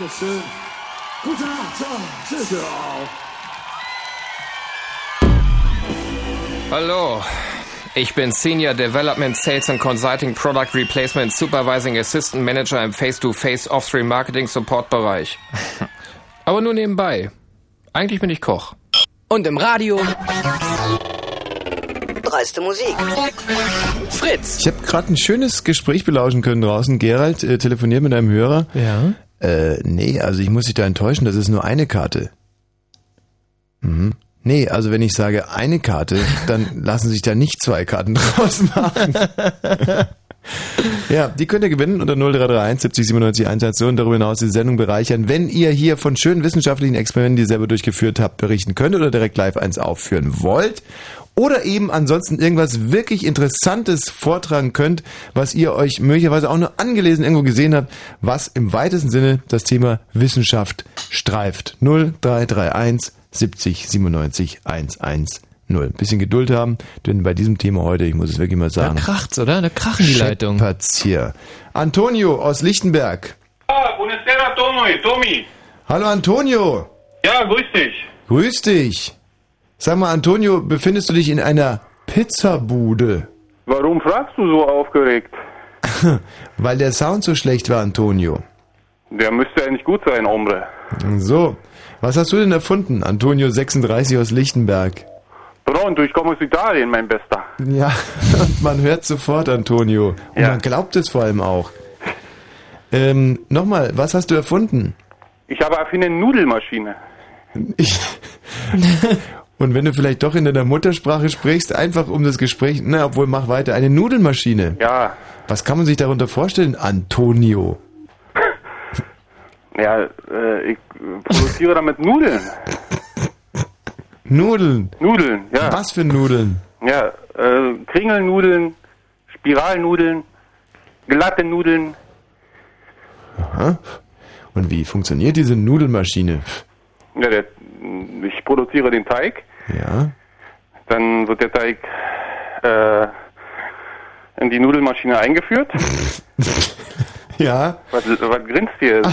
Dankeschön. Gute Nacht. Ciao. Tschüss. Ciao. Hallo, ich bin Senior Development Sales and Consulting Product Replacement Supervising Assistant Manager im Face-to-Face Off-Stream Marketing Support Bereich. Aber nur nebenbei. Eigentlich bin ich Koch. Und im Radio. Dreiste Musik. Fritz. Ich habe gerade ein schönes Gespräch belauschen können draußen. Gerald äh, telefoniert mit einem Hörer. Ja. Äh, nee, also ich muss dich da enttäuschen, das ist nur eine Karte. Mhm. Nee, also wenn ich sage eine Karte, dann lassen sich da nicht zwei Karten draus machen. ja, die könnt ihr gewinnen unter 0331 70 97 110 und darüber hinaus die Sendung bereichern. Wenn ihr hier von schönen wissenschaftlichen Experimenten, die ihr selber durchgeführt habt, berichten könnt oder direkt live eins aufführen wollt oder eben ansonsten irgendwas wirklich Interessantes vortragen könnt, was ihr euch möglicherweise auch nur angelesen irgendwo gesehen habt, was im weitesten Sinne das Thema Wissenschaft streift. 0331 70 97 110. Bisschen Geduld haben, denn bei diesem Thema heute, ich muss es wirklich mal sagen. Da kracht's, oder? Da krachen die Leitungen. hier. Antonio aus Lichtenberg. Ah, buonasera Tommy. Hallo Antonio. Ja, grüß dich. Grüß dich. Sag mal, Antonio, befindest du dich in einer Pizzabude? Warum fragst du so aufgeregt? Weil der Sound so schlecht war, Antonio. Der müsste eigentlich gut sein, Hombre. So, was hast du denn erfunden, Antonio 36 aus Lichtenberg? Pronto, ich komme aus Italien, mein Bester. Ja, man hört sofort, Antonio. Und man glaubt es vor allem auch. Ähm, nochmal, was hast du erfunden? Ich habe eine Nudelmaschine. Ich Und wenn du vielleicht doch in deiner Muttersprache sprichst, einfach um das Gespräch, na, obwohl mach weiter, eine Nudelmaschine. Ja. Was kann man sich darunter vorstellen, Antonio? Ja, äh, ich produziere damit Nudeln. Nudeln? Nudeln, ja. Was für Nudeln? Ja, äh, Kringelnudeln, Spiralnudeln, glatte Nudeln. Aha. Und wie funktioniert diese Nudelmaschine? Ja, der, ich produziere den Teig, Ja. dann wird der Teig äh, in die Nudelmaschine eingeführt. Ja. Was, was grinst hier?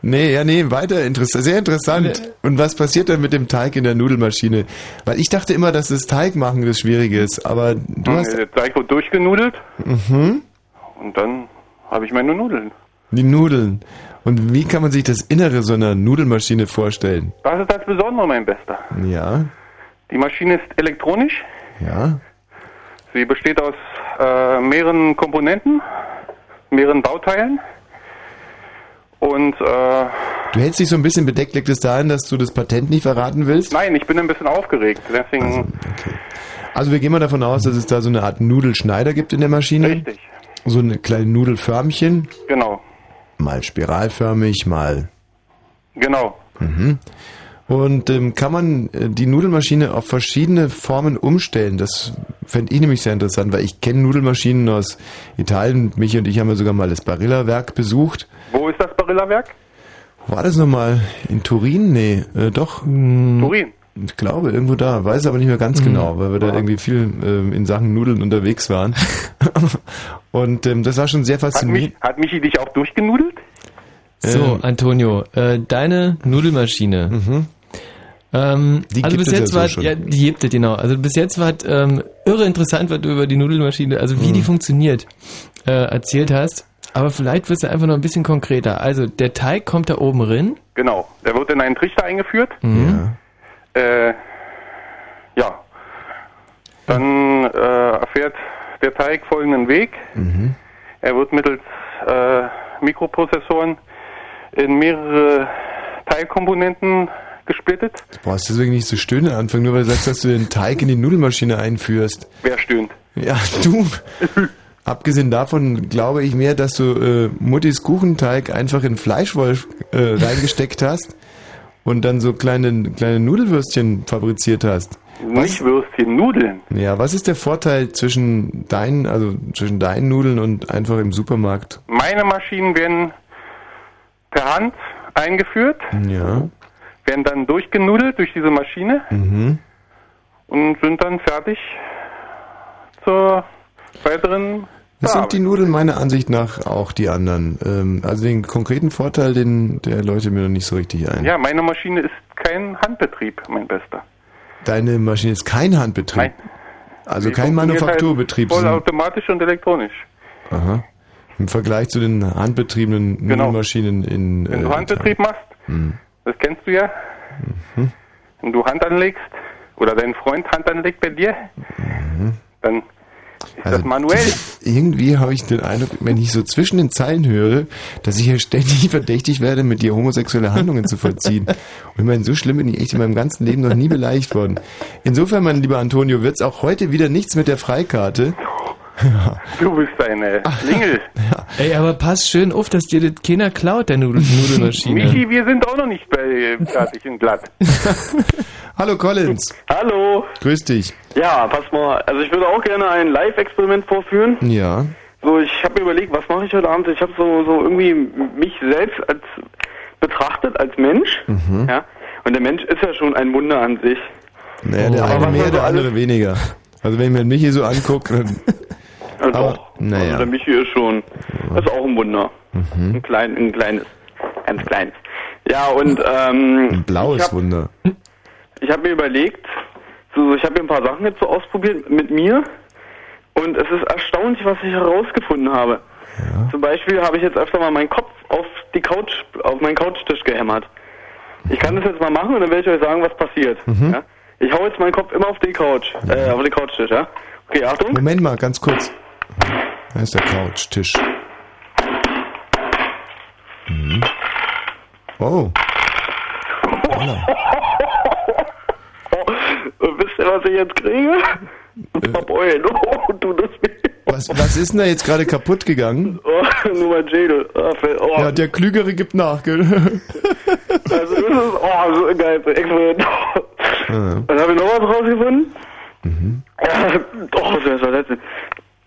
Nee, ja, nee, weiter, interess sehr interessant. Und was passiert dann mit dem Teig in der Nudelmaschine? Weil ich dachte immer, dass das Teigmachen das Schwierige ist, aber du hast... der Teig wird durchgenudelt Mhm. und dann habe ich meine Nudeln. Die Nudeln. Und wie kann man sich das Innere so einer Nudelmaschine vorstellen? Das ist das Besondere, mein Bester. Ja, Die Maschine ist elektronisch. ja. Sie besteht aus äh, mehreren Komponenten, mehreren Bauteilen. Und äh, Du hältst dich so ein bisschen bedeckt, liegt es daran, dass du das Patent nicht verraten willst? nein, ich bin ein bisschen aufgeregt. Deswegen Also wir gehen mal davon aus, dass es da so eine Art Nudelschneider gibt in der Maschine. Richtig. So eine kleine Nudelförmchen, genau, mal spiralförmig, mal... genau. Mhm. Und ähm, kann man äh, die Nudelmaschine auf verschiedene Formen umstellen? Das fände ich nämlich sehr interessant, weil ich kenne Nudelmaschinen aus Italien. Michi und ich haben ja sogar mal das Barilla-Werk besucht. Wo ist das Barilla-Werk? War das nochmal? In Turin? Nee, äh, doch. mh, Turin. Ich glaube, irgendwo da. Weiß aber nicht mehr ganz genau, weil wir da irgendwie viel ähm, in Sachen Nudeln unterwegs waren. und ähm, das war schon sehr Hat, faszinierend. mich, hat Michi dich auch durchgenudelt? So, Ähm. Antonio, äh, deine Nudelmaschine. Ähm, Mhm. Die also gibt bis es ja jetzt so war, schon. ja, die gibt es, genau. Also bis jetzt war ähm, irre interessant, was du über die Nudelmaschine, also wie Mhm. die funktioniert, äh, erzählt hast. Aber vielleicht wirst du einfach noch ein bisschen konkreter. Also der Teig kommt da oben rein. Genau. Der wird in einen Trichter eingeführt. Mhm. Äh, ja. Dann äh, erfährt der Teig folgenden Weg. Mhm. Er wird mittels äh, Mikroprozessoren in mehrere Teilkomponenten gesplittet. Du brauchst deswegen nicht so stöhnen anfangen, nur weil du sagst, dass du den Teig in die Nudelmaschine einführst. Wer stöhnt? Ja, du. Abgesehen davon glaube ich mehr, dass du äh, Muttis Kuchenteig einfach in Fleischwolf äh, reingesteckt hast und dann so kleine, kleine Nudelwürstchen fabriziert hast. Nicht Würstchen, Nudeln. Ja, was ist der Vorteil zwischen deinen, also zwischen deinen Nudeln und einfach im Supermarkt? Meine Maschinen werden per Hand eingeführt, Ja. werden dann durchgenudelt durch diese Maschine Mhm. und sind dann fertig zur weiteren Das sind die Nudeln meiner Ansicht nach auch die anderen. Ähm, also den konkreten Vorteil, den der leuchtet mir noch nicht so richtig ein. Ja, meine Maschine ist kein Handbetrieb, mein Bester. Deine Maschine ist kein Handbetrieb. Nein. Also Die kein funktioniert Manufakturbetrieb. Halt vollautomatisch und elektronisch. Aha. Im Vergleich zu den handbetriebenen Genau. Nudelmaschinen in. Wenn du äh, Handbetrieb machst, Hm. das kennst du ja, Mhm. wenn du Hand anlegst oder dein Freund Hand anlegt bei dir, Mhm. dann Also das manuell. Irgendwie habe ich den Eindruck, wenn ich so zwischen den Zeilen höre, dass ich hier ständig verdächtig werde, mit dir homosexuelle Handlungen zu vollziehen. Und ich meine, so schlimm bin ich echt in meinem ganzen Leben noch nie beleidigt worden. Insofern, mein lieber Antonio, wird es auch heute wieder nichts mit der Freikarte. Du bist eine Klingel. Ey, aber pass schön auf, dass dir das keiner klaut, der Nudel Nudelmaschine. Michi, wir sind auch noch nicht bei fertig und glatt. Hallo Collins. Hallo. Grüß dich. Ja, pass mal. Also ich würde auch gerne ein Live-Experiment vorführen. Ja. So, ich habe mir überlegt, was mache ich heute Abend? Ich habe so, so irgendwie mich selbst als betrachtet als Mensch. Mhm. Ja. Und der Mensch ist ja schon ein Wunder an sich. Naja, der Aber eine mehr, der andere weniger. Also wenn ich mir Michi so angucke, dann... Also Aber, doch. naja. Also der Michi ist schon, das ist auch ein Wunder. Mhm. Ein, klein, ein kleines, ganz kleines. Ja, und ähm, Ein blaues ich hab, Wunder. Ich habe mir überlegt, so, ich habe mir ein paar Sachen jetzt so ausprobiert mit mir und es ist erstaunlich, was ich herausgefunden habe. Zum Beispiel habe ich jetzt öfter mal meinen Kopf auf die Couch, auf meinen Couchtisch gehämmert. Ich kann das jetzt mal machen und dann werde ich euch sagen, was passiert. Mhm. Ja? Ich hau jetzt meinen Kopf immer auf die Couch, äh, auf den Couchtisch, ja? Okay, Achtung. Moment mal, ganz kurz. Da ist der Couchtisch. Mhm. Oh. Holla. Wisst ihr, was ich jetzt kriege? Äh. Verbeulen. Oh, du das. Was, was ist denn da jetzt gerade kaputt gegangen? Oh, nur mein Schädel. Oh, fällt- oh. Ja, der Klügere gibt nach, gell? Also das ist, oh, so geil. Explodiert. Ah. Dann habe ich noch was rausgefunden. Mhm. Oh, das ist verletzend.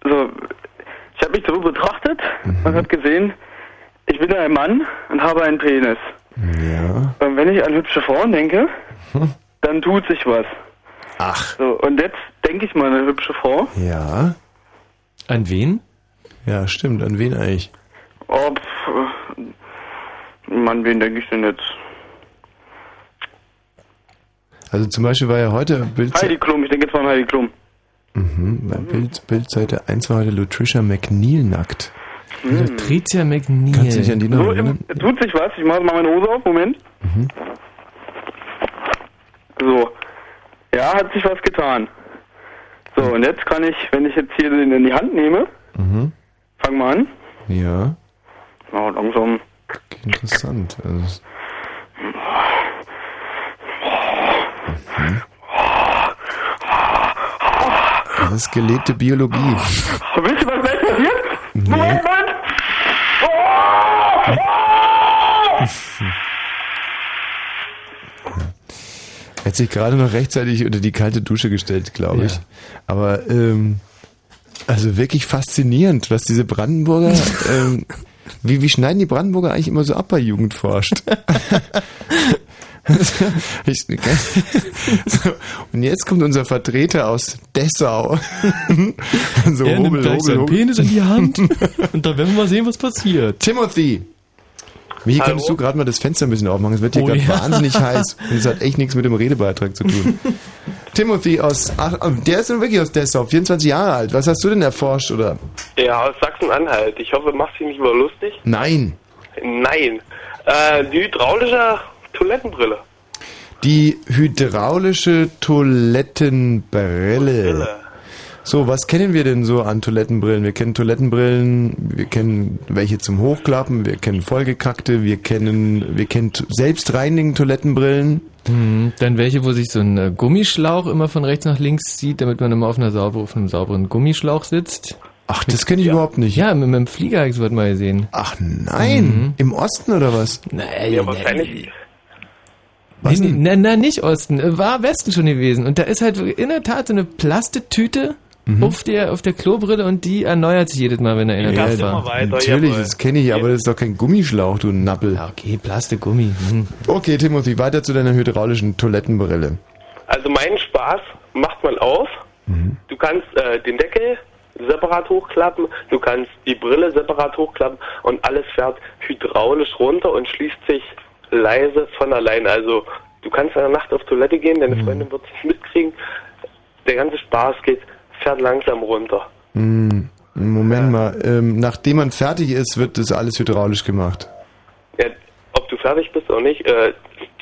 So, ich habe mich so betrachtet Mhm. und habe gesehen, ich bin ein Mann und habe einen Penis. Ja. Und wenn ich an hübsche Frauen denke, dann tut sich was. Ach. So, und jetzt denke ich mal an eine hübsche Frau. Ja. An wen? Ja, stimmt. An wen eigentlich? Pff, Mann, wen denke ich denn jetzt? Also zum Beispiel war ja heute Bild, Heidi Klum, ich denke jetzt mal an Heidi Klum. Mhm, bei Bild, Bildseite 1 war heute Lutricia McNeil nackt. Patricia McNeil. Kannst du dich an die noch So, erinnern? tut sich was. Ich mache mal meine Hose auf. Moment. Mhm. So. Ja, hat sich was getan. So, und jetzt kann ich, wenn ich jetzt hier den in die Hand nehme, Mhm. fang mal an. Ja, Na, langsam. interessant. Also, es- mhm. Das ist gelebte Biologie. Wisst ihr, was gleich passiert? Nee. Moment, Moment! Er hat sich gerade noch rechtzeitig unter die kalte Dusche gestellt, glaube ich. Ja. Aber ähm, also wirklich faszinierend, was diese Brandenburger. ähm, wie, wie schneiden die Brandenburger eigentlich immer so ab bei Jugend forscht? ich, so, und jetzt kommt unser Vertreter aus Dessau. so er nimmt gleich seinen Penis in die Hand und dann werden wir mal sehen, was passiert. Timothy! Wie Hallo? könntest du gerade mal das Fenster ein bisschen aufmachen? Es wird hier Oh, gerade ja. wahnsinnig heiß und es hat echt nichts mit dem Redebeitrag zu tun. Timothy aus, ach, der ist nun wirklich aus Dessau, 24 Jahre alt. Was hast du denn erforscht oder? Ja, aus Sachsen-Anhalt. Ich hoffe, machst dich nicht über lustig. Nein. Nein. Äh, die hydraulische Toilettenbrille. Die hydraulische Toilettenbrille. So, was kennen wir denn so an Toilettenbrillen? Wir kennen Toilettenbrillen, wir kennen welche zum Hochklappen, wir kennen vollgekackte, wir kennen, wir kennen t- selbstreinigende Toilettenbrillen. Mhm. Dann welche, wo sich so ein äh, Gummischlauch immer von rechts nach links zieht, damit man immer auf, einer sauber, auf einem sauberen Gummischlauch sitzt. Ach, das kenne ich überhaupt nicht. Ja, mit, mit dem Flieger habe ich sowas mal gesehen. Ach nein, im Osten oder was? Nein, Ja, wahrscheinlich. Was nee, nee, na, na, nicht Osten, äh, war Westen schon gewesen. Und da ist halt in der Tat so eine Plastetüte Mhm. auf der auf der Klobrille und die erneuert sich jedes Mal, wenn er in der da- war. natürlich, das kenne ich, aber das ist doch kein Gummischlauch, du Nappel. Ja, okay, Plastikgummi. Hm. Okay, Timothy, weiter zu deiner hydraulischen Toilettenbrille. Also meinen Spaß macht man auf. Du kannst äh, den Deckel separat hochklappen, du kannst die Brille separat hochklappen und alles fährt hydraulisch runter und schließt sich leise von allein. Also du kannst in der Nacht auf Toilette gehen, deine Freundin wird es nicht mitkriegen. Der ganze Spaß geht, fährt langsam runter. Hm, Moment mal, ähm, nachdem man fertig ist, wird das alles hydraulisch gemacht. Ja, ob du fertig bist oder nicht, äh,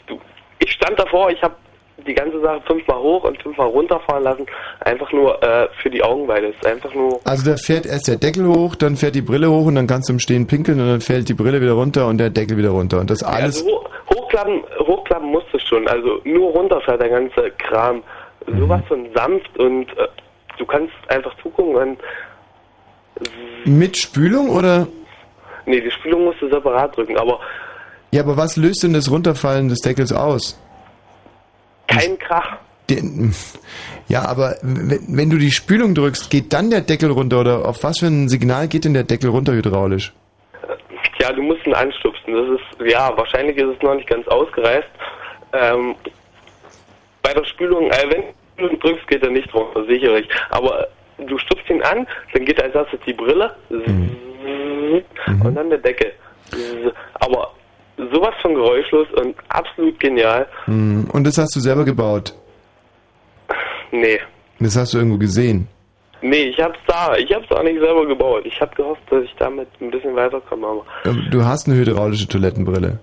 du, ich stand davor, ich habe die ganze Sache fünfmal hoch und fünfmal runterfahren lassen, einfach nur äh, für die Augenweide. Ist einfach nur, Also da fährt erst der Deckel hoch, dann fährt die Brille hoch und dann kannst du im Stehen pinkeln und dann fällt die Brille wieder runter und der Deckel wieder runter. Und das alles. also ho hochklappen, hochklappen musst du schon, also nur runterfährt der ganze Kram. Sowas von sanft und äh, du kannst einfach zugucken und Mit Spülung oder? nee, die Spülung musst du separat drücken, aber Ja, aber was löst denn das Runterfallen des Deckels aus? Kein Krach. Den, ja, aber wenn, wenn du die Spülung drückst, geht dann der Deckel runter oder auf was für ein Signal geht denn der Deckel runter hydraulisch? Ja, du musst ihn anstupsen. Das ist, ja, wahrscheinlich ist es noch nicht ganz ausgereift. Ähm, bei der Spülung, äh, wenn du ihn drückst, geht er nicht runter, sicherlich. Aber du stupst ihn an, dann geht als erstes die Brille und dann der Deckel. Aber sowas von geräuschlos und absolut genial. Hm, Und das hast du selber gebaut? Nee. Das hast du irgendwo gesehen? Nee, ich hab's da. Ich hab's auch nicht selber gebaut. Ich hab gehofft, dass ich damit ein bisschen weiterkomme. Aber, Ähm, Du hast eine hydraulische Toilettenbrille.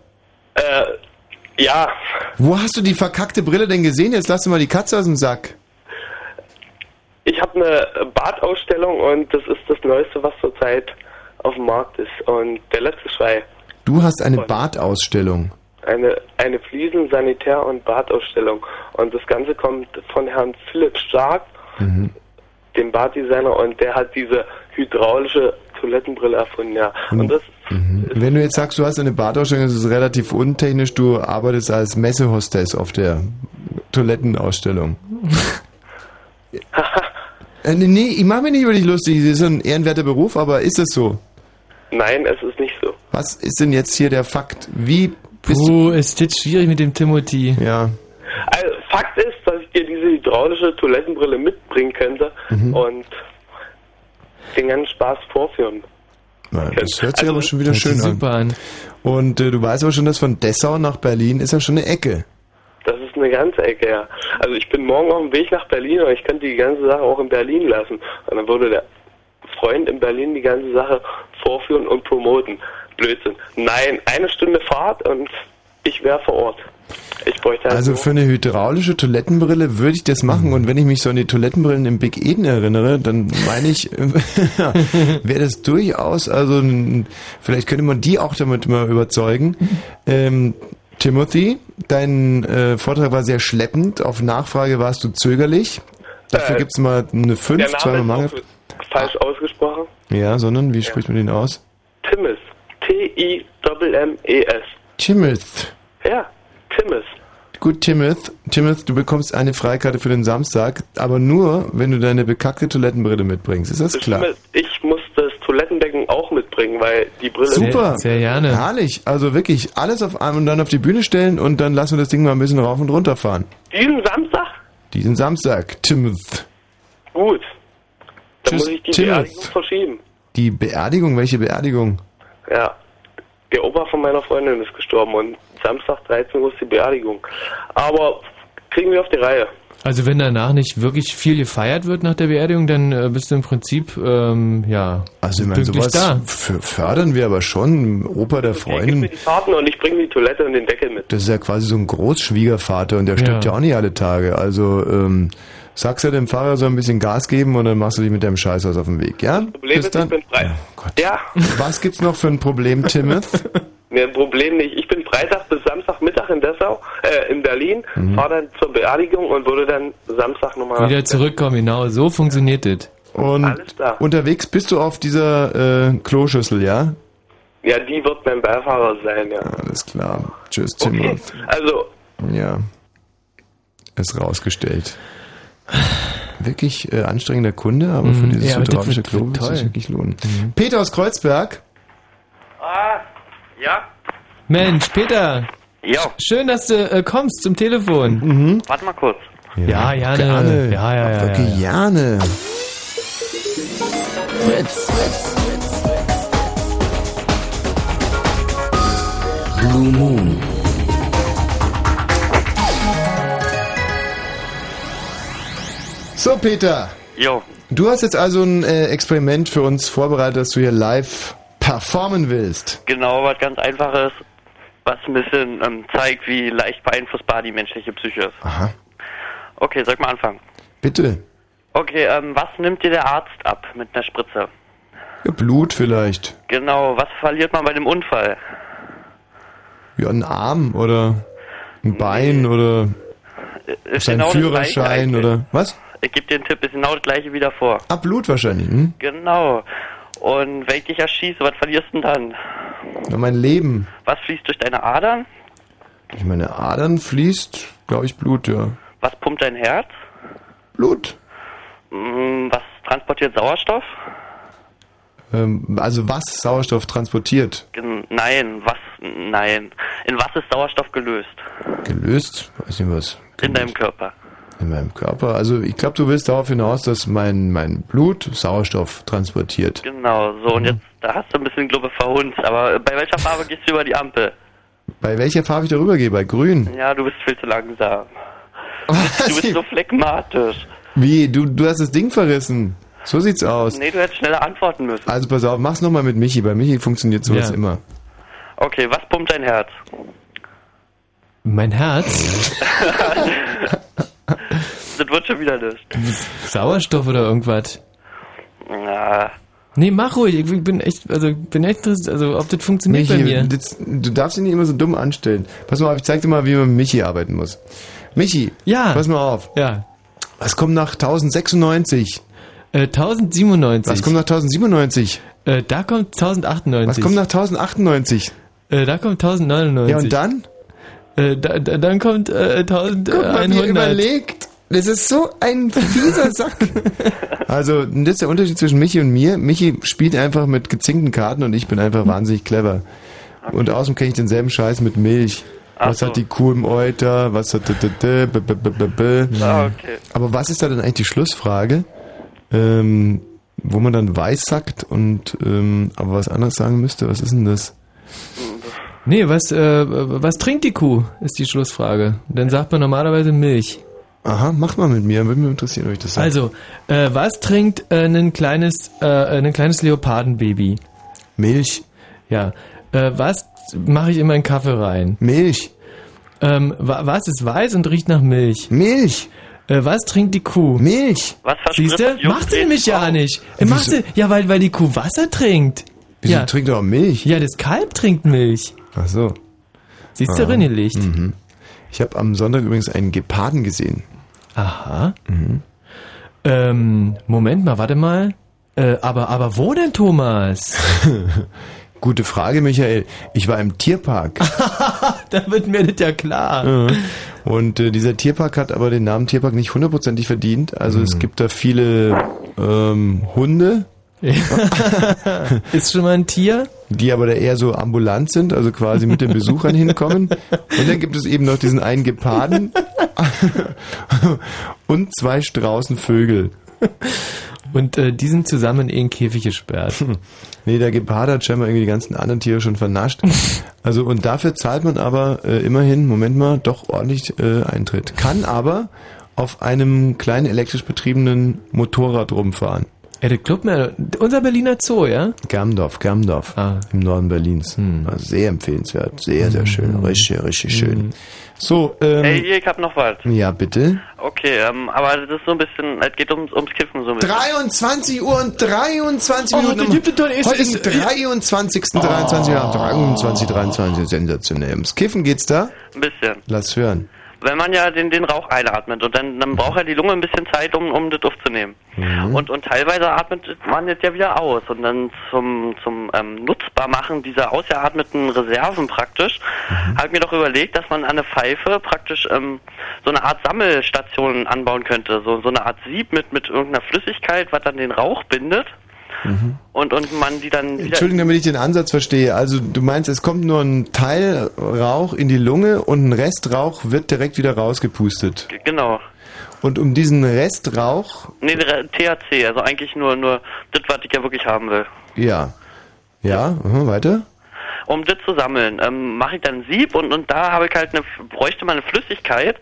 äh, ja, Wo hast du die verkackte Brille denn gesehen? Jetzt lass du mal die Katze aus dem Sack. ich habe eine Badausstellung und das ist das Neueste, was zurzeit auf dem Markt ist. Und der letzte Schrei. Du hast eine Badausstellung. Eine, eine Fliesen-, Sanitär- und Badausstellung. Und das Ganze kommt von Herrn Philipp Stark, Mhm. dem Baddesigner, und der hat diese hydraulische Toilettenbrille erfunden, ja. Und das, Wenn du jetzt sagst, du hast eine Badausstellung, das ist relativ untechnisch, du arbeitest als Messehostess auf der Toilettenausstellung. äh, nee, ich mache mich nicht über dich lustig, das ist ein ehrenwerter Beruf, aber ist es so? nein, es ist nicht so. Was ist denn jetzt hier der Fakt? Wie bist Puh, ist jetzt schwierig mit dem Timothy. Ja. Also, Fakt ist, dass ich dir diese hydraulische Toilettenbrille mitbringen könnte Mhm. und den ganzen Spaß vorführen. Na, das hört sich aber schon wieder schön an. an. Und äh, du weißt aber schon, dass von Dessau nach Berlin ist ja schon eine Ecke. Das ist eine ganze Ecke, ja. Also ich bin morgen auf dem Weg nach Berlin und ich könnte die ganze Sache auch in Berlin lassen. Und dann würde der Freund in Berlin die ganze Sache vorführen und promoten. Blödsinn. Nein, eine Stunde Fahrt und ich wäre vor Ort. Halt Also für eine hydraulische Toilettenbrille würde ich das machen und wenn ich mich so an die Toilettenbrillen im Big Eden erinnere, dann meine ich, wäre das durchaus, also vielleicht könnte man die auch damit mal überzeugen. Ähm, Timothy, dein äh, Vortrag war sehr schleppend, auf Nachfrage warst du zögerlich. Dafür Äh, gibt's mal eine der 5, Name zweimal Mangel. Falsch ausgesprochen. Ja, sondern wie spricht man den aus? Timmis. T-I-M-M-E-S. Timothy. Ja, Timmis. Gut, Timothy, Timothy, du bekommst eine Freikarte für den Samstag, aber nur, wenn du deine bekackte Toilettenbrille mitbringst. Ist das klar? Timmis. Ich muss das Toilettenbecken auch mitbringen, weil die Brille... Super. gerne. Herrlich. Also wirklich alles auf einmal und dann auf die Bühne stellen und dann lassen wir das Ding mal ein bisschen rauf und runter fahren. Diesen Samstag? Diesen Samstag, Timothy. Gut. Dann Tschüss, muss ich die Timothy. Beerdigung verschieben. Die Beerdigung, welche Beerdigung? Ja. Der Opa von meiner Freundin ist gestorben und Samstag 13 Uhr ist die Beerdigung. Aber kriegen wir auf die Reihe. Also wenn danach nicht wirklich viel gefeiert wird nach der Beerdigung, dann äh, bist du im Prinzip ähm, ja Also ich meine, sowas da. fördern wir aber schon. Opa der Freundin, mir die Karten und ich bringe die Toilette und den Deckel mit. das ist ja quasi so ein Großschwiegervater und der stirbt ja, Ja. auch nicht alle Tage. Also ähm, sagst ja dem Fahrer so ein bisschen Gas geben und dann machst du dich mit deinem Scheißhaus auf den Weg, ja? Problem Bis ist, dann. ich bin frei. Ja, Was gibt's noch für ein Problem, Timothy? ne, Problem nicht. Ich bin Freitag bis Samstagmittag in Dessau, äh, in Berlin, Mhm. fahre dann zur Beerdigung und würde dann Samstag nochmal... Wieder zurückkommen, genau, so funktioniert das. Und unterwegs bist du auf dieser äh, Kloschüssel, ja? Ja, die wird mein Beifahrer sein, ja. Alles klar. Tschüss, Okay, Timothy. also, Ja. Ist rausgestellt. Wirklich äh, anstrengender Kunde, aber für Mhm. dieses Ja, hydraulische Klo wird toll. wirklich lohnen. Peter aus Kreuzberg. Ah, ja? Mensch, Peter. Ja. Schön, dass du äh, kommst zum Telefon. Mhm. Warte mal kurz. Ja, gerne. Gerne. Ja, ja, ja. Wirklich ja, ja. gerne. Fritz. Blue Moon. So, Peter. Jo. Du hast jetzt also ein äh, Experiment für uns vorbereitet, das du hier live performen willst. Genau, was ganz einfaches, was ein bisschen ähm, zeigt, wie leicht beeinflussbar die menschliche Psyche ist. Aha. Okay, soll ich mal anfangen? Bitte. Okay, ähm, was nimmt dir der Arzt ab mit einer Spritze? Ja, Blut vielleicht. Genau, was verliert man bei dem Unfall? Ja, ein Arm oder ein Bein oder Ist sein genau Führerschein oder was? Ich gebe dir einen Tipp, ist genau das gleiche wie davor. Ah, Blut wahrscheinlich. Hm? Genau. Und wenn ich dich erschieße, was verlierst du denn dann? Ja, mein Leben. Was fließt durch deine Adern? Durch meine Adern fließt, glaube ich, Blut, ja. Was pumpt dein Herz? Blut. Mm, Was transportiert Sauerstoff? Ähm, also was Sauerstoff transportiert? Nein, was? Nein. In was ist Sauerstoff gelöst? Gelöst? Weiß nicht was. In deinem Körper. In meinem Körper. Also ich glaube, du willst darauf hinaus, dass mein, mein Blut Sauerstoff transportiert. Genau, so und jetzt, da hast du ein bisschen Glubbe verhunzt, aber bei welcher Farbe gehst du über die Ampel? Bei welcher Farbe ich darüber gehe? Bei grün. Ja, du bist viel zu langsam. Du bist so phlegmatisch. Wie? Du, du hast das Ding verrissen. So sieht's aus. Nee, du hättest schneller antworten müssen. Also pass auf, mach's nochmal mit Michi. Bei Michi funktioniert sowas Ja. immer. Okay, was pumpt dein Herz? Mein Herz? das wird schon wieder nicht. Sauerstoff oder irgendwas? Na, Nee, mach ruhig. Ich bin echt, also bin echt interessiert, also ob das funktioniert bei Michi, mir. das, du darfst dich nicht immer so dumm anstellen. Pass mal auf, ich zeig dir mal, wie man mit Michi arbeiten muss. Michi, Ja. pass mal auf. Ja. Was kommt nach 1096? Äh, 1097. Was kommt nach 1097? Äh, da kommt 1098. Was kommt nach 1098? Äh, da kommt 1099. Ja, und dann? Äh, da, da, dann kommt äh, 1100. Guck mal, wie er überlegt. Das ist so ein fieser Sack. Also, das ist der Unterschied zwischen Michi und mir. Michi spielt einfach mit gezinkten Karten und ich bin einfach wahnsinnig clever. Und außerdem kenne ich denselben Scheiß mit Milch. Ach Was so. hat die Kuh im Euter? Was hat... Ah, okay. Aber was ist da denn eigentlich die Schlussfrage? Ähm, wo man dann weiß sagt und ähm, aber was anderes sagen müsste? Was ist denn das? Nee, was, äh, was trinkt die Kuh, ist die Schlussfrage. Dann sagt man normalerweise Milch. Aha, mach mal mit mir, würde mich interessieren, ob ich das sage. Also, äh, was trinkt äh, ein kleines, äh, ein kleines Leopardenbaby? Milch. Ja. Äh, was mache ich in meinen Kaffee rein? Milch. Ähm, wa was ist weiß und riecht nach Milch? Milch. Äh, was trinkt die Kuh? Milch. Was Siehst du? Macht sie nämlich ja nicht. Äh, macht sie, ja, weil, weil die Kuh Wasser trinkt. Wieso ja. trinkt er auch Milch? Ja, das Kalb trinkt Milch. Ach so. Siehst du, Ah. Rinnelicht. Mhm. Ich habe am Sonntag übrigens einen Geparden gesehen. Aha. Mhm. Ähm, Moment mal, warte mal. Äh, aber, aber wo denn, Thomas? Gute Frage, Michael. Ich war im Tierpark. da wird mir das ja klar. Und äh, dieser Tierpark hat aber den Namen Tierpark nicht hundertprozentig verdient. Also Mhm. es gibt da viele ähm, Hunde. Ist schon mal ein Tier? Die aber da eher so ambulant sind, also quasi mit den Besuchern hinkommen. Und dann gibt es eben noch diesen einen Geparden und zwei Straußenvögel. Und äh, die sind zusammen in Käfig gesperrt. Nee, der Gepard hat scheinbar irgendwie die ganzen anderen Tiere schon vernascht. Also und dafür zahlt man aber äh, immerhin, Moment mal, doch ordentlich äh, Eintritt. Kann aber auf einem kleinen elektrisch betriebenen Motorrad rumfahren. Ja, der Club, unser Berliner Zoo, ja? Germdorf, Germdorf, im Norden Berlins. Also sehr empfehlenswert, sehr, sehr schön, richtig, richtig schön. So, ähm, Hey, hier, ich hab noch was. ja bitte. Okay, ähm, aber das ist so ein bisschen, es geht ums, ums Kiffen so ein bisschen. 23 Uhr und 23 Oh, Minuten. da gibt es Heute ist- ist 23. 23. Oh. 23, 23, sensationell. Ums Kiffen geht's da? Ein bisschen. Lass hören. Wenn man ja den, den Rauch einatmet und dann, dann braucht ja die Lunge ein bisschen Zeit, um, um das aufzunehmen. Mhm. Und, und teilweise atmet man jetzt ja wieder aus. Und dann zum, zum ähm, Nutzbarmachen dieser ausgeatmeten Reserven praktisch, Mhm. habe ich mir doch überlegt, dass man an eine Pfeife praktisch ähm, so eine Art Sammelstation anbauen könnte. So, so eine Art Sieb mit, mit irgendeiner Flüssigkeit, was dann den Rauch bindet. Und, und man die dann. Entschuldigung, damit ich den Ansatz verstehe. Also du meinst, es kommt nur ein Teil Rauch in die Lunge und ein Rest Rauch wird direkt wieder rausgepustet. Genau. Und um diesen Restrauch, Nee, der THC, also eigentlich nur, nur das, was ich ja wirklich haben will. ja. Ja, aha, weiter? um das zu sammeln, ähm, mache ich dann ein Sieb und, und da habe ich halt eine, bräuchte man eine Flüssigkeit,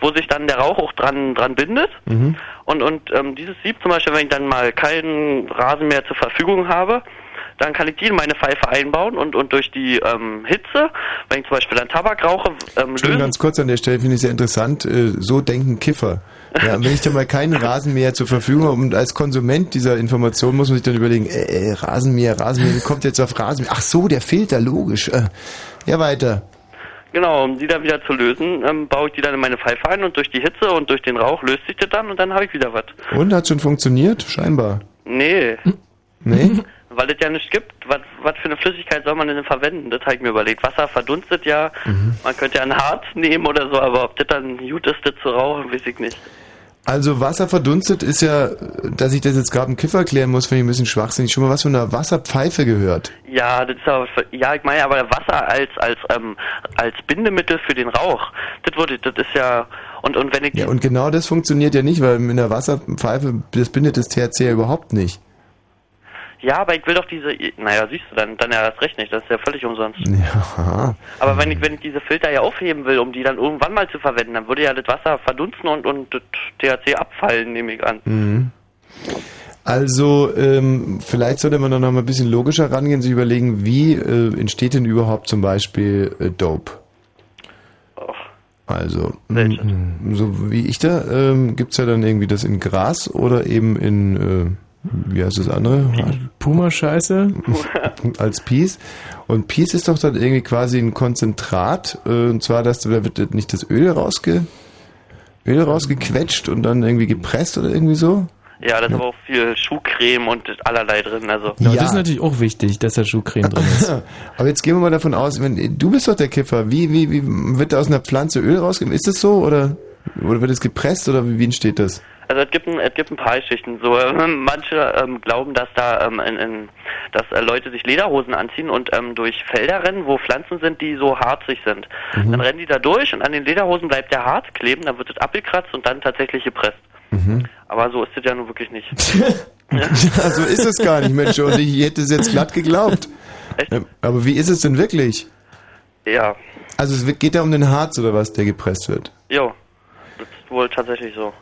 wo sich dann der Rauch auch dran, dran bindet. Mhm. Und, und ähm, dieses Sieb zum Beispiel, wenn ich dann mal keinen Rasen mehr zur Verfügung habe, dann kann ich die in meine Pfeife einbauen und, und durch die ähm, Hitze, wenn ich zum Beispiel dann Tabak rauche, ähm, lösen. ganz kurz an der Stelle finde ich sehr interessant. äh, So denken Kiffer. Ja, wenn ich dann mal keinen Rasenmäher zur Verfügung habe und als Konsument dieser Information muss man sich dann überlegen, äh, äh, Rasenmäher, Rasenmäher, wie kommt jetzt auf Rasenmäher? Ach so, der Filter, logisch. Äh, ja, weiter. Genau, um die dann wieder zu lösen, ähm, baue ich die dann in meine Pfeife ein und durch die Hitze und durch den Rauch löst sich das dann und dann habe ich wieder was. Und, hat schon funktioniert? Scheinbar. Nee. Nee? Weil es ja nichts gibt. Was, was für eine Flüssigkeit soll man denn verwenden? Das habe ich mir überlegt. Wasser verdunstet ja. Mhm. Man könnte ja ein Harz nehmen oder so, aber ob das dann gut ist, das zu rauchen, weiß ich nicht. Also Wasser verdunstet ist ja, dass ich das jetzt gerade im Kiffer erklären muss, finde ich ein bisschen schwachsinnig. Schon mal was von einer Wasserpfeife gehört. Ja, das ist aber, ja, ich meine, aber Wasser als als ähm, als Bindemittel für den Rauch, das wurde, das ist ja und und wenn ich Ja, und genau das funktioniert ja nicht, weil in der Wasserpfeife, das bindet das THC ja überhaupt nicht. Ja, aber ich will doch diese, naja, siehst du dann, dann ja erst recht nicht, das ist ja völlig umsonst. Ja. Aber wenn ich wenn ich diese Filter ja aufheben will, um die dann irgendwann mal zu verwenden, dann würde ja das Wasser verdunsten und und das THC abfallen, nehme ich an. Mhm. Also ähm, vielleicht sollte man dann noch mal ein bisschen logischer rangehen, sich überlegen, wie äh, entsteht denn überhaupt zum Beispiel äh, Dope? Also, mm, so wie ich da, ähm, gibt's ja dann irgendwie das in Gras oder eben in, äh, wie heißt das andere? Puma-Scheiße? Als Peace. Und Peace ist doch dann irgendwie quasi ein Konzentrat, äh, und zwar, dass da wird nicht das Öl rausge, Öl rausgequetscht und dann irgendwie gepresst oder irgendwie so? Ja, da ist aber auch viel Schuhcreme und allerlei drin. Also Ja, das ist natürlich auch wichtig, dass da Schuhcreme drin ist. Aber jetzt gehen wir mal davon aus, wenn du bist doch der Kiffer, wie, wie, wie wird da aus einer Pflanze Öl rausgegeben? Ist das so oder, oder wird es gepresst oder wie, wie entsteht das? Also es gibt ein, es gibt ein paar Geschichten. So äh, manche ähm, glauben, dass da ähm, in, in, dass äh, Leute sich Lederhosen anziehen und ähm, durch Felder rennen, wo Pflanzen sind, die so harzig sind. Mhm. Dann rennen die da durch und an den Lederhosen bleibt der Harz kleben, dann wird es abgekratzt und dann tatsächlich gepresst. Mhm. Aber so ist es ja nun wirklich nicht. Ja, so ist es gar nicht, Mensch. Und ich hätte es jetzt glatt geglaubt. Ähm, Aber wie ist es denn wirklich? Ja, Also es geht da um den Harz oder was, der gepresst wird? jo, ist wohl tatsächlich so.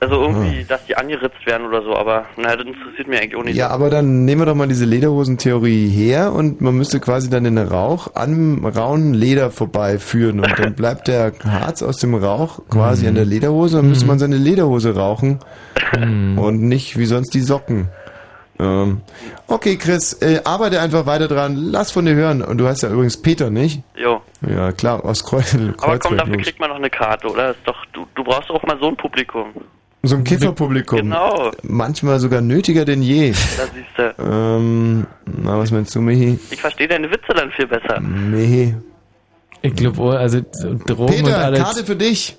Also irgendwie, dass die angeritzt werden oder so, aber naja, das interessiert mich eigentlich auch nicht. Ja, aber dann nehmen wir doch mal diese Lederhosentheorie her und man müsste quasi dann den Rauch am rauen Leder vorbeiführen und dann bleibt der Harz aus dem Rauch quasi an der Lederhose und müsste man seine Lederhose rauchen und nicht wie sonst die Socken. Ähm, okay, Chris, äh, arbeite einfach weiter dran. Lass von dir hören. Und du heißt ja übrigens Peter, nicht? Jo. Ja, klar, aus Kreuz, Aber komm, Kreuzberg. dafür kriegt man noch eine Karte, oder? Ist doch, du, du brauchst auch mal so ein Publikum. So ein Kifferpublikum. Genau. Manchmal sogar nötiger denn je. Da siehst du. Ähm, na, was meinst du, Michi? Ich verstehe deine Witze dann viel besser. Michi. Ich glaube, also so Drogen und Peter, alles. Karte für dich.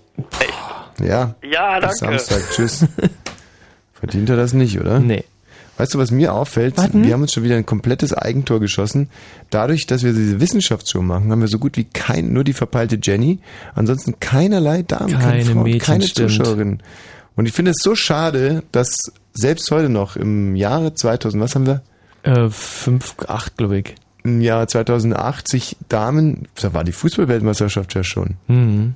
Ja. Ja, Bis danke. Samstag, tschüss. Verdient er das nicht, oder? Nee. Weißt du, was mir auffällt? Wir haben uns schon wieder ein komplettes Eigentor geschossen. Dadurch, dass wir diese Wissenschaftsshow machen, haben wir so gut wie kein, nur die verpeilte Jenny. Ansonsten keinerlei Damen, keine, Keine Frauen, Mädchen, keine. Zuschauerinnen. Und ich finde es so schade, dass selbst heute noch im Jahre 2000, was haben wir? Äh, fünf, acht, glaube ich. Im Jahr 2008 sich Damen, da war die Fußballweltmeisterschaft ja schon. Mhm.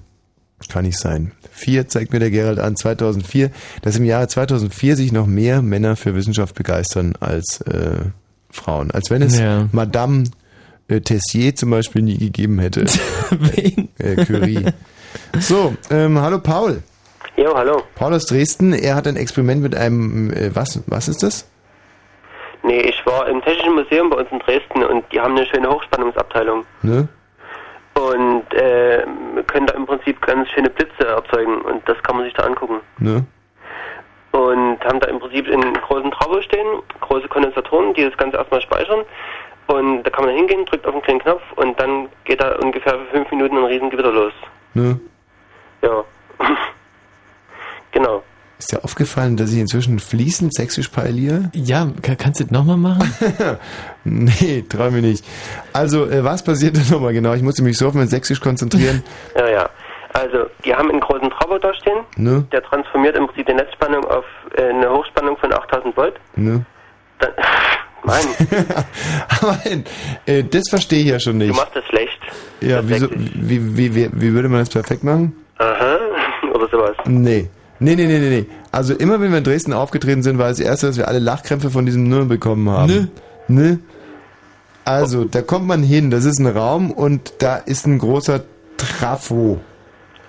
Kann nicht sein. Vier zeigt mir der Gerald an, 2004, dass im Jahre 2004 sich noch mehr Männer für Wissenschaft begeistern als äh, Frauen. Als wenn es Ja. Madame äh, Tessier zum Beispiel nie gegeben hätte. Wen? Äh, Curie. So, ähm, hallo Paul. Jo, hallo. Paul aus Dresden, er hat ein Experiment mit einem, äh, was, was ist das? Nee, ich war im Technischen Museum bei uns in Dresden und die haben eine schöne Hochspannungsabteilung. Ne? Und äh, können da im Prinzip ganz schöne Blitze erzeugen und das kann man sich da angucken. Ne? Und haben da im Prinzip in großen Trabo stehen, große Kondensatoren, die das Ganze erstmal speichern. Und da kann man hingehen, drückt auf einen kleinen Knopf und dann geht da ungefähr für fünf Minuten ein Riesengewitter los. Ne? Ja. genau. Ist dir aufgefallen, dass ich inzwischen fließend sächsisch parliere? Ja, ka- kannst du das nochmal machen? nee, trau mir nicht. Also, äh, was passiert denn nochmal genau? Ich musste mich so auf mein Sächsisch konzentrieren. Ja, ja. Also, die haben einen großen Trabo da stehen. ne? Der transformiert im Prinzip die Netzspannung auf äh, eine Hochspannung von 8000 Volt. Ne? Dann, Mann, Aber äh, das verstehe ich ja schon du nicht. machst das schlecht. Ja, wieso, wie, wie, wie, wie würde man das perfekt machen? Aha, oder sowas. Nee. Nee, nee, nee, nee, nee. Also immer wenn wir in Dresden aufgetreten sind, war das erste, dass wir alle Lachkrämpfe von diesem Nö bekommen haben. Ne? Ne? Also, da kommt man hin, das ist ein Raum und da ist ein großer Trafo.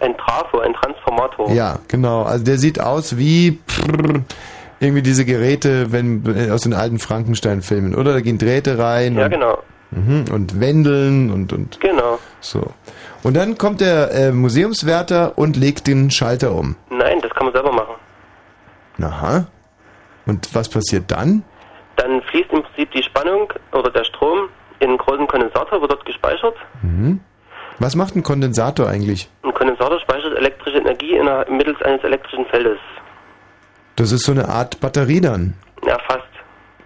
Ein Trafo, ein Transformator. Ja, genau. Also der sieht aus wie prrr, irgendwie diese Geräte, wenn äh, aus den alten Frankenstein-Filmen, oder? Da gehen Drähte rein. Ja, und, genau. Mhm, und Wendeln und und Genau. so. Und dann kommt der äh, Museumswärter und legt den Schalter um. Nein, das kann man selber machen. Aha. Und was passiert dann? Dann fließt im Prinzip die Spannung oder der Strom in einen großen Kondensator, wird dort gespeichert. Mhm. Was macht ein Kondensator eigentlich? Ein Kondensator speichert elektrische Energie in einer, mittels eines elektrischen Feldes. Das ist so eine Art Batterie dann. Ja, fast.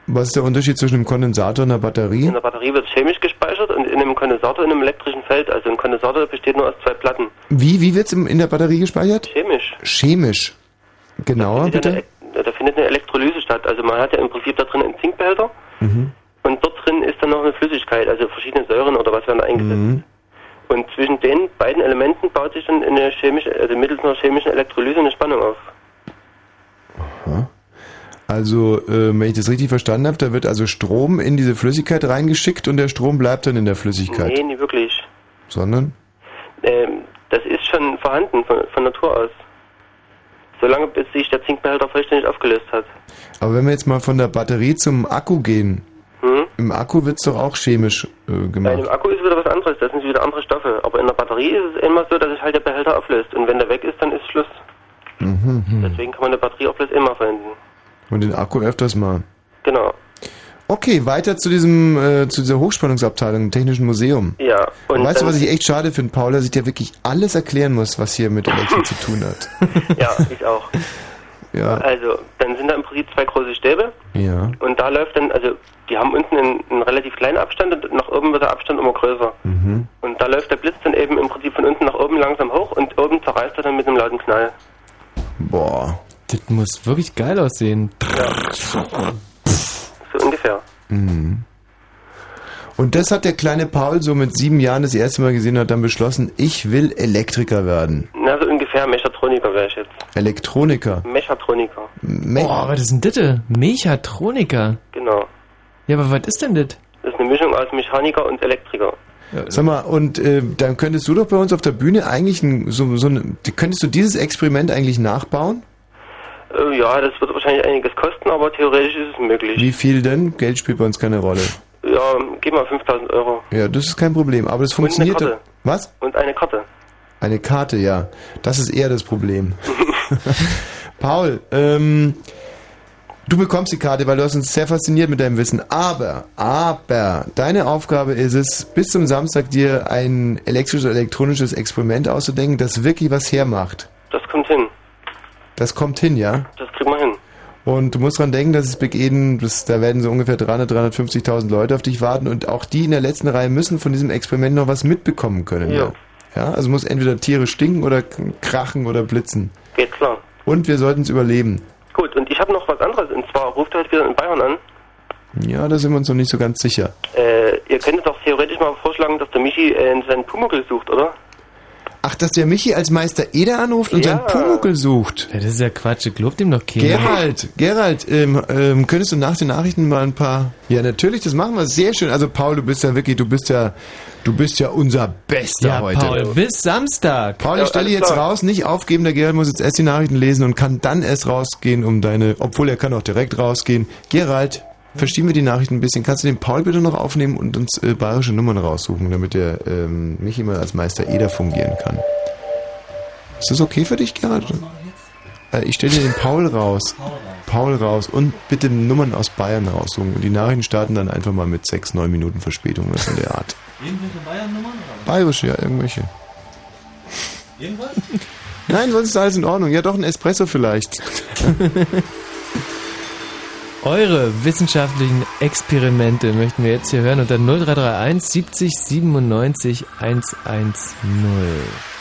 Was ist der Unterschied zwischen einem Kondensator und einer Batterie? In der Batterie wird chemisch gespeichert und in einem Kondensator in einem elektrischen Feld. Also ein Kondensator besteht nur aus zwei Platten. Wie, wie wird's im- in der Batterie gespeichert? Chemisch. Chemisch. Genauer, Da bitte? eine- Da findet eine Elektrolyse statt. Also man hat ja im Prinzip da drin einen Zinkbehälter Mhm. und dort drin ist dann noch eine Flüssigkeit, also verschiedene Säuren oder was werden da eingesetzt. Mhm. Und zwischen den beiden Elementen baut sich dann eine chemische, also mittels einer chemischen Elektrolyse eine Spannung auf. Also, äh, wenn ich das richtig verstanden habe, da wird also Strom in diese Flüssigkeit reingeschickt und der Strom bleibt dann in der Flüssigkeit. Nee, nicht wirklich. Sondern? Ähm, das ist schon vorhanden von, von Natur aus. Solange bis sich der Zinkbehälter vollständig aufgelöst hat. Aber wenn wir jetzt mal von der Batterie zum Akku gehen, Hm? im Akku wird's doch auch chemisch äh, gemacht. dem Akku ist wieder was anderes, das sind wieder andere Stoffe. Aber in der Batterie ist es immer so, dass sich halt der Behälter auflöst. Und wenn der weg ist, dann ist Schluss. Mhm. Deswegen kann man eine Batterie auch bloß immer verwenden. Und den Akku öfters mal. Genau. Okay, weiter zu diesem, äh, zu dieser Hochspannungsabteilung im Technischen Museum. Ja. Und weißt du, was ich echt schade finde, Paul, dass ich dir wirklich alles erklären muss, was hier mit Elektrik zu tun hat. Ja, ich auch. Ja. Also, dann sind da im Prinzip zwei große Stäbe. Ja. Und da läuft dann, also, die haben unten einen, einen relativ kleinen Abstand und nach oben wird der Abstand immer größer. Mhm. Und da läuft der Blitz dann eben im Prinzip von unten nach oben langsam hoch und oben zerreißt er dann mit einem lauten Knall. Boah. Das muss wirklich geil aussehen. So ungefähr. Mhm. Und das hat der kleine Paul so mit sieben Jahren das erste Mal gesehen und hat dann beschlossen, ich will Elektriker werden. Na, so ungefähr Mechatroniker wäre ich jetzt. Elektroniker. Mechatroniker. Me Boah, was ist denn das? Mechatroniker. Genau. Ja, aber was ist denn das? Das ist eine Mischung aus Mechaniker und Elektriker. Sag mal, und äh, dann könntest du doch bei uns auf der Bühne eigentlich ein, so, so eine, könntest du dieses Experiment eigentlich nachbauen? Äh, ja, das wird wahrscheinlich einiges kosten, aber theoretisch ist es möglich. Wie viel denn? Geld spielt bei uns keine Rolle. Ja, gib mal 5000 Euro. Ja, das ist kein Problem, aber das funktioniert Und eine. Karte. Was? Und eine Karte. Eine Karte, ja. Das ist eher das Problem. Paul, ähm, du bekommst die Karte, weil du hast uns sehr fasziniert mit deinem Wissen. Aber, aber, deine Aufgabe ist es, bis zum Samstag dir ein elektrisches oder elektronisches Experiment auszudenken, das wirklich was hermacht. Das kommt hin. Das kommt hin, ja? Das kriegen wir hin. Und du musst dran denken, dass es Big Eden, das, da werden so ungefähr 300, 350.000 Leute auf dich warten und auch die in der letzten Reihe müssen von diesem Experiment noch was mitbekommen können. Ja. Ja, also muss entweder Tiere stinken oder krachen oder blitzen. Geht klar. Und wir sollten es überleben. Gut, und ich habe noch was anderes. Und zwar ruft heute wieder in Bayern an. Ja, da sind wir uns noch nicht so ganz sicher. Äh, ihr könntet doch theoretisch mal vorschlagen, dass der Michi äh, seinen Pumuckl sucht, oder? Ach, dass der Michi als Meister Eder anruft und Ja. seinen Pumuckl sucht. Ja, das ist ja Quatsch, ich glaub dem doch keiner. Gerald, Gerald, ähm, ähm, könntest du nach den Nachrichten mal ein paar... Ja, natürlich, das machen wir. Sehr schön. Also Paul, du bist ja wirklich, du bist ja, du bist ja unser Bester Ja, heute. Paul, bis Samstag. Paul, ich stelle jetzt raus, nicht aufgeben, der Gerald muss jetzt erst die Nachrichten lesen und kann dann erst rausgehen, um deine, obwohl er kann auch direkt rausgehen. Gerald, verschieben wir die Nachrichten ein bisschen. Kannst du den Paul bitte noch aufnehmen und uns äh, bayerische Nummern raussuchen, damit der ähm, Michi mal als Meister Eder fungieren kann? Ist das okay für dich, Gerald? Äh, ich stelle dir den Paul raus. Paul raus und bitte Nummern aus Bayern raussuchen. Und die Nachrichten starten dann einfach mal mit sechs, neun Minuten Verspätung, was in der Art. Irgendwelche Bayern-Nummern? Bayerische, ja, irgendwelche. Irgendwas? Nein, sonst ist alles in Ordnung. Ja, doch ein Espresso vielleicht. Eure wissenschaftlichen Experimente möchten wir jetzt hier hören unter 0331 70 97 110.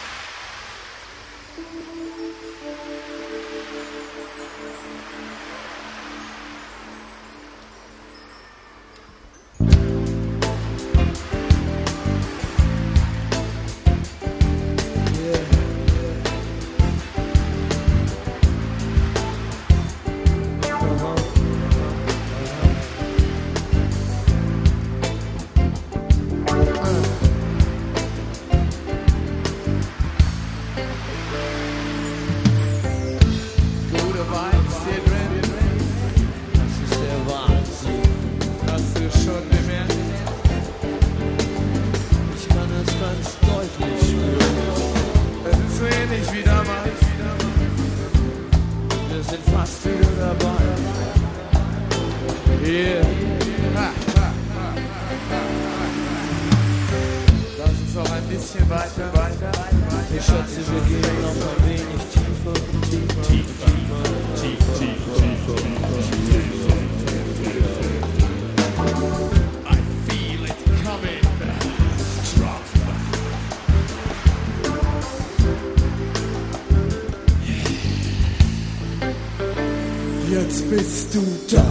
Jetzt bist du da,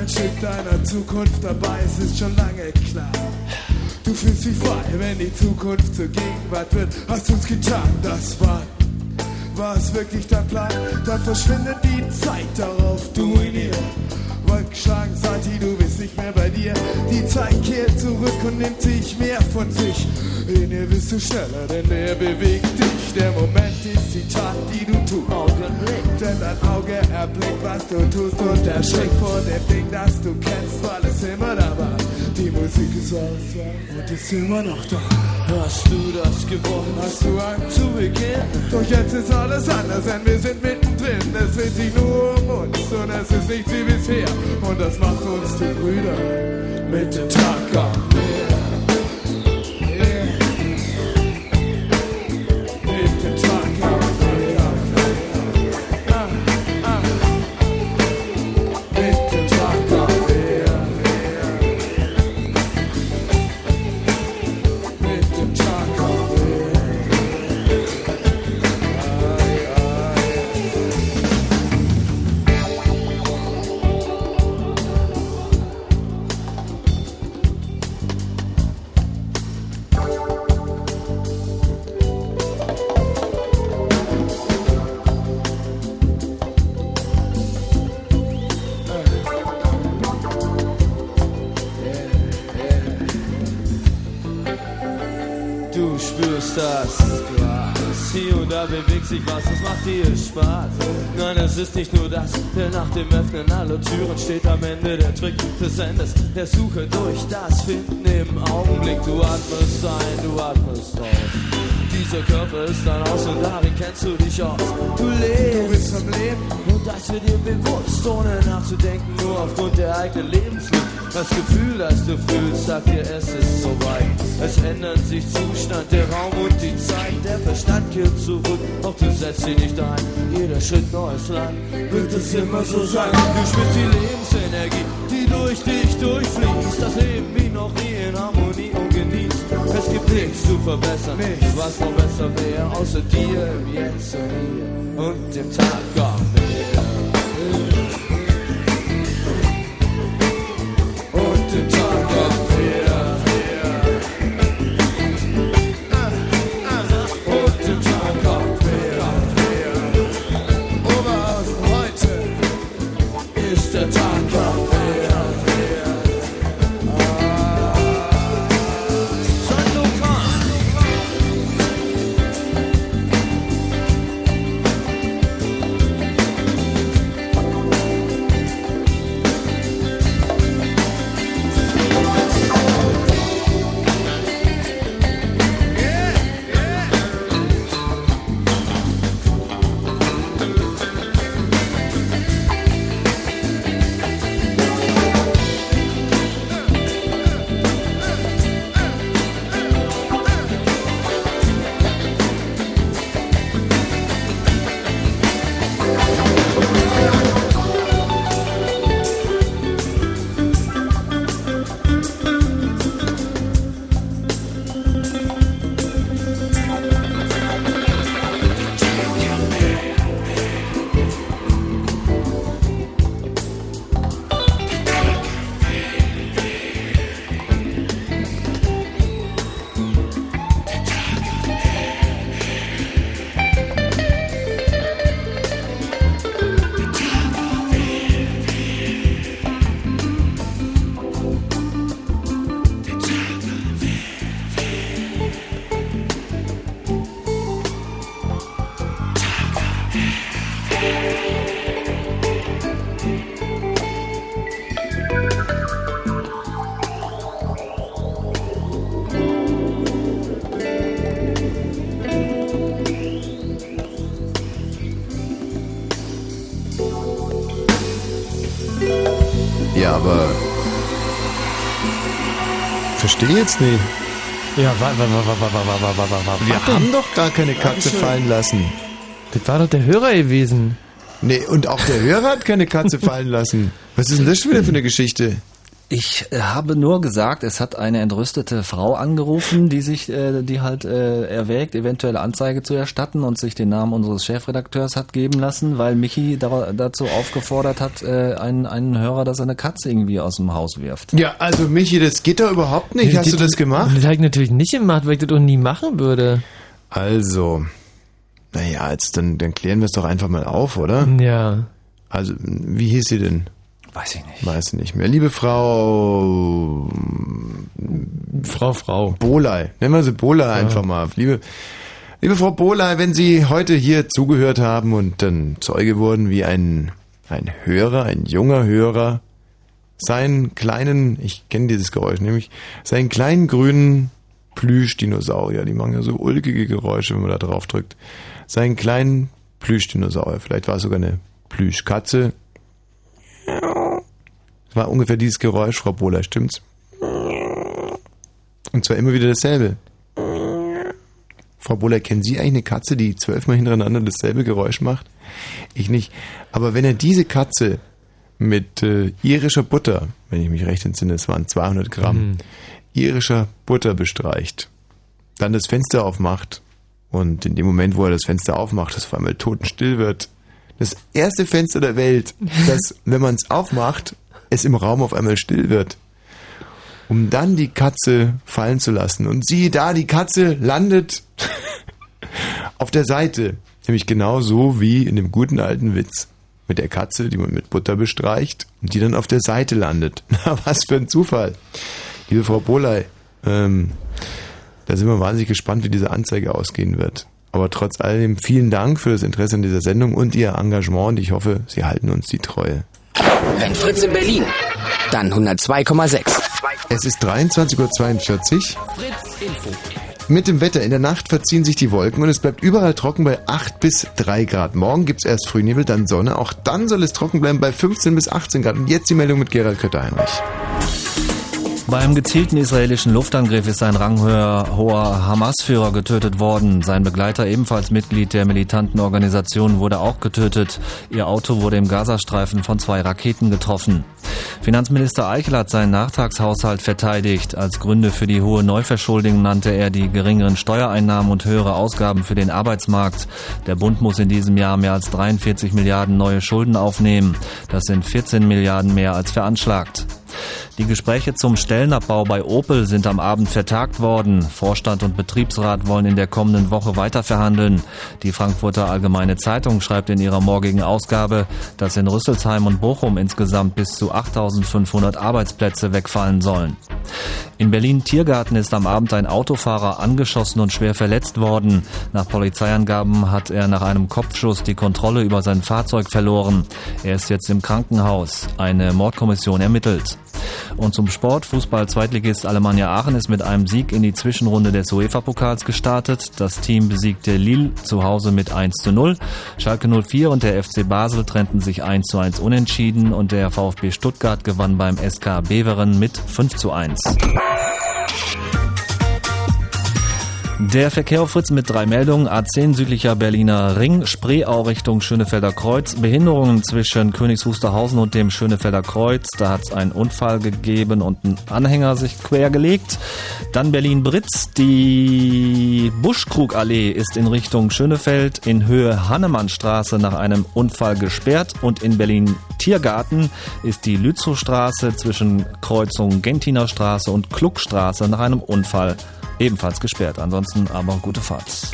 ein Stück deiner Zukunft dabei, es ist schon lange klar. Du fühlst dich frei, wenn die Zukunft zur Gegenwart wird, hast du's getan, das war was wirklich dein Plan? Dann verschwindet die Zeit darauf, du in ihr. Wolkenschlagen Sati, du bist nicht mehr bei dir. Die Zeit kehrt zurück und nimmt sich mehr von sich. In ihr bist du schneller, denn er bewegt dich. Der Moment ist die Tat, die du tust. Augenblick, denn dein Auge erblickt, was du tust und erschrickt vor dem Ding, das du kennst, weil es immer da war. Die Musik ist aus und ist immer noch da. Hast du das gewollt? Hast du Angst zu Beginn? Doch jetzt ist alles anders, denn wir sind mittendrin. Es dreht sich nur um uns und es ist nichts wie bisher. Und das macht uns zu Brüdern mit dem Tag sich was, das macht dir Spaß. Nein, es ist nicht nur das, denn nach dem Öffnen aller Türen steht am Ende der Trick des Endes. Der Suche durch das Finden im Augenblick. Du atmest ein, du atmest aus. Dieser Körper ist dein Haus und darin kennst du dich aus. Du lebst, du bist am Leben und das wird dir bewusst, ohne nachzudenken, nur aufgrund der eigenen Lebenslust. Das Gefühl, das du fühlst, sagt dir, es ist soweit. Es ändert sich Zustand, der Raum und die Zeit. Der Verstand kehrt zurück, doch du setzt sie nicht ein. Jeder Schritt neues Land, wird es immer so sein. Du spürst die Lebensenergie, die durch dich durchfließt. Das Leben wie noch nie in Harmonie und genießt. Es gibt nichts zu verbessern, was noch besser wäre, außer dir, im Jetzt und hier und dem Tag am jetzt nicht. Ja, wa, wa, wa, Wir haben doch gar keine Katze fallen lassen. Das war doch der Hörer gewesen. Nee, und auch der Hörer hat keine Katze fallen lassen. Was ist denn das schon wieder für eine Geschichte? Ich äh, habe nur gesagt, es hat eine entrüstete Frau angerufen, die sich, äh, die halt äh, erwägt, eventuelle Anzeige zu erstatten und sich den Namen unseres Chefredakteurs hat geben lassen, weil Michi da, dazu aufgefordert hat, äh, einen, einen Hörer, dass er eine Katze irgendwie aus dem Haus wirft. Ja, also Michi, das geht doch überhaupt nicht. Hast du das gemacht? Das habe ich natürlich nicht gemacht, weil ich das auch nie machen würde. Also, Naja, jetzt dann, dann klären wir es doch einfach mal auf, oder? Ja. Also, wie hieß sie denn? Weiß ich nicht. Weiß nicht mehr. Liebe Frau. Frau, Frau. Bolei. Nennen wir sie Bolei einfach mal. Liebe, liebe Frau Bolei, wenn Sie heute hier zugehört haben und dann Zeuge wurden, wie ein, ein Hörer, ein junger Hörer, seinen kleinen, ich kenne dieses Geräusch, nämlich seinen kleinen grünen Plüschdinosaurier, die machen ja so ulkige Geräusche, wenn man da drauf drückt, seinen kleinen Plüschdinosaurier, vielleicht war es sogar eine Plüschkatze, war ungefähr dieses Geräusch, Frau Bohler, stimmt's? Und zwar immer wieder dasselbe. Frau Bohler, kennen Sie eigentlich eine Katze, die zwölfmal hintereinander dasselbe Geräusch macht? Ich nicht. Aber wenn er diese Katze mit äh, irischer Butter, wenn ich mich recht entsinne, es waren 200 Gramm, Mhm. irischer Butter bestreicht, dann das Fenster aufmacht und in dem Moment, wo er das Fenster aufmacht, es auf einmal totenstill wird, das erste Fenster der Welt, das, wenn man es aufmacht, es im Raum auf einmal still wird. Um dann die Katze fallen zu lassen. Und siehe da, die Katze landet auf der Seite. Nämlich genau so wie in dem guten alten Witz. Mit der Katze, die man mit Butter bestreicht und die dann auf der Seite landet. Na, was für ein Zufall. Liebe Frau Boley, ähm, da sind wir wahnsinnig gespannt, wie diese Anzeige ausgehen wird. Aber trotz allem vielen Dank für das Interesse an dieser Sendung und Ihr Engagement und ich hoffe, Sie halten uns die Treue. Wenn Fritz in Berlin, dann 102,6. Es ist 23.42 Uhr. Fritz Info. Mit dem Wetter in der Nacht verziehen sich die Wolken und es bleibt überall trocken bei 8 bis 3 Grad. Morgen gibt's erst Frühnebel, dann Sonne. Auch dann soll es trocken bleiben bei 15 bis 18 Grad. Und jetzt die Meldung mit Gerald Kötter-Heinrich. Beim gezielten israelischen Luftangriff ist ein ranghöher hoher Hamas-Führer getötet worden. Sein Begleiter, ebenfalls Mitglied der militanten Organisation, wurde auch getötet. Ihr Auto wurde im Gazastreifen von zwei Raketen getroffen. Finanzminister Eichel hat seinen Nachtragshaushalt verteidigt. Als Gründe für die hohe Neuverschuldung nannte er die geringeren Steuereinnahmen und höhere Ausgaben für den Arbeitsmarkt. Der Bund muss in diesem Jahr mehr als 43 Milliarden neue Schulden aufnehmen. Das sind 14 Milliarden mehr als veranschlagt. Die Gespräche zum Stellenabbau bei Opel sind am Abend vertagt worden. Vorstand und Betriebsrat wollen in der kommenden Woche weiter verhandeln. Die Frankfurter Allgemeine Zeitung schreibt in ihrer morgigen Ausgabe, dass in Rüsselsheim und Bochum insgesamt bis zu 8500 Arbeitsplätze wegfallen sollen. In Berlin-Tiergarten ist am Abend ein Autofahrer angeschossen und schwer verletzt worden. Nach Polizeiangaben hat er nach einem Kopfschuss die Kontrolle über sein Fahrzeug verloren. Er ist jetzt im Krankenhaus. Eine Mordkommission ermittelt. Und zum Sport. Fußball-Zweitligist Alemannia Aachen ist mit einem Sieg in die Zwischenrunde des UEFA-Pokals gestartet. Das Team besiegte Lille zu Hause mit 1 zu 0. Schalke 04 und der FC Basel trennten sich 1 zu 1 unentschieden und der VfB Stuttgart gewann beim SK Beveren mit 5 zu 1. Der Verkehr auf Fritz mit drei Meldungen. A10 südlicher Berliner Ring, Spreeau Richtung Schönefelder Kreuz. Behinderungen zwischen Königs Wusterhausen und dem Schönefelder Kreuz. Da hat es einen Unfall gegeben und ein Anhänger sich quergelegt. Dann Berlin-Britz. Die Buschkrugallee ist in Richtung Schönefeld in Höhe Hannemannstraße nach einem Unfall gesperrt. Und in Berlin-Tiergarten ist die Lützowstraße zwischen Kreuzung Gentiner Straße und Kluckstraße nach einem Unfall ebenfalls gesperrt. Ansonsten aber gute Fahrt.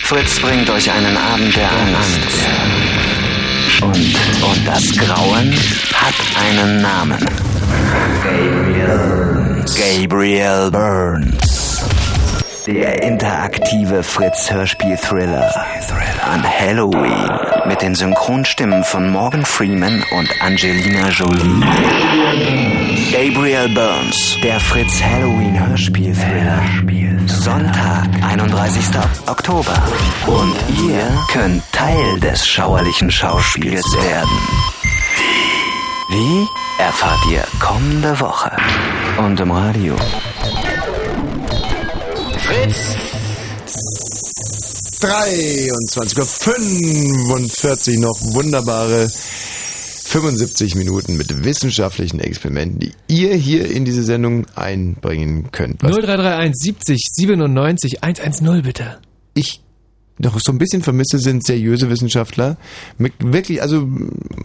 Fritz bringt euch einen Abend der Angst. Und, und das Grauen hat einen Namen. Gabriel, Gabriel Burns. Der interaktive Fritz-Hörspiel-Thriller an Halloween mit den Synchronstimmen von Morgan Freeman und Angelina Jolie. Gabriel Burns, der Fritz Halloween Hörspiel-Thriller. Sonntag, 31. Oktober. Und ihr könnt Teil des schauerlichen Schauspiels werden. Wie? Erfahrt ihr kommende Woche. Und im Radio. Fritz! 23.45 Uhr noch wunderbare 75 Minuten mit wissenschaftlichen Experimenten, die ihr hier in diese Sendung einbringen könnt. Was 0331 70 97 110 bitte. Ich doch so ein bisschen vermisse, sind seriöse Wissenschaftler. Mit wirklich, also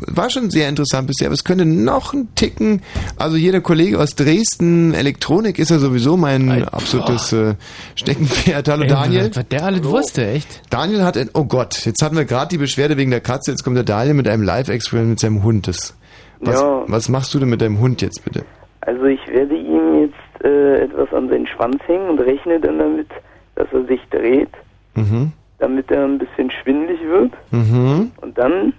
war schon sehr interessant bisher, aber es könnte noch ein Ticken. Also jeder Kollege aus Dresden, Elektronik ist ja sowieso mein absolutes äh, Steckenpferd. Hallo Ey, Daniel. Was der alles wusste, echt? Daniel hat ein, oh Gott, jetzt hatten wir gerade die Beschwerde wegen der Katze, jetzt kommt der Daniel mit einem Live-Experiment mit seinem Hund. Das, was, Ja. was machst du denn mit deinem Hund jetzt bitte? Also ich werde ihm jetzt äh, etwas an seinen Schwanz hängen und rechne dann damit, dass er sich dreht, Mhm. Damit er ein bisschen schwindelig wird. Mhm. Und dann,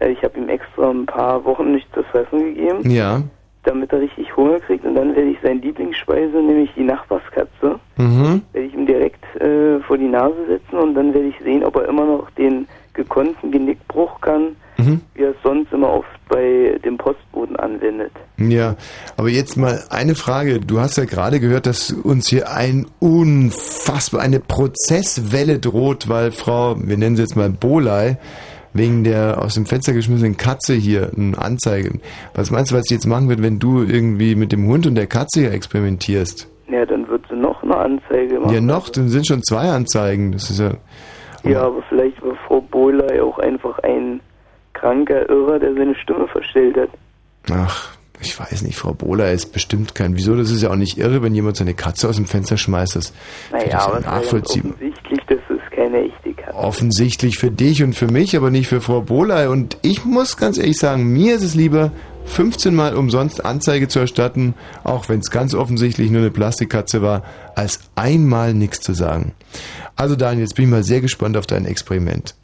äh, ich habe ihm extra ein paar Wochen nichts zu fressen gegeben, Ja. damit er richtig Hunger kriegt. Und dann werde ich seine Lieblingsspeise, nämlich die Nachbarskatze, Mhm. werde ich ihm direkt äh, vor die Nase setzen und dann werde ich sehen, ob er immer noch den gekonnten Genickbruch kann, Mhm. wie er es sonst immer oft bei dem Postboten anwendet. Ja, aber jetzt mal eine Frage. Du hast ja gerade gehört, dass uns hier ein unfassbar, eine Prozesswelle droht, weil Frau, wir nennen sie jetzt mal Bolei, wegen der aus dem Fenster geschmissenen Katze hier eine Anzeige. Was meinst du, was sie jetzt machen wird, wenn du irgendwie mit dem Hund und der Katze hier experimentierst? Ja, dann wird sie noch eine Anzeige machen. Ja, noch, dann sind schon zwei Anzeigen. Das ist ja. Ja, aber vielleicht war Frau Bohley auch einfach ein kranker Irrer, der seine Stimme verstellt hat. Ach, ich weiß nicht, Frau Bohler ist bestimmt kein. Wieso? Das ist ja auch nicht irre, wenn jemand seine Katze aus dem Fenster schmeißt. Das Naja, ja aber ganz nachvollziehbar. offensichtlich, dass es keine echte Katze Offensichtlich für dich und für mich, aber nicht für Frau Bohley. Und ich muss ganz ehrlich sagen, mir ist es lieber, 15 Mal umsonst Anzeige zu erstatten, auch wenn es ganz offensichtlich nur eine Plastikkatze war, als einmal nichts zu sagen. Also Daniel, jetzt bin ich mal sehr gespannt auf dein Experiment.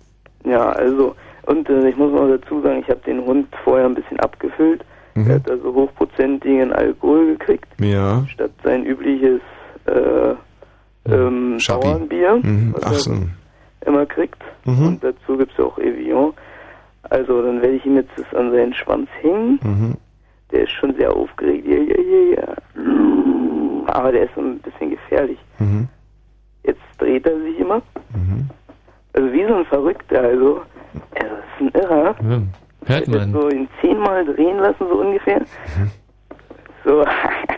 Ja, also, und äh, ich muss noch dazu sagen, ich habe den Hund vorher ein bisschen abgefüllt. Mhm. Er hat also hochprozentigen Alkohol gekriegt, Ja. statt sein übliches äh, ähm, Schappi. Bauernbier, Mhm. was Ach er so. immer kriegt. Mhm. Und dazu gibt's ja auch Evian. Also, dann werde ich ihm jetzt das an seinen Schwanz hängen. Mhm. Der ist schon sehr aufgeregt. Ja, ja, ja, ja. Aber der ist so ein bisschen gefährlich. Mhm. Jetzt dreht er sich immer. Also wie so ein Verrückter. Also, er ist ein Irrer. Hört Ich man. So ihn zehnmal drehen lassen, so ungefähr. So.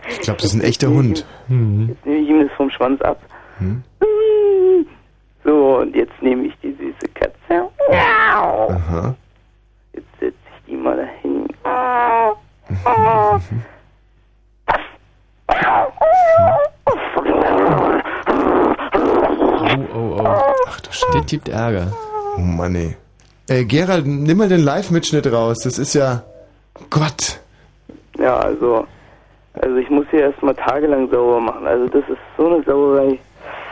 Ich glaube, das ist ein echter Hund. Jetzt nehme ich ihm das vom Schwanz ab. Mhm. So, und jetzt nehme ich die süße Katze. Aha. Jetzt setze ich die mal dahin. Oh. Ach du Scheiße. Das gibt Ärger. Oh Mann, ey. Äh, Gerald, nimm mal den Live-Mitschnitt raus. Das ist ja. Gott. Ja, also, also ich muss hier erstmal tagelang sauber machen. Also das ist so eine Sauerei.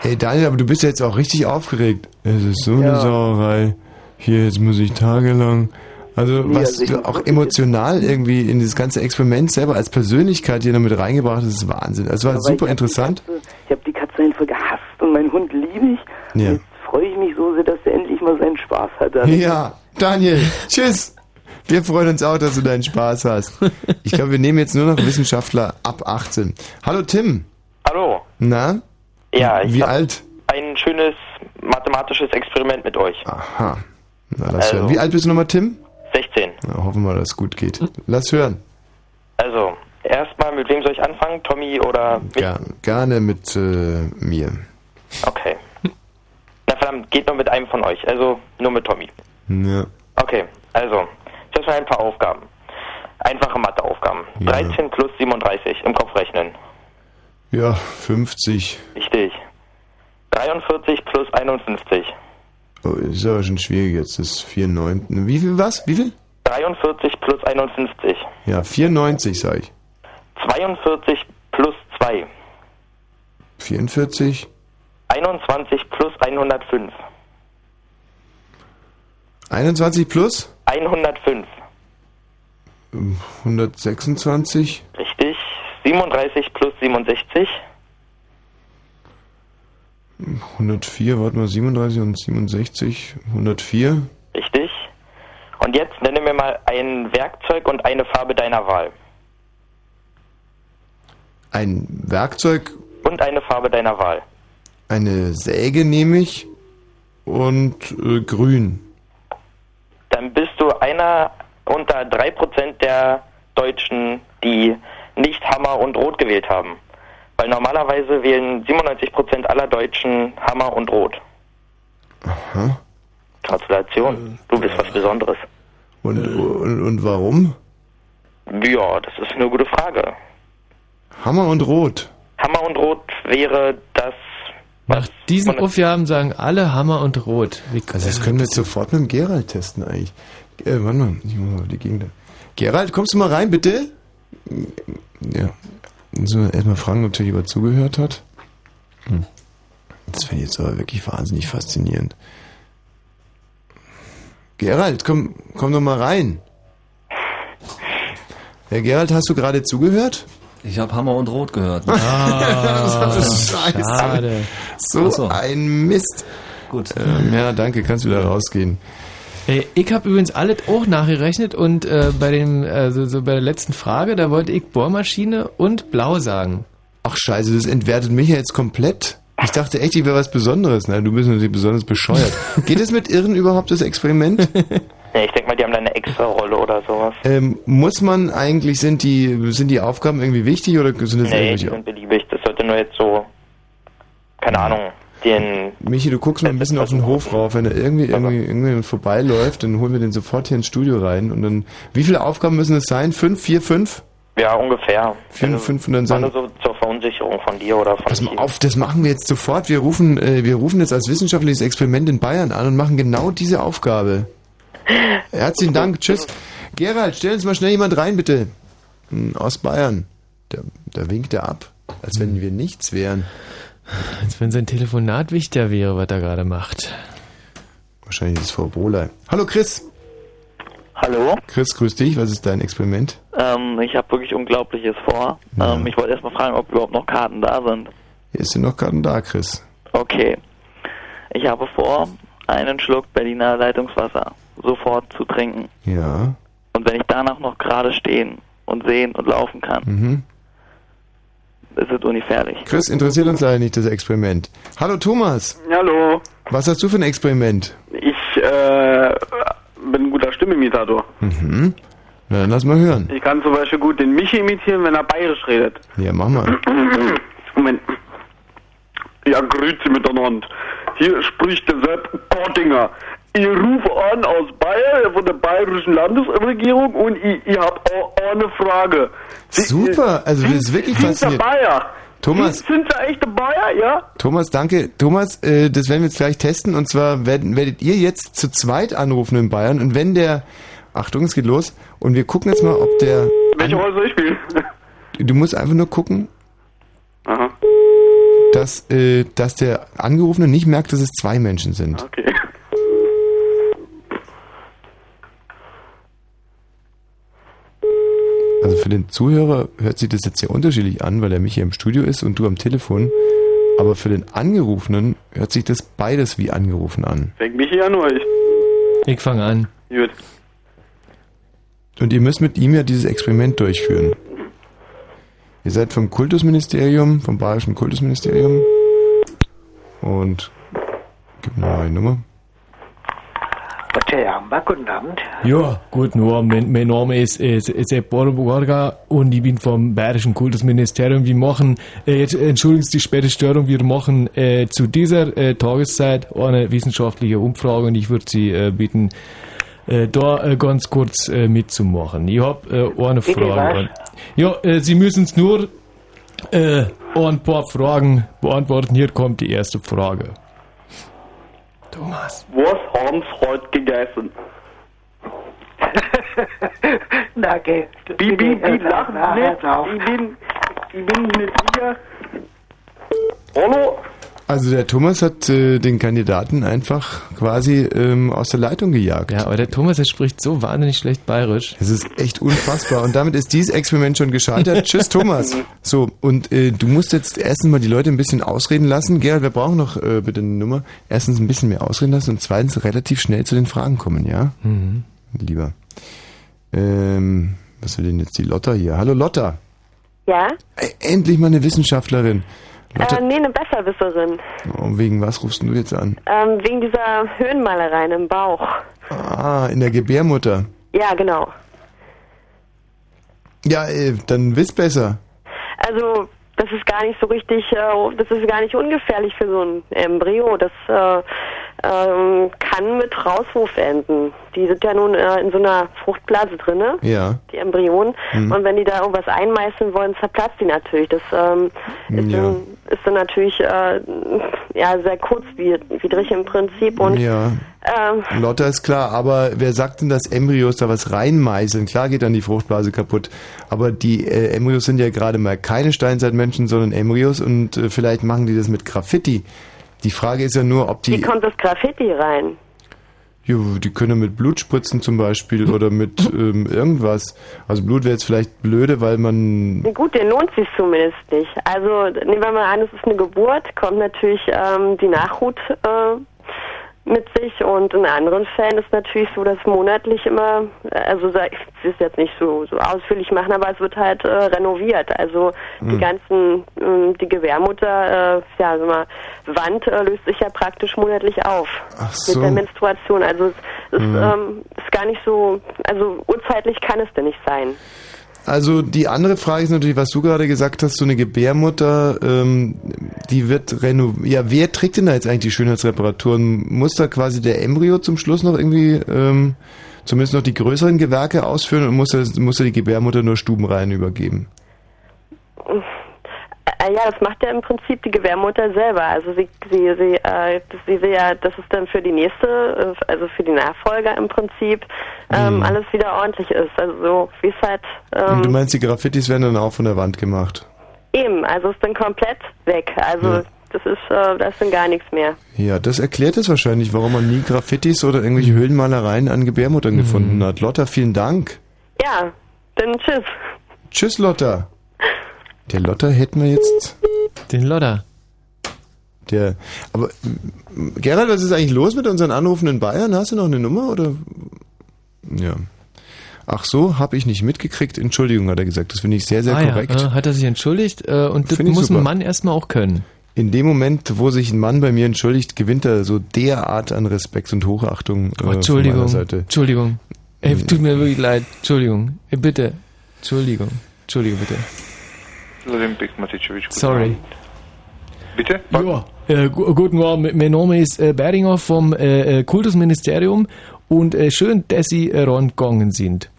Ey, Daniel, aber du bist ja jetzt auch richtig aufgeregt. Es ist so eine Ja. Sauerei. Hier, jetzt muss ich tagelang. Also, Nee, was also du auch emotional irgendwie in dieses ganze Experiment selber als Persönlichkeit hier noch mit reingebracht hast, ist Wahnsinn. Also, war Aber super ich hab interessant. Katze, ich habe die Katze einfach gehasst und meinen Hund liebe ich. Ja. Jetzt freue ich mich so sehr, dass er endlich mal seinen Spaß hat. damit. Ja, Daniel, tschüss. Wir freuen uns auch, dass du deinen Spaß hast. Ich glaube, wir nehmen jetzt nur noch Wissenschaftler ab 18. Hallo Tim. Hallo. Na? Ja, ich Wie alt? ein schönes mathematisches Experiment mit euch. Aha. Na, lass Also. hören. Wie alt bist du nochmal, Tim? 16. Na, hoffen wir, dass es gut geht. Lass hören. Also, erstmal, mit wem soll ich anfangen? Tommy oder mit? Ger gerne mit äh, mir. Okay. Verdammt, geht nur mit einem von euch. Also, nur mit Tommy. Ja. Okay, also, jetzt mal ein paar Aufgaben. Einfache Matheaufgaben. 13 plus 37 im Kopf rechnen. Ja, 50. Richtig. 43 plus 51. Oh, ist aber schon schwierig jetzt. Das ist 94. Wie viel was? Wie viel? 43 plus 51. Ja, 94, sag ich. 42 plus 2. 44, 21 plus 105. 21 plus 105. 126, Richtig. 37 plus 67. 104, warte mal, 37 und 67, 104. Richtig. Und jetzt nenne mir mal ein Werkzeug und eine Farbe deiner Wahl. Ein Werkzeug, Und eine Farbe deiner Wahl. Eine Säge nehme ich und äh, grün. Dann bist du einer unter 3% der Deutschen, die nicht Hammer und Rot gewählt haben. Weil normalerweise wählen 97% aller Deutschen Hammer und Rot. Aha. Gratulation. Du bist was Besonderes. Und, und, und warum? Ja, das ist eine gute Frage. Hammer und Rot. Hammer und Rot wäre das. Nach diesen Aufgaben sagen alle Hammer und Rot. Wie Also das können wir jetzt sofort mit dem Gerald testen eigentlich. Äh, warte mal, ich muss mal die Gegend. Gerald, kommst du mal rein, bitte? Ja. So, erstmal fragen natürlich, ob er zugehört hat. Hm. Das finde ich jetzt aber wirklich wahnsinnig faszinierend. Gerald, komm, komm doch mal rein. Herr Gerald, hast du gerade zugehört? Ich habe Hammer und Rot gehört. Ah, Scheiße. schade. So, so. ein Mist. Gut. Ähm, ja, danke, kannst wieder rausgehen. Äh, ich habe übrigens alles auch nachgerechnet und äh, bei dem, also so bei der letzten Frage, da wollte ich Bohrmaschine und Blau sagen. Ach scheiße, das entwertet mich ja jetzt komplett. Ich dachte echt, ich wäre was Besonderes. Na, du bist natürlich besonders bescheuert. Geht es mit Irren überhaupt, das Experiment? Ja, ich denke mal, die haben da eine extra Rolle oder sowas. Ähm, muss man eigentlich, sind die, sind die Aufgaben irgendwie wichtig oder sind das Nee, die sind beliebig. Das sollte nur jetzt so, keine Ahnung, den Michi, du guckst mal ein bisschen auf den Hof rauf. Wenn da irgendwie, irgendwie, irgendwie vorbeiläuft, dann holen wir den sofort hier ins Studio rein. Und dann, wie viele Aufgaben müssen es sein? Fünf, vier, fünf? Ja, ungefähr. Vier, fünf und dann sagen, so zur Verunsicherung von dir oder von Pass mal auf, das machen wir jetzt sofort. Wir rufen, äh, wir rufen jetzt als wissenschaftliches Experiment in Bayern an und machen genau diese Aufgabe. Herzlichen Dank, tschüss. Gerald, stell uns mal schnell jemand rein, bitte. Hm, Aus Bayern. Da, da winkt er ab, als wenn wir nichts wären. Als wenn sein Telefonat wichtiger wäre, was er gerade macht. Wahrscheinlich ist es Frau Bohley. Hallo Chris. Hallo? Chris, grüß dich. Was ist dein Experiment? Ähm, ich habe wirklich Unglaubliches vor. Ähm, ich wollte erst mal fragen, ob überhaupt noch Karten da sind. Hier sind noch Karten da, Chris. Okay. Ich habe vor, einen Schluck Berliner Leitungswasser sofort zu trinken. Ja. Und wenn ich danach noch gerade stehen und sehen und laufen kann, Mhm. Ist es ungefährlich. Chris, interessiert uns leider nicht das Experiment. Hallo Thomas. Hallo, Was hast du für ein Experiment? ich äh, bin ein guter Stimmimitator. Mhm. Na, dann lass mal hören. Ich kann zum Beispiel gut den Michi imitieren, wenn er bayerisch redet. Ja, mach mal. Moment. Ja, grüezi miteinander. Hier spricht der Sepp Kortinger. Ich rufe an aus Bayern, von der bayerischen Landesregierung und ich, ich habe eine Frage. Super, also das ist wirklich sind faszinierend. Bayer? Thomas. Sind, sind Sie echte Bayer, ja? Thomas, danke. Thomas, äh, das werden wir jetzt gleich testen. Und zwar werden, werdet ihr jetzt zu zweit anrufen in Bayern. Und wenn der... Achtung, es geht los. Und wir gucken jetzt mal, ob der... Welche Rolle soll ich spielen? Du musst einfach nur gucken, Aha, dass, äh, dass der Angerufene nicht merkt, dass es zwei Menschen sind. okay. Also für den Zuhörer hört sich das jetzt sehr unterschiedlich an, weil er mich hier im Studio ist und du am Telefon. Aber für den Angerufenen hört sich das beides wie angerufen an. Fängt Michi an oder ich? Ich fange an. Gut. Und ihr müsst mit ihm ja dieses Experiment durchführen. Ihr seid vom Kultusministerium, vom Bayerischen Kultusministerium. Und gib mir mal eine Nummer. Guten Abend. Ja, guten Abend. Mein, mein Name ist äh, Sepp Borborga und ich bin vom Bayerischen Kultusministerium. Wir machen, äh, jetzt entschuldigen Sie die späte Störung, wir machen äh, zu dieser äh, Tageszeit eine wissenschaftliche Umfrage und ich würde Sie äh, bitten, äh, da äh, ganz kurz äh, mitzumachen. Ich habe äh, eine Bitte Frage. was? Ja, äh, Sie müssen es nur äh, ein paar Fragen beantworten. Hier kommt die erste Frage. Thomas. Was haben Sie heute gegessen? Na, geh. Lachen Na, Sie hör nicht? Ich bin, ich bin nicht sicher. Hallo? Also der Thomas hat äh, den Kandidaten einfach quasi ähm, aus der Leitung gejagt. Ja, aber der Thomas, der spricht so wahnsinnig schlecht bayerisch. Das ist echt unfassbar. Und damit ist dieses Experiment schon gescheitert. Tschüss, Thomas. So, und äh, du musst jetzt erstens mal die Leute ein bisschen ausreden lassen. Gerald, wir brauchen noch äh, bitte eine Nummer. Erstens ein bisschen mehr ausreden lassen und zweitens relativ schnell zu den Fragen kommen, ja? Mhm. Lieber. Ähm, was will denn jetzt die Lotta hier? Hallo Lotta. Ja? Ey, endlich mal eine Wissenschaftlerin. Lotta, Äh, nee, eine Besserwisserin. oh, wegen was rufst du jetzt an? Ähm, wegen dieser Höhenmalereien im Bauch. Ah, in der Gebärmutter. Ja, genau. Ja, äh, dann wisst besser. Also, das ist gar nicht so richtig, äh, das ist gar nicht ungefährlich für so ein Embryo. Das, äh, ähm, kann mit Rauswurf enden. Die sind ja nun äh, in so einer Fruchtblase drinne, Ja. die Embryonen. Mhm. Und wenn die da irgendwas einmeißeln wollen, zerplatzt die natürlich. Das ähm, ist, Ja. dann, ist dann natürlich äh, ja sehr kurzwidrig im Prinzip und Ja. ähm, Lotta ist klar, aber wer sagt denn, dass Embryos da was reinmeißeln? Klar geht dann die Fruchtblase kaputt, aber die äh, Embryos sind ja gerade mal keine Steinzeitmenschen, sondern Embryos und äh, vielleicht machen die das mit Graffiti. Die Frage ist ja nur, ob wie die, kommt das Graffiti rein? jo, die können mit Blut spritzen zum Beispiel oder mit ähm, irgendwas. Also Blut wäre jetzt vielleicht blöde, weil man, Gut, den lohnt sich zumindest nicht. Also nehmen wir mal an, es ist eine Geburt, kommt natürlich ähm, die Nachhut äh, mit sich und in anderen Fällen ist natürlich so, dass monatlich immer, also ich will es jetzt nicht so, so ausführlich machen, aber es wird halt äh, renoviert. Also die Hm. ganzen, ähm, die Gebärmutter, äh, ja, also mal, Wand äh, löst sich ja praktisch monatlich auf Ach so. mit der Menstruation. Also es ist, Hm. ähm, ist gar nicht so, also urzeitlich kann es denn nicht sein. Also die andere Frage ist natürlich, was du gerade gesagt hast, so eine Gebärmutter, ähm, die wird renoviert. Ja, wer trägt denn da jetzt eigentlich die Schönheitsreparaturen? Muss da quasi der Embryo zum Schluss noch irgendwie, ähm, zumindest noch die größeren Gewerke ausführen und muss da, muss da die Gebärmutter nur stubenrein übergeben? Äh, ja, das macht ja im Prinzip die Gebärmutter selber. Also sie, sie, sie, äh, sie will ja, das ist dann für die nächste, äh, also für die Nachfolger im Prinzip ähm, Mhm. alles wieder ordentlich ist. Also so wie es halt und du ähm, meinst, die Graffitis werden dann auch von der Wand gemacht? eben, also ist dann komplett weg. Also Ja. das ist, äh, da ist dann gar nichts mehr. Ja, das erklärt es wahrscheinlich, warum man nie Graffitis oder irgendwelche Höhlenmalereien an Gebärmuttern gefunden hat. Lotta, vielen Dank. Ja, dann tschüss. Tschüss, Lotta. Der Lotta hätten wir jetzt. Den Lotta. Der. Aber m, Gerald, was ist eigentlich los mit unseren Anrufen in Bayern? Hast du noch eine Nummer oder? Ja. Ach so, habe ich nicht mitgekriegt. Entschuldigung, hat er gesagt. Das finde ich sehr, sehr ah, korrekt. Ja, äh, hat er sich entschuldigt äh, und das muss super. ein Mann erstmal auch können. In dem Moment, wo sich ein Mann bei mir entschuldigt, gewinnt er so derart an Respekt und Hochachtung äh, Oh, von Entschuldigung, meiner Seite. Entschuldigung. Ey, tut mir wirklich leid. Entschuldigung. Ey, bitte. Entschuldigung. Entschuldigung, bitte. Maticevic. guten Sorry. Abend. Bitte? Ja, äh, gu- guten Abend. Mein Name ist äh, Beringer vom äh, äh, Kultusministerium und äh, schön, dass Sie äh, rangegangen sind.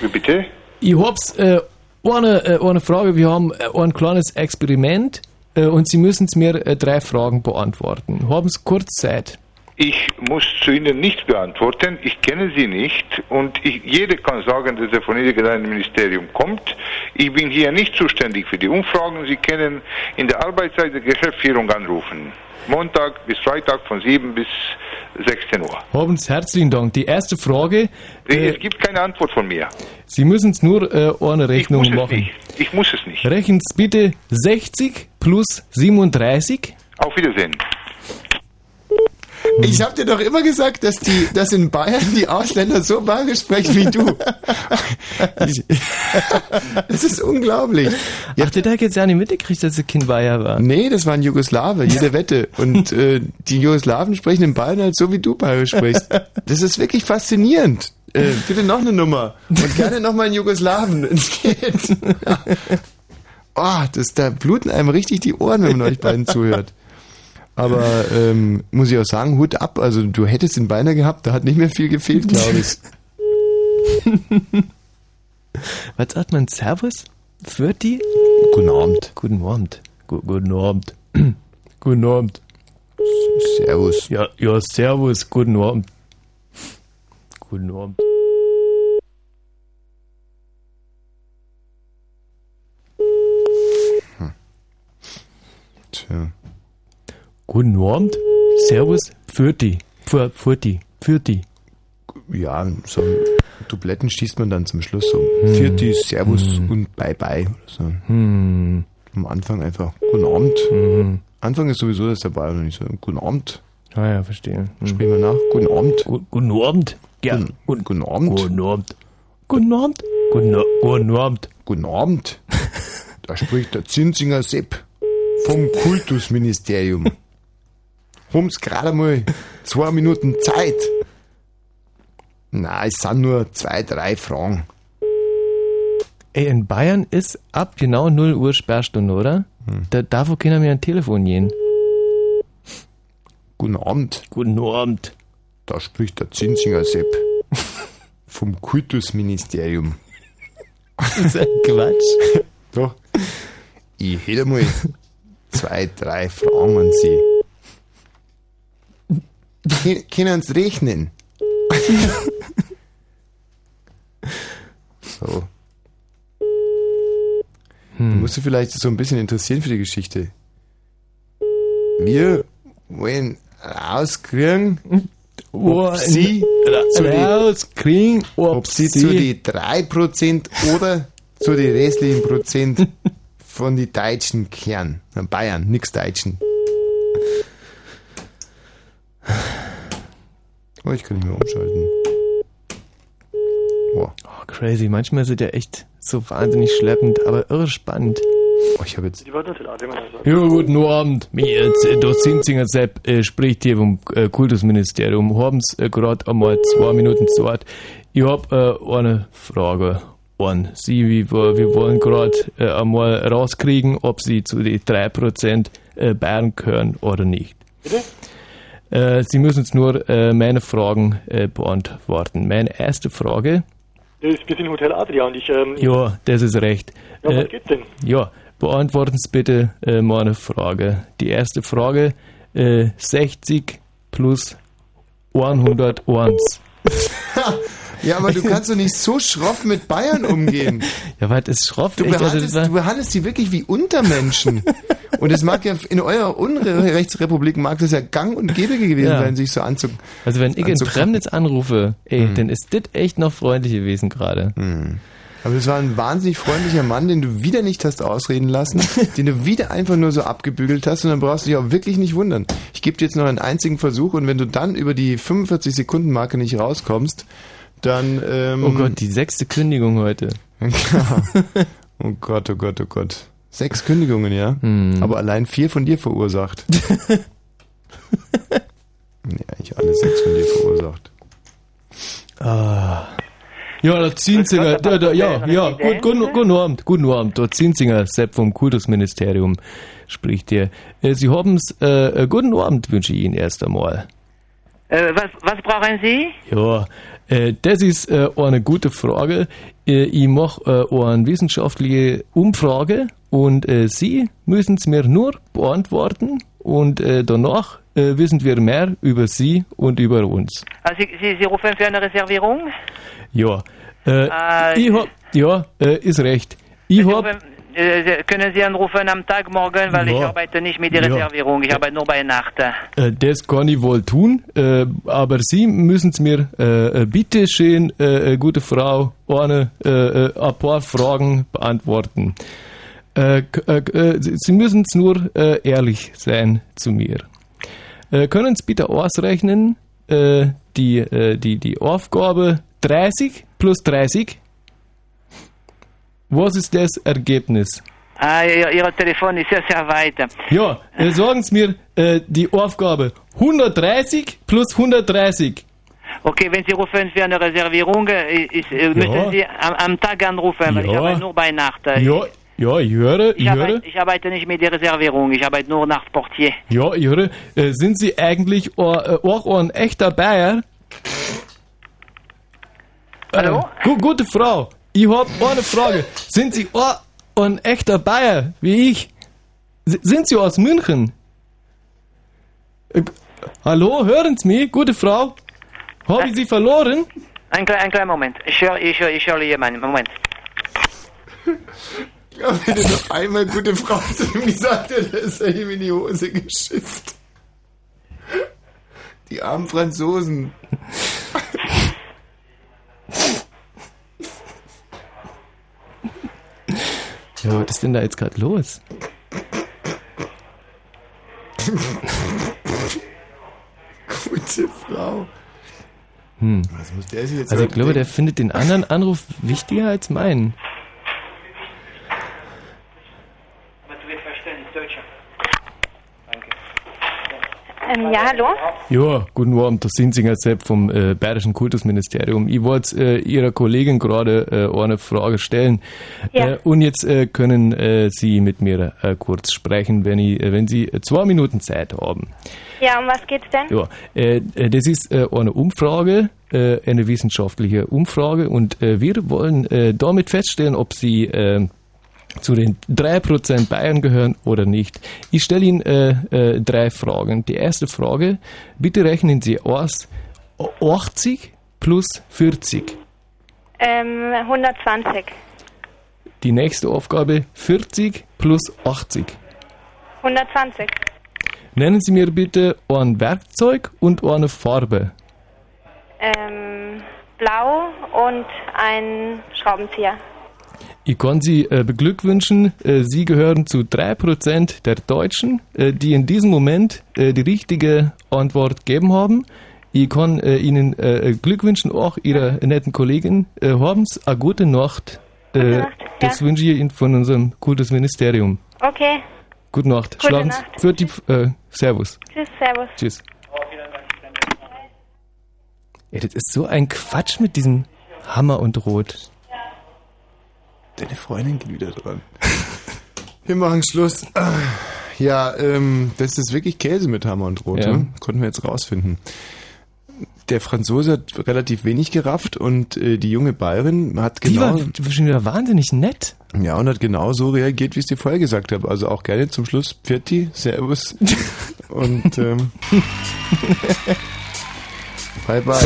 Wie bitte? Ich hab's äh, eine, äh, eine Frage. Wir haben äh, ein kleines Experiment äh, und Sie müssen mir äh, drei Fragen beantworten. Haben Sie kurz Zeit? Ich muss zu Ihnen nicht beantworten. Ich kenne Sie nicht und ich, jeder kann sagen, dass er von irgendeinem Ministerium kommt. Ich bin hier nicht zuständig für die Umfragen. Sie können in der Arbeitszeit der Geschäftsführung anrufen. Montag bis Freitag von 7 bis 16 Uhr. Haben Sie herzlichen Dank. Die erste Frage. Äh, es gibt keine Antwort von mir. Sie müssen es nur äh, eine Rechnung es machen. nicht. Ich muss es nicht. Rechnen Sie bitte 60 plus 37. Auf Wiedersehen. Ich habe dir doch immer gesagt, dass die, dass in Bayern die Ausländer so bayerisch sprechen wie du. Das ist unglaublich. Ach, der hat jetzt ja nicht mitgekriegt, dass er Kind Bayer war. Nee, das waren Jugoslawe, jede Wette. Und äh, die Jugoslawen sprechen in Bayern halt so, wie du bayerisch sprichst. Das ist wirklich faszinierend. Äh, bitte noch eine Nummer. Und gerne noch mal einen Jugoslawen, es geht. Oh, das, da bluten einem richtig die Ohren, wenn man euch beiden zuhört. Aber ähm, muss ich auch sagen, Hut ab. Also du hättest ihn beinahe gehabt, da hat nicht mehr viel gefehlt, glaube ich. Was sagt man? Servus? Fürti? Guten Abend. Guten Abend. Gu guten Abend. guten Abend. Servus. Ja, ja, servus. Guten Abend. Guten Abend. Tja. Guten Abend. Servus. Fürti. Für, Fürti. Fürti. Ja, so Dubletten schießt man dann zum Schluss so. Hm. Vierti, Servus Hm. und Bye Bye. Oder so. Hm. Am Anfang einfach Guten Abend. Mhm. Anfang ist sowieso das dabei und nicht so Guten Abend. Ah ja, verstehe. Hm. Spielen wir nach. Guten Abend. guten Abend. Ja. Guten, guten Abend. Guten Abend. Guten Abend. Guten, guten Abend. Guten Abend. Da spricht der Zinsinger Sepp vom Kultusministerium. Haben's gerade mal zwei Minuten Zeit. Na, es sind nur zwei, drei Fragen. Ey, in Bayern ist ab genau 0 Uhr Sperrstunde, oder? Hm. Da darf auch keiner mehr ein Telefon gehen. Guten Abend. Guten Abend. Da spricht der Zinsinger Sepp vom Kultusministerium. Das ist ein Quatsch. Doch. Ich hätte mal zwei, drei Fragen an Sie. Können Sie rechnen? so. Du musst dich vielleicht so ein bisschen interessieren für die Geschichte. Wir wollen rauskriegen, ob Sie zu die, rauskriegen, ob ob Sie Sie- zu die 3% oder zu die restlichen Prozent von die Deutschen kehren. Bayern, nix Deutschen. Oh, ich kann nicht mehr umschalten. Oh, crazy. Manchmal sind ja echt so wahnsinnig schleppend, aber irre spannend. Oh, ich habe jetzt. Ja, guten Abend. Mir jetzt, äh, der Sepp äh, spricht hier vom äh, Kultusministerium. Haben Sie äh, gerade einmal zwei Minuten Zeit. Ich hab äh, eine Frage an Sie. Wir, wir wollen gerade äh, einmal rauskriegen, ob Sie zu den 3% äh, Bayern gehören oder nicht. Bitte? Äh, Sie müssen jetzt nur äh, meine Fragen äh, beantworten. Meine erste Frage. Das ist, wir sind Hotel Adria und ich, ähm, Ja, das ist recht. Ja, was Äh, geht's denn? Ja, beantworten Sie bitte äh, meine Frage. Die erste Frage, äh, 60 plus 101. Ja, aber du kannst doch nicht so schroff mit Bayern umgehen. Ja, was ist schroff? Du Echt, behandelst, war- du behandelst die wirklich wie Untermenschen. Und es mag ja in eurer Unrechtsrepublik mag das ja gang und gäbe gewesen Ja. sein, sich so anzu. Also wenn ich in anzugucken. Premnitz anrufe, ey, Hm. dann ist das echt noch freundlich gewesen gerade. Aber das war ein wahnsinnig freundlicher Mann, den du wieder nicht hast ausreden lassen, den du wieder einfach nur so abgebügelt hast und dann brauchst du dich auch wirklich nicht wundern. Ich gebe dir jetzt noch einen einzigen Versuch und wenn du dann über die 45 Sekunden Marke nicht rauskommst, dann ähm, Oh Gott, die sechste Kündigung heute. Oh Gott, oh Gott, oh Gott. Sechs Kündigungen, ja? Hm. Aber allein vier von dir verursacht. nee, eigentlich alle sechs von dir verursacht. Ah. Ja, der Zinzinger, der, der, ja, ja, gut, guten, guten Abend, guten Abend, der Zinzinger, Sepp vom Kultusministerium spricht hier. Äh, Sie haben es, äh, äh, guten Abend wünsche ich Ihnen erst einmal. Äh, was, was brauchen Sie? Ja, äh, das ist äh, eine gute Frage. Äh, ich mache äh, eine wissenschaftliche Umfrage und äh, Sie müssen es mir nur beantworten und danach wissen wir mehr über Sie und über uns. Ah, Sie, Sie, rufen für eine Reservierung? Ja, Äh, ich hab, ja, ist recht. Ich Sie hab, rufen, äh, können Sie anrufen am Tag morgen, weil ich Ja. arbeite nicht mit der Ja. Reservierung, ich arbeite nur bei Nacht. äh, das kann ich wohl tun, äh, aber Sie müssen es mir äh, äh, bitte schön, äh, äh, gute Frau, äh, äh, ein paar Fragen beantworten. Äh, äh, äh, Sie müssen es nur äh, ehrlich sein zu mir. Äh, können Sie bitte ausrechnen, äh, die, äh, die, die Aufgabe 30 plus 30? Was ist das Ergebnis? Ah, Ihr, Ihr Telefon ist sehr, sehr weit. Ja, äh, sagen Sie mir äh, die Aufgabe 130 plus 130. Okay, wenn Sie rufen für eine Reservierung, äh, ist, äh, müssen Ja. Sie am, am Tag anrufen, weil ich Ja. arbeite nur bei Nacht. Äh, Ja, ja, ich höre, ich Ich höre. arbeite, ich arbeite nicht mit der Reservierung, ich arbeite nur Nachtportier. Ja, ich höre. Äh, sind Sie eigentlich auch, auch ein echter Bayer? Hallo? Äh, gu gute Frau, ich hab eine Frage. Sind Sie auch ein echter Bayer, wie ich? Sind Sie aus München? Hallo, hören Sie mich, gute Frau? Habe ich Sie verloren? Ein, klei- ein kleiner Moment. Ich höre ich hör, ich hör jemanden. Moment. Ja, wenn du noch einmal gute Frau zu ihm gesagt hättest, ist er ihm in die Hose geschifft. Die armen Franzosen. Ja, was ist denn da jetzt gerade los? Gute Frau. Hm. Was muss der sich jetzt Also ich glaube, der findet den anderen Anruf wichtiger als meinen. Aber du wirst verstehen, Deutscher. Danke. Ähm, ja, hallo? Ja, guten Abend, das sind Singer Sepp vom äh, Bayerischen Kultusministerium. Ich wollte äh, Ihrer Kollegin gerade äh, eine Frage stellen. Ja. Äh, und jetzt äh, können äh, Sie mit mir kurz sprechen, wenn, ich, wenn Sie zwei Minuten Zeit haben. Ja, um was geht's denn? Ja, das ist eine Umfrage, eine wissenschaftliche Umfrage und wir wollen damit feststellen, ob Sie zu den 3% Bayern gehören oder nicht. Ich stelle Ihnen äh, äh, drei Fragen. Die erste Frage, bitte rechnen Sie aus 80 plus 40. Ähm, 120. Die nächste Aufgabe 40 plus 80. 120. Nennen Sie mir bitte ein Werkzeug und eine Farbe. Ähm, blau und ein Schraubenzieher. Ich kann Sie äh, beglückwünschen, äh, Sie gehören zu 3% der Deutschen, äh, die in diesem Moment äh, die richtige Antwort gegeben haben. Ich kann äh, Ihnen äh, Glück wünschen, auch Ihrer netten Kollegin. Haben Sie eine gute Nacht. Äh, das wünsche ich Ihnen von unserem Kultusministerium. Okay. Gute Nacht. Gute Schlafen Sie- Nacht. Für die, Servus. Tschüss, Servus. Tschüss. Ja, das ist so ein Quatsch mit diesem Hammer und Rot. Deine Freundin geht wieder dran. Wir machen Schluss. Ja, ähm, das ist wirklich Käse mit Hammer und Rot. Ja. Ne? Konnten wir jetzt rausfinden. Der Franzose hat relativ wenig gerafft und äh, die junge Bayerin hat Die genau... war schon wieder wahnsinnig nett. Ja, und hat genau so reagiert, wie ich es dir vorher gesagt habe. Also auch gerne zum Schluss Pfirti, Servus und ähm, bye bye.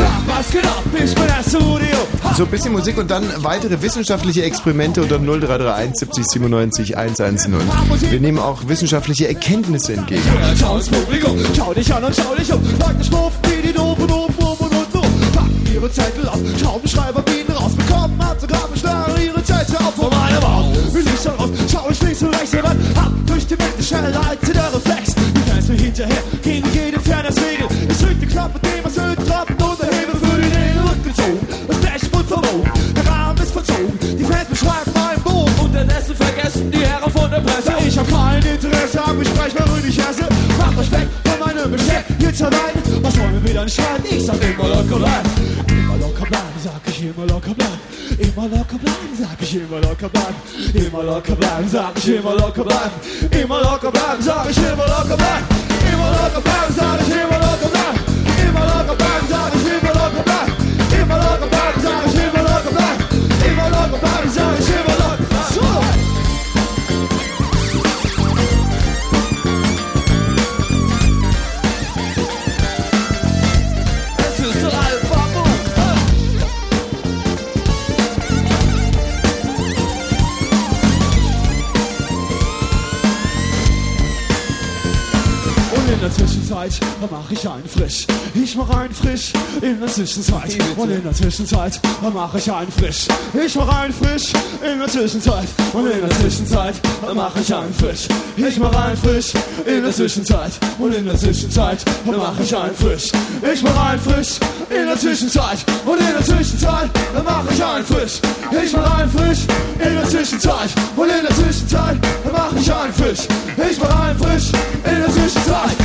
So ein bisschen Musik und dann weitere wissenschaftliche Experimente unter 0331 70 97 110. Wir nehmen auch wissenschaftliche Erkenntnisse entgegen. Schau ins schau dich an und schau dich um. Schmuffen wie die Doofen, oben, oben und so. Packen ihre Zettel auf, Schraubenschreiber bieten raus, bekommen Autogramme, schlagen ihre Zettel auf von meiner Maus. Will ich raus, schau ich links und rechts heran, ab durch die Mitte, schneller als der Reflex. Die Fans mir hinterher, gegen jede Fairness-Regel. Ich vergessen die Herren von der Presse. Ich hab kein Interesse am Gespräch, warum ich esse. Macht euch weg von meinem Besteck, hier zur Weide. Was wollen wir wieder schreien? Ich sag immer locker bleiben. Immer locker bleiben, sag ich immer locker bleiben. Immer locker bleiben, sag ich immer locker bleiben. Immer locker bleiben, sag ich immer locker bleiben. Immer locker bleiben, sag ich immer locker bleiben. Immer locker bleiben, sag ich immer locker bleiben. Immer locker bleiben, sag ich immer locker bleiben. Immer locker in der Zwischenzeit mach ich einen frisch. Ich mach einen frisch in der Zwischenzeit. Und in der Zwischenzeit mach ich einen frisch. Ich mach einen frisch in der Zwischenzeit. Und in der Zwischenzeit mach ich einen frisch. Ich mach einen frisch in der Zwischenzeit. Und in der Zwischenzeit mach ich einen frisch. Ich mach einen frisch in der Zwischenzeit. Und in der Zwischenzeit mach ich einen frisch. Ich mach einen frisch in der Zwischenzeit. Und in der Zwischenzeit mach ich einen frisch. Ich mach einen frisch in der Zwischenzeit.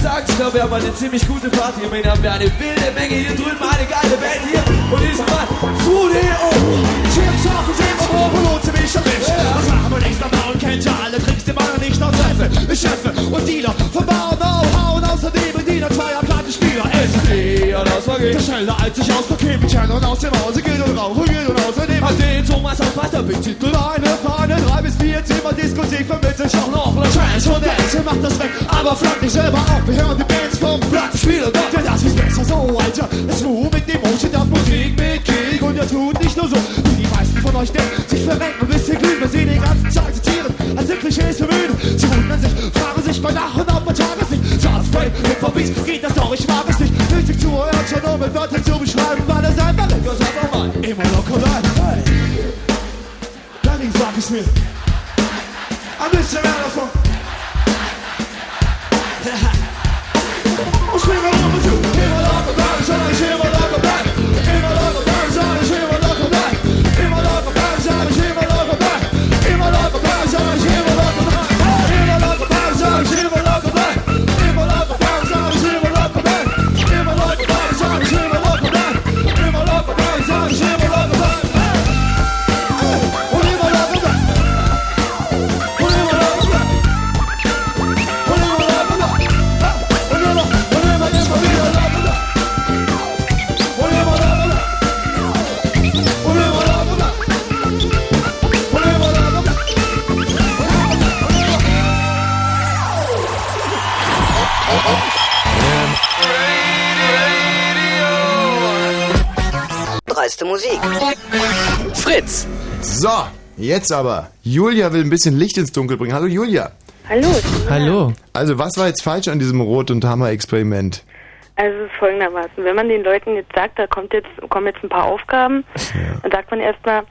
Gesagt, ich glaube, wir haben eine ziemlich gute Party. Im haben wir eine wilde Menge hier drüben, eine geile Band hier. Und diesmal Studio. Chips auf und Sehen vom Oberlohn zu mich erwischt. Das machen wir nichts am Bauen, kennt ihr alle Tricks, die man nicht noch treffe. Chefe und Dealer von Bau eher das. Der schneller als ich aus Paket mit und aus dem Hause geht und rauchen geht und außerdem hat den Thomas auf weiter Big Titel eine Fahne. Drei bis vier Zimmer Diskothek vermittelt auch noch eine Trance und Dance. Macht das weg, aber fragt nicht selber auf. Wir hören die Bands vom Plattenspieler. Denn das ist besser so, Alter. Das Move mit Emotion, das Musik mit Krieg. Und ihr tut nicht nur so, wie die meisten von euch denken. Sich verrenken, bis ihr glühen, wir sie die ganze Zeit zitieren. Als sind Klischees für müde. Sie wundern sich, fragen sich bei Nacht und ob man Tageslicht. Chartspray, mit Verbies, geht das doch, ich mag es nicht. Nötig zu hören, schon nur mit Wörtern zu beschreiben, weil es einfach ist. Das einfach mal immer locker bleiben. Hey. Berlin sag ich's mir. Ein bisschen mehr davon. Dreiste So, jetzt aber. Julia will ein bisschen Licht ins Dunkel bringen. Hallo Julia. Hallo. Hallo. Also, was war jetzt falsch an diesem Rot- und Hammer-Experiment? Also es ist folgendermaßen, wenn man den Leuten jetzt sagt, da kommt jetzt, kommen jetzt ein paar Aufgaben, dann sagt man erstmal,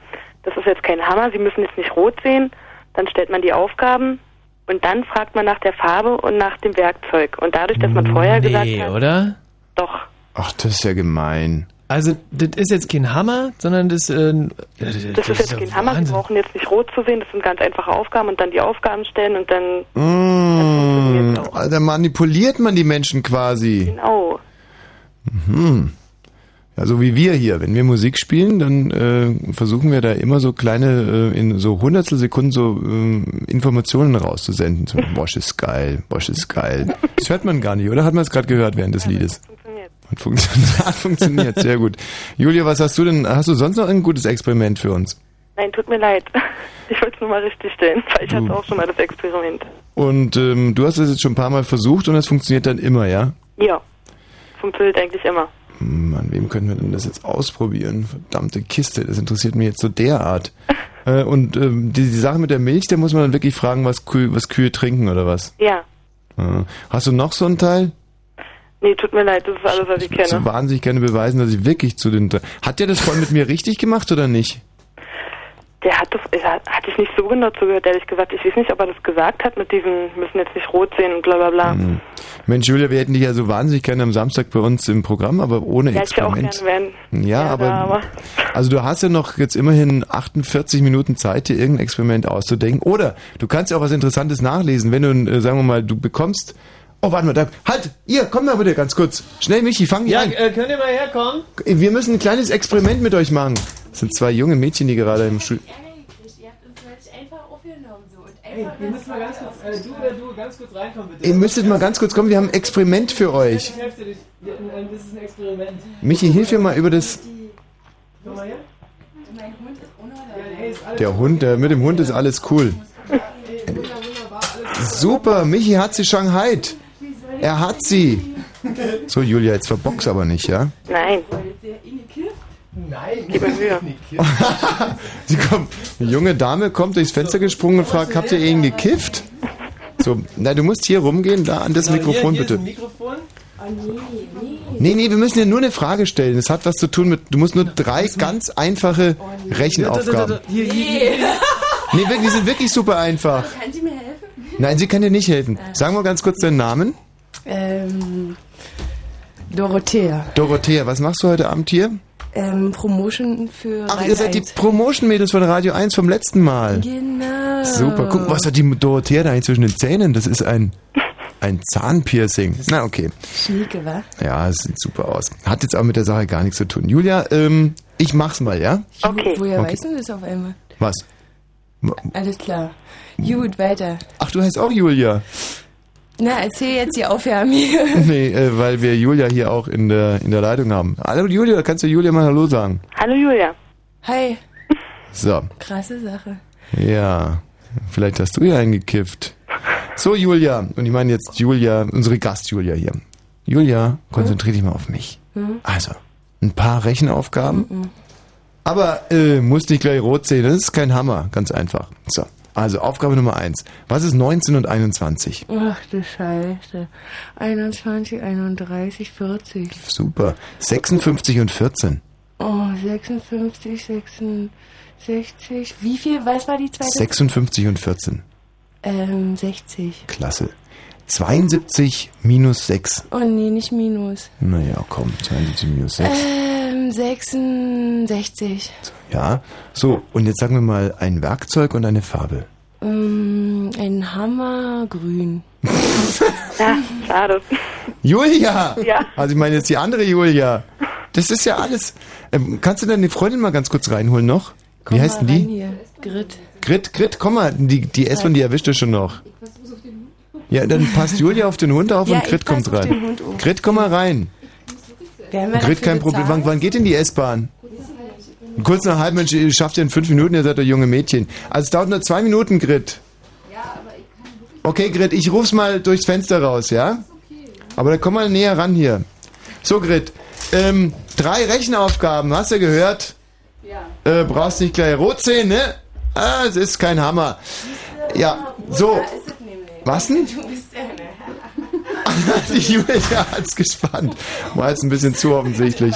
das ist jetzt kein Hammer, sie müssen jetzt nicht rot sehen, dann stellt man die Aufgaben und dann fragt man nach der Farbe und nach dem Werkzeug. Und dadurch, dass man vorher gesagt Nee, hat, oder? doch, Ach, das ist ja gemein. Also, das ist jetzt kein Hammer, sondern das, äh, das, das ist jetzt kein Hammer, sie brauchen jetzt nicht rot zu sehen, das sind ganz einfache Aufgaben und dann die Aufgaben stellen und dann, Mmh, da manipuliert man die Menschen quasi. genau. Mhm. Ja, so wie wir hier. Wenn wir Musik spielen, dann äh, versuchen wir da immer so kleine, äh, in so hundertstel Sekunden so äh, Informationen rauszusenden. So, Bosch ist geil, Bosch ist geil. Das hört man gar nicht, oder? Hat man es gerade gehört während des Liedes? Hat funktioniert. Hat funktioniert, sehr gut. Julia, was hast du denn, hast du sonst noch ein gutes Experiment für uns? Nein, tut mir leid. Ich wollte es nur mal richtig stellen, weil ich hatte auch schon mal das Experiment. Und ähm, du hast es jetzt schon ein paar Mal versucht und es funktioniert dann immer, ja? Ja, funktioniert eigentlich immer. An wem können wir denn das jetzt ausprobieren? Verdammte Kiste, das interessiert mich jetzt so derart. äh, und ähm, die, die Sache mit der Milch, da muss man dann wirklich fragen, was, Kühe, was Kühe trinken oder was? Ja. Äh, hast du noch so einen Teil? Nee, tut mir leid, das ist alles, was ich So kenne. wahnsinnig gerne beweisen, dass ich wirklich zu den... Hat der das vorhin mit mir richtig gemacht oder nicht? Der hat hat, hatte ich nicht so genau zugehört, ehrlich gesagt. Ich weiß nicht, ob er das gesagt hat mit diesem, müssen jetzt nicht rot sehen und bla bla bla. Hm. Mensch, Julia, wir hätten dich ja so wahnsinnig gerne am Samstag bei uns im Programm, aber ohne Ja, ich auch Experiment. gerne werden. Ja, Ja, aber, aber- also du hast ja noch jetzt immerhin 48 Minuten Zeit, dir irgendein Experiment auszudenken. Oder du kannst ja auch was Interessantes nachlesen, wenn du, äh, sagen wir mal, du bekommst. Oh, warte mal, da, halt, ihr, komm mal bitte ganz kurz. Schnell, Michi, fang hier Ja, an. äh, könnt ihr mal herkommen? Wir müssen ein kleines Experiment mit euch machen. Das sind zwei junge Mädchen, die gerade im Schul... Ey, wir müssen mal ganz kurz, äh, du oder du, ganz kurz reinkommen, bitte. Ihr müsstet mal ganz kurz kommen, wir haben ein Experiment für euch. Ich helfe dir nicht. Ja, äh, Das ist ein Experiment. Michi, hilf mir mal über das... Komm mal her. Mein Hund ist. Ja, Der Hund, der, mit dem Hund ist alles cool. Super, Michi hat sie Shanghai. Er hat sie. So, Julia, jetzt verbox aber nicht, ja? Nein. Nein, Gib mir Mühe. Sie kommt, eine junge Dame kommt durchs Fenster gesprungen und fragt, habt ihr ihn gekifft? So, na, du musst hier rumgehen, da an das Genau, Mikrofon hier, hier bitte. Mikrofon. Nee, nee, wir müssen dir nur eine Frage stellen. Das hat was zu tun mit, du musst nur drei ganz einfache Rechenaufgaben. Hier, hier, hier. Nee, die sind wirklich super einfach. Kann sie mir helfen? Nein, sie kann dir nicht helfen. Sag mal ganz kurz deinen Namen. Ähm, Dorothea. Dorothea, was machst du heute Abend hier? Ähm, Promotion für Ach, Rhein ihr seid die 1. Promotion-Mädels von Radio 1 vom letzten Mal. Genau. Super, guck, was hat die Dorothea da eigentlich zwischen den Zähnen? Das ist ein, ein Zahnpiercing. Na, okay. Schnieke, wa? Ja, es sieht super aus. Hat jetzt auch mit der Sache gar nichts zu tun. Julia, ähm, ich mach's mal, ja? Okay. Woher Okay. weißt du das auf einmal? Was? Alles klar. Gut, weiter. Ach, du heißt auch Julia. Na, erzähl jetzt die Aufgaben hier. Nee, äh, weil wir Julia hier auch in der, in der Leitung haben. Hallo Julia, kannst du Julia mal Hallo sagen? Hallo Julia. Hi. So, Krasse Sache. ja. Vielleicht hast du ja eingekifft. So, Julia. Und ich meine jetzt Julia, unsere Gast Julia hier. Julia, konzentrier dich mal auf mich. Hm? Also, ein paar Rechenaufgaben. Mhm. Aber äh, musst nicht gleich rot sehen, das ist kein Hammer, ganz einfach. So, also Aufgabe Nummer eins. Was ist 19 und 21? Ach du Scheiße. 21, 31, 40. Super. 56 und 14. Oh, 56, 66. Wie viel? Was war die zweite? 56 und 14. Ähm, 60. Klasse. 72 minus 6. Oh nee, nicht Minus. Naja, komm, 72 minus 6. Ähm, 66. Ja. So, und jetzt sagen wir mal ein Werkzeug und eine Farbe. Ähm, ein Hammer grün. Ja, schade. Julia! Ja. Also ich meine jetzt die andere Julia. Das ist ja alles. Ähm, kannst du deine Freundin mal ganz kurz reinholen noch? Komm Wie heißt denn die? Hier. Grit. Grit, Grit, komm mal. Die, die S-Bahn, die erwischt er schon noch. Ja, dann passt Julia auf den Hund auf Ja, und Grit kommt rein. Grit, komm mal rein. Grit, kein Problem. Wann, wann geht denn die S-Bahn? Kurz nach halb, Mensch, ihr schafft ja in fünf Minuten, ihr seid doch junge Mädchen. Also es dauert nur zwei Minuten, Grit. Okay, Grit, ich ruf's mal durchs Fenster raus, ja? Aber dann komm mal näher ran hier. So, Grit, ähm, drei Rechenaufgaben, hast du gehört? Ja. Äh, brauchst nicht gleich rot sehen, ne? Ah, es ist kein Hammer. Ja, so. Was denn? Du bist ja eine. Die Julia hat's gespannt. War jetzt ein bisschen zu offensichtlich.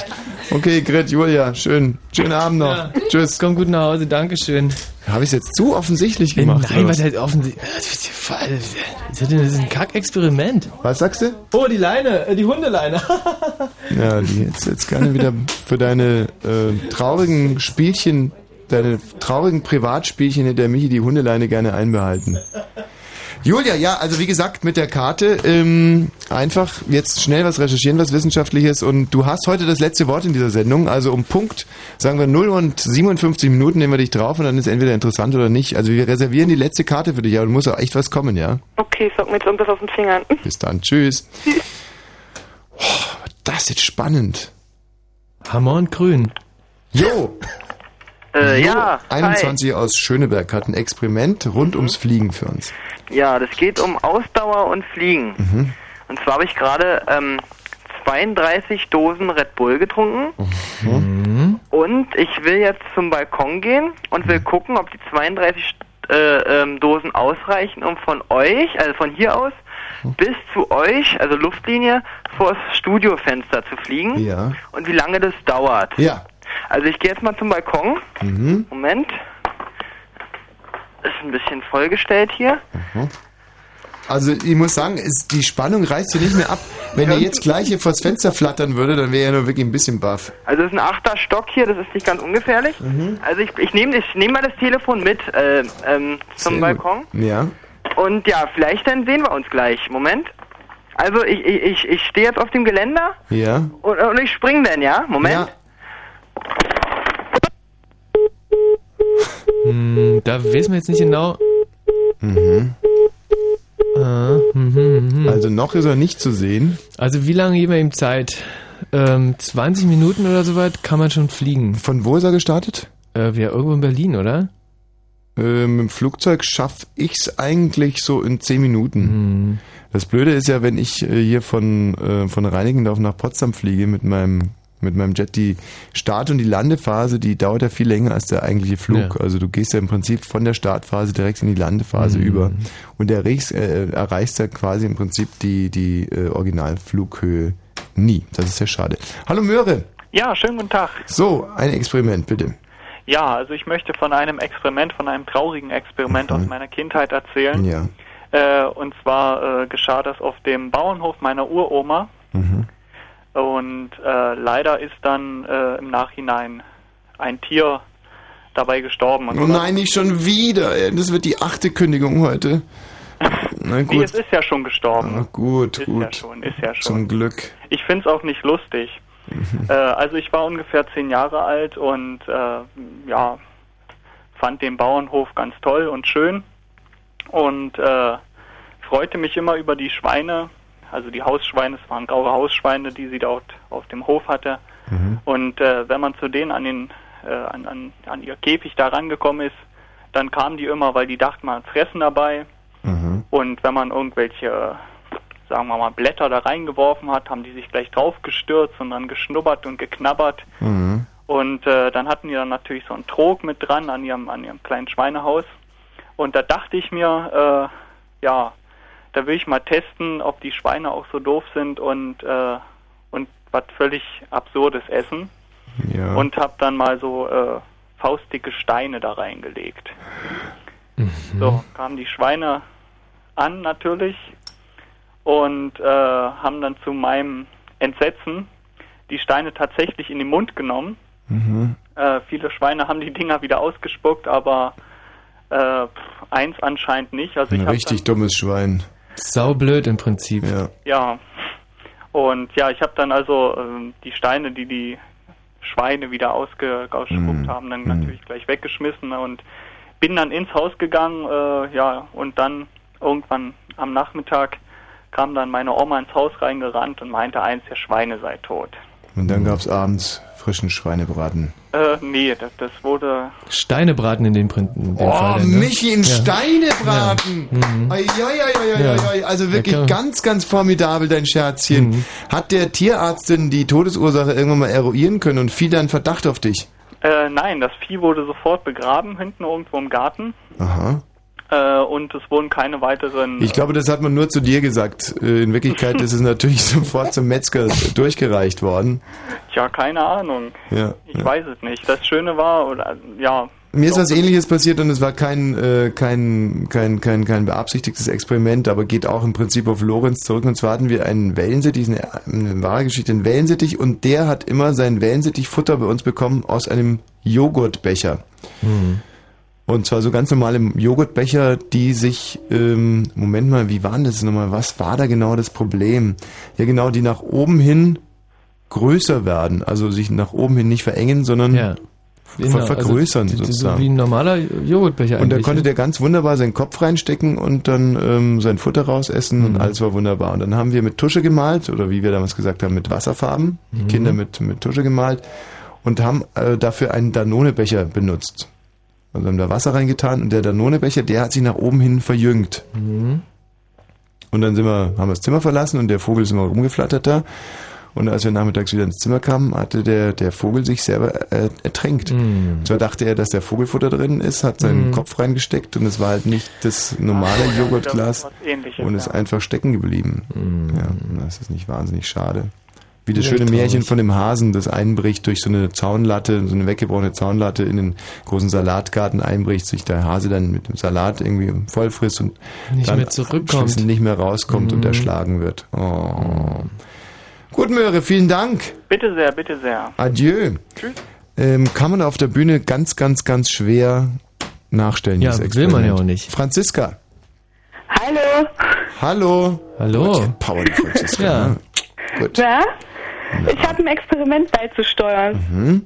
Okay, Grit, Julia, schön. Schönen Abend noch. Ja. Tschüss. Komm gut nach Hause, Dankeschön. Habe ich jetzt zu offensichtlich gemacht? Nein, was halt offensichtlich. Das ist ein Kack-Experiment. Was sagst du? Oh, die Leine, äh, die Hundeleine. Ja, die jetzt, jetzt gerne wieder für deine äh, traurigen Spielchen, deine traurigen Privatspielchen hätte der Michi die Hundeleine gerne einbehalten. Julia, ja, also wie gesagt, mit der Karte ähm, einfach jetzt schnell was recherchieren, was Wissenschaftliches und du hast heute das letzte Wort in dieser Sendung. Also um Punkt, sagen wir 0 und 57 Minuten nehmen wir dich drauf und dann ist entweder interessant oder nicht. Also wir reservieren die letzte Karte für dich, aber du musst auch echt was kommen, ja? Okay, sag mir jetzt irgendwas aus den Fingern. Bis dann, tschüss. Oh, das ist jetzt spannend. Hammer und Grün. Jo! Äh, Jo, ja, hi. 21 aus Schöneberg hat ein Experiment rund ums Fliegen für uns. Ja, das geht um Ausdauer und Fliegen. Mhm. Und zwar habe ich gerade ähm, 32 Dosen Red Bull getrunken. Mhm. Und ich will jetzt zum Balkon gehen und will gucken, ob die 32 äh, ähm, Dosen ausreichen, um von euch, also von hier aus, bis zu euch, also Luftlinie, vor das Studiofenster zu fliegen. Ja. Und wie lange das dauert. Ja. Also ich gehe jetzt mal zum Balkon. Mhm. Moment. Ist ein bisschen vollgestellt hier. Mhm. Also ich muss sagen, es, die Spannung reißt hier nicht mehr ab. Wenn er jetzt gleich hier vors Fenster flattern würde, dann wäre er nur wirklich ein bisschen baff. Also es ist ein achter Stock hier, das ist nicht ganz ungefährlich. Mhm. Also ich, ich nehme ich nehm mal das Telefon mit äh, ähm, zum Sehr Balkon. Gut. Ja. Und ja, vielleicht dann sehen wir uns gleich. Moment. Also ich, ich, ich, stehe jetzt auf dem Geländer Ja. und, und ich spring dann, ja? Moment. Ja. Hm, da wissen wir jetzt nicht genau. Mhm. Ah, mhm, mhm. Also noch ist er nicht zu sehen. Also wie lange geben wir ihm Zeit? Ähm, 20 Minuten oder so weit kann man schon fliegen. Von wo ist er gestartet? Äh, ja, irgendwo in Berlin, oder? Äh, mit dem Flugzeug schaffe ich's eigentlich so in 10 Minuten. Mhm. Das Blöde ist ja, wenn ich äh, hier von, äh, von Reinickendorf nach Potsdam fliege mit meinem mit meinem Jet, die Start- und die Landephase, die dauert ja viel länger als der eigentliche Flug. Ja. Also du gehst ja im Prinzip von der Startphase direkt in die Landephase Mhm. über und erreichst, äh, erreichst ja quasi im Prinzip die, die äh, Originalflughöhe nie. Das ist ja schade. Hallo Möhre. Ja, schönen guten Tag. So, ein Experiment, bitte. Ja, also ich möchte von einem Experiment, von einem traurigen Experiment aus meiner Kindheit erzählen. Ja. Äh, und zwar äh, geschah das auf dem Bauernhof meiner Uroma. Mhm. Und äh, leider ist dann äh, im Nachhinein ein Tier dabei gestorben. Und Oh nein, nicht schon wieder. Das wird die achte Kündigung heute. Na Nee, gut. es ist ja schon gestorben. Ah, gut, ist gut. ja schon, ist ja schon. Zum Glück. Ich finde es auch nicht lustig. äh, also ich war ungefähr zehn Jahre alt und äh, ja, fand den Bauernhof ganz toll und schön und äh, freute mich immer über die Schweine, also die Hausschweine, es waren graue Hausschweine, die sie dort auf dem Hof hatte. Und äh, wenn man zu denen an den äh, an, an, an ihr Käfig da rangekommen ist, dann kamen die immer, weil die dachten, man hat Fressen dabei. Und wenn man irgendwelche, sagen wir mal, Blätter da reingeworfen hat, haben die sich gleich draufgestürzt und dann geschnuppert und geknabbert. Mhm. Und äh, dann hatten die dann natürlich so einen Trog mit dran an ihrem, an ihrem kleinen Schweinehaus. Und da dachte ich mir, äh, ja, da will ich mal testen, ob die Schweine auch so doof sind und, äh, und was völlig Absurdes essen. Ja. Und habe dann mal so äh, faustdicke Steine da reingelegt. So, kamen die Schweine an natürlich und äh, haben dann zu meinem Entsetzen die Steine tatsächlich in den Mund genommen. Mhm. Äh, viele Schweine haben die Dinger wieder ausgespuckt, aber äh, eins anscheinend nicht. Also Ein richtig dummes Schwein. Saublöd im Prinzip. Ja. Ja. Und ja, ich habe dann also ähm, die Steine, die die Schweine wieder ausge ausgespuckt haben, dann natürlich gleich weggeschmissen und bin dann ins Haus gegangen, äh, ja, und dann irgendwann am Nachmittag kam dann meine Oma ins Haus reingerannt und meinte, eins der Schweine sei tot. Und dann gab's abends frischen Schweinebraten. Äh, nee, das, das wurde Steinebraten in dem, Prin- in dem Oh, Fall. dann, ne? Michi in Ja. Steinebraten. Ja. Mhm. Ai, ai, ai, ai. Also wirklich Ja, ganz, ganz formidabel, dein Scherzchen. Mhm. Hat der Tierarzt denn die Todesursache irgendwann mal eruieren können und fiel dann Verdacht auf dich? Äh, nein, das Vieh wurde sofort begraben, hinten irgendwo im Garten. Aha. Äh, und es wurden keine weiteren. Ich glaube, das hat man nur zu dir gesagt. Äh, In Wirklichkeit ist es natürlich sofort zum Metzger durchgereicht worden. Ja, keine Ahnung. Ja. Ich weiß es nicht. Das Schöne war, oder ja. Mir ist was ähnliches passiert und es war kein, äh, kein, kein, kein, kein beabsichtigtes Experiment, aber geht auch im Prinzip auf Lorenz zurück. Und zwar hatten wir einen Wellensittich, eine, eine wahre Geschichte, einen Wellensittich und der hat immer sein Wellensittichfutter bei uns bekommen aus einem Joghurtbecher. Und zwar so ganz normale Joghurtbecher, die sich, ähm, Moment mal, wie waren das nochmal? Was war da genau das Problem? Ja genau, die nach oben hin größer werden, also sich nach oben hin nicht verengen, sondern Ja. Genau, vergrößern also, so sozusagen. wie ein normaler Joghurtbecher Und da konnte ne? der ganz wunderbar seinen Kopf reinstecken und dann ähm, sein Futter rausessen Mhm. und alles war wunderbar. Und dann haben wir mit Tusche gemalt, oder wie wir damals gesagt haben, mit Wasserfarben, die Mhm. Kinder mit, mit Tusche gemalt und haben äh, dafür einen Danone-Becher benutzt. Also haben da Wasser reingetan und der Danone-Becher, der hat sich nach oben hin verjüngt. Mhm. Und dann sind wir, haben wir das Zimmer verlassen und der Vogel ist immer rumgeflattert da. Und als wir nachmittags wieder ins Zimmer kamen, hatte der, der Vogel sich selber äh, ertränkt. Mhm. Und zwar dachte er, dass der Vogelfutter drin ist, hat seinen Mhm. Kopf reingesteckt und es war halt nicht das normale ja, Joghurtglas und ist ja. einfach stecken geblieben. Ja, und das ist nicht wahnsinnig schade. Wie das Ja, schöne traurig. Märchen von dem Hasen, das einbricht durch so eine Zaunlatte, so eine weggebrochene Zaunlatte in den großen Salatgarten einbricht, sich der Hase dann mit dem Salat irgendwie voll frisst und Nicht dann mehr zurückkommt. nicht mehr rauskommt und Mhm. erschlagen wird. Oh. Gut, Möhre, vielen Dank. Bitte sehr, bitte sehr. Adieu. Tschüss. Ähm, kann man auf der Bühne ganz, ganz, ganz schwer nachstellen. Ja, dieses will man ja auch nicht. Franziska. Hallo. Hallo. Hallo. Die Franziska. Ja. ne? Gut. Ich habe ein Experiment beizusteuern. Mhm.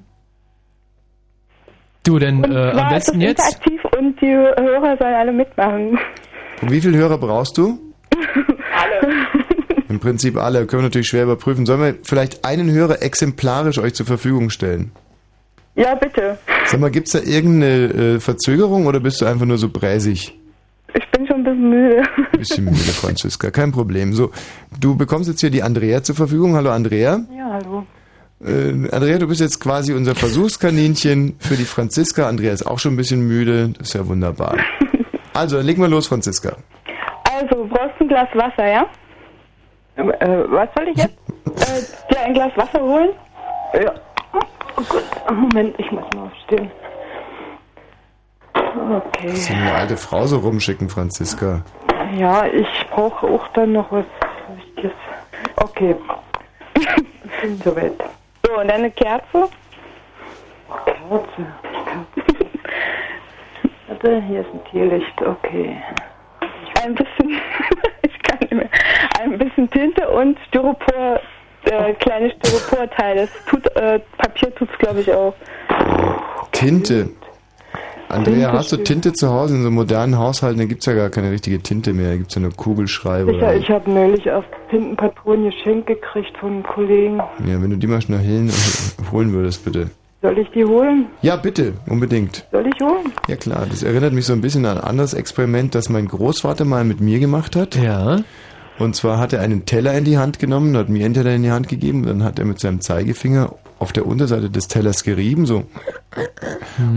Du, denn Und äh, am ist es besten jetzt. interaktiv und die Hörer sollen alle mitmachen. Und wie viele Hörer brauchst du? alle. Im Prinzip alle. Können wir natürlich schwer überprüfen. Sollen wir vielleicht einen Hörer exemplarisch euch zur Verfügung stellen? Ja, bitte. Sag mal, gibt's da irgendeine äh, Verzögerung oder bist du einfach nur so bräsig? Ich bin schon ein bisschen müde. Bisschen müde, Franziska. Kein Problem. So, du bekommst jetzt hier die Andrea zur Verfügung. Hallo, Andrea. Ja, hallo. Äh, Andrea, du bist jetzt quasi unser Versuchskaninchen für die Franziska. Andrea ist auch schon ein bisschen müde. Das ist ja wunderbar. Also, dann legen wir los, Franziska. Also, du brauchst ein Glas Wasser, ja? Äh, was soll ich jetzt? äh, dir ein Glas Wasser holen? Ja. Oh Gott, Moment, ich muss mal aufstehen. Okay. Ist eine alte Frau so rumschicken, Franziska. Ja, ich brauche auch dann noch was Wichtiges. Okay. Soweit. So, und dann eine Kerze. Kerze. Kerze. Warte, hier ist ein Teelicht, okay. Ein bisschen, ich kann nicht mehr, ein bisschen Tinte und Styropor, äh, kleine Styroporteile. Das tut, äh, Papier tut's glaube ich auch. Tinte. Andrea, Tinte hast du Tinte zu Hause? In so modernen Haushalten, da gibt's ja gar keine richtige Tinte mehr. Da gibt's ja nur Kugelschreiber. Sicher, ich habe neulich auf Tintenpatronen geschenkt gekriegt von einem Kollegen. Ja, wenn du die mal schnell hin, holen würdest, bitte. Soll ich die holen? Ja, bitte, unbedingt. Soll ich holen? Ja klar, das erinnert mich so ein bisschen an ein anderes Experiment, das mein Großvater mal mit mir gemacht hat. Ja. Und zwar hat er einen Teller in die Hand genommen, hat mir einen Teller in die Hand gegeben, dann hat er mit seinem Zeigefinger auf der Unterseite des Tellers gerieben, so.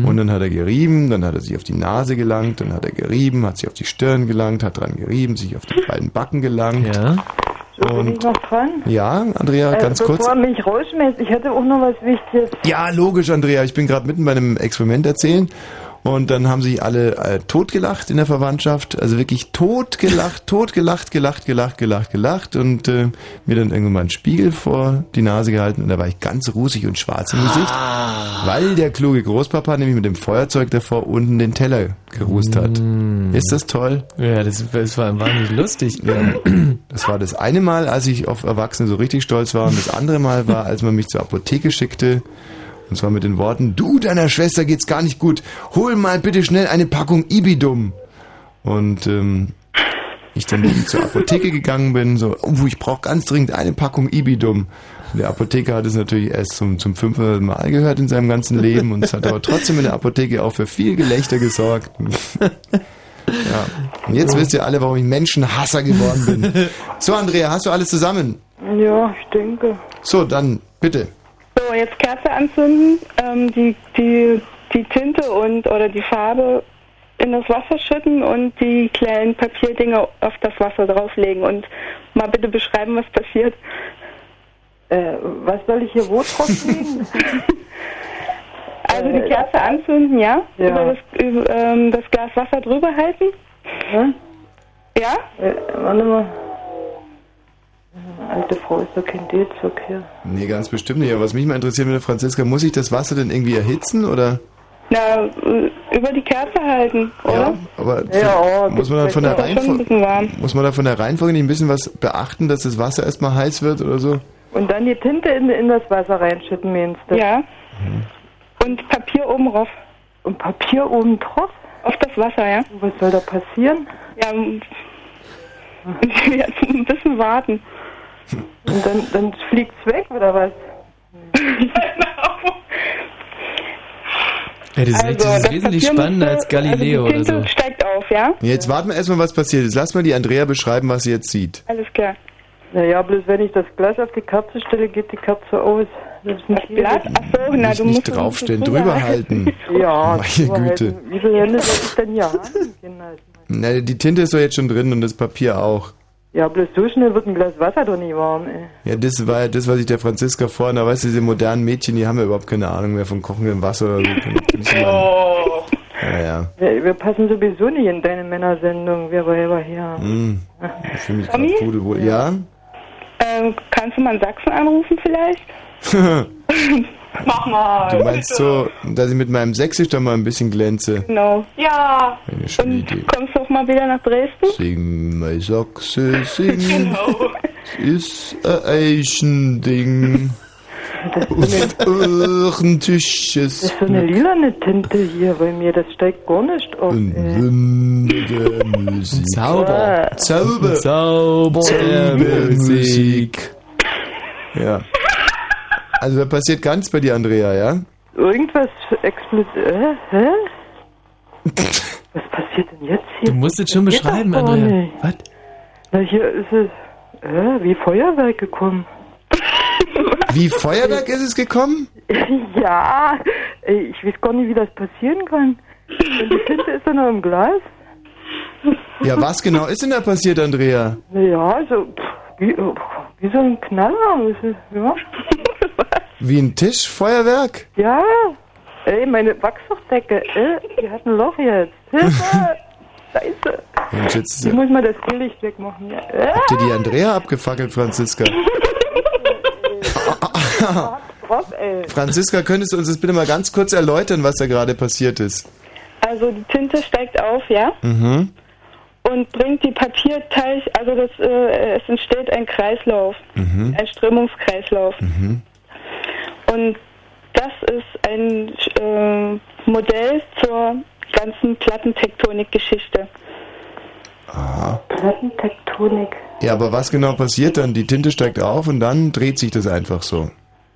Und dann hat er gerieben, dann hat er sich auf die Nase gelangt, dann hat er gerieben, hat sich auf die Stirn gelangt, hat dran gerieben, sich auf die beiden Backen gelangt. Ja. Bin ich Und noch dran? ja, Andrea, Äh, ganz bevor kurz. er mich rausschmeißt, ich hätte auch noch was Wichtiges. Ja, logisch, Andrea. Ich bin gerade mitten bei einem Experiment erzählen. Und dann haben sich alle äh, totgelacht in der Verwandtschaft, also wirklich totgelacht, totgelacht, gelacht, gelacht, gelacht, gelacht. Und äh, mir dann irgendwann mal einen Spiegel vor die Nase gehalten. Und da war ich ganz rusig und schwarz im Gesicht, weil der kluge Großpapa nämlich mit dem Feuerzeug davor unten den Teller gerust hat. Ist das toll? Ja, das, das war wahnsinnig lustig. Ja, das war das eine Mal, als ich auf Erwachsene so richtig stolz war. Und das andere Mal war, als man mich zur Apotheke schickte und zwar mit den Worten, du, deiner Schwester geht's gar nicht gut. Hol mal bitte schnell eine Packung Ibidum. Und ähm, ich dann zur Apotheke gegangen bin, so, oh, ich brauche ganz dringend eine Packung Ibidum. Der Apotheker hat es natürlich erst zum, zum 500 Mal gehört in seinem ganzen Leben und es hat aber trotzdem in der Apotheke auch für viel Gelächter gesorgt. ja. Und jetzt wisst ihr alle, warum ich Menschenhasser geworden bin. So, Andrea, hast du alles zusammen? Ja, ich denke. So, dann bitte. So, jetzt Kerze anzünden, ähm, die, die, die Tinte und oder die Farbe in das Wasser schütten und die kleinen Papierdinger auf das Wasser drauflegen und mal bitte beschreiben, was passiert. Äh, was soll ich hier wo drauflegen? Also die Kerze anzünden, ja? Ja. Über, das, über ähm, das Glas Wasser drüber halten. Hm? Ja? Äh, warte mal. Alte Frau ist doch kein D-Zug hier. Nee, ganz bestimmt nicht. Aber was mich mal interessiert mit der Franziska, muss ich das Wasser denn irgendwie erhitzen oder? Na, äh, über die Kerze halten, oder? Aber Ja, muss man dann von der. Reihenfolge, muss man da von der Reihenfolge nicht ein bisschen was beachten, dass das Wasser erstmal heiß wird oder so? Und dann die Tinte in, in das Wasser reinschütten, meinst du? Ja. Und Papier oben drauf. Und Papier oben drauf? Auf das Wasser, ja. Was soll da passieren? Ja, m- jetzt ein bisschen warten. Und dann, dann fliegt's weg, oder was? Ja, das ist, echt, das ist das wesentlich spannender als Galileo also die oder Tinte so. steigt auf, ja? Jetzt warten wir erstmal, was passiert ist. Lass mal die Andrea beschreiben, was sie jetzt sieht. Alles klar. Naja, bloß wenn ich das Glas auf die Kerze stelle, geht die Kerze aus. Das, ist nicht Blatt? Ach so, na, Nicht, du nicht musst es draufstellen, drüber drüber halten. Ja, Meine drüber Güte. halten. Wie viele Hände soll ich denn hier haben? Na, die Tinte ist doch jetzt schon drin und das Papier auch. Ja, bloß so schnell wird ein Glas Wasser doch nicht warm, ey. Ja, das war ja das, was ich der Franziska vorhin, da weißt du, diese modernen Mädchen, die haben ja überhaupt keine Ahnung mehr von kochendem Wasser oder so. Oh. Ja, ja. Wir, wir passen sowieso nicht in deine Männersendung, wir Weiber hier. Hm. Ich fühle mich gerade pudelwohl. Ja? Ähm, kannst du mal in Sachsen anrufen vielleicht? Mach mal. Du meinst so, dass ich mit meinem Sächsisch da mal ein bisschen glänze? Genau. Ja. Eine schöne Idee. Kommst du auch mal wieder nach Dresden? Sing, mein Sachse, sing. Genau. Es ist ein Eichending. Auf euren Tisches. Das ist so eine lilane Tinte hier bei mir, das steigt gar nicht auf, Ein ey. Wunder der Musik. Zauber. Zauber. Zauber der Musik. Ja. Also da passiert ganz bei dir, Andrea, ja? Irgendwas explodiert. Äh, hä? Was passiert denn jetzt hier? Du musst es schon Das beschreiben, Andrea. nicht. Was? Na, hier ist es äh, wie Feuerwerk gekommen. Wie Feuerwerk ist es gekommen? ja, ich weiß gar nicht, wie das passieren kann. Und die Tinte ist dann noch im Glas. Ja, was genau ist denn da passiert, Andrea? Naja, so pff, wie, äh, wie so ein Knaller. Ja. Wie ein Tischfeuerwerk? ja, ey, meine Wachsdecke, äh, die hat ein Loch jetzt. Hilfe! Scheiße. Mensch, jetzt Ich muss mal das Teelicht wegmachen. Ja. Habt ihr die Andrea abgefackelt, Franziska? Franziska, könntest du uns das bitte mal ganz kurz erläutern, was da gerade passiert ist? Also die Tinte steigt auf, ja? Mhm. Und bringt die Papierteilchen, also das, äh, es entsteht ein Kreislauf, Mhm. ein Strömungskreislauf. Mhm. Und das ist ein äh, Modell zur ganzen Plattentektonik-Geschichte. Aha. Plattentektonik. Ja, aber was genau passiert dann? Die Tinte steigt auf und dann dreht sich das einfach so.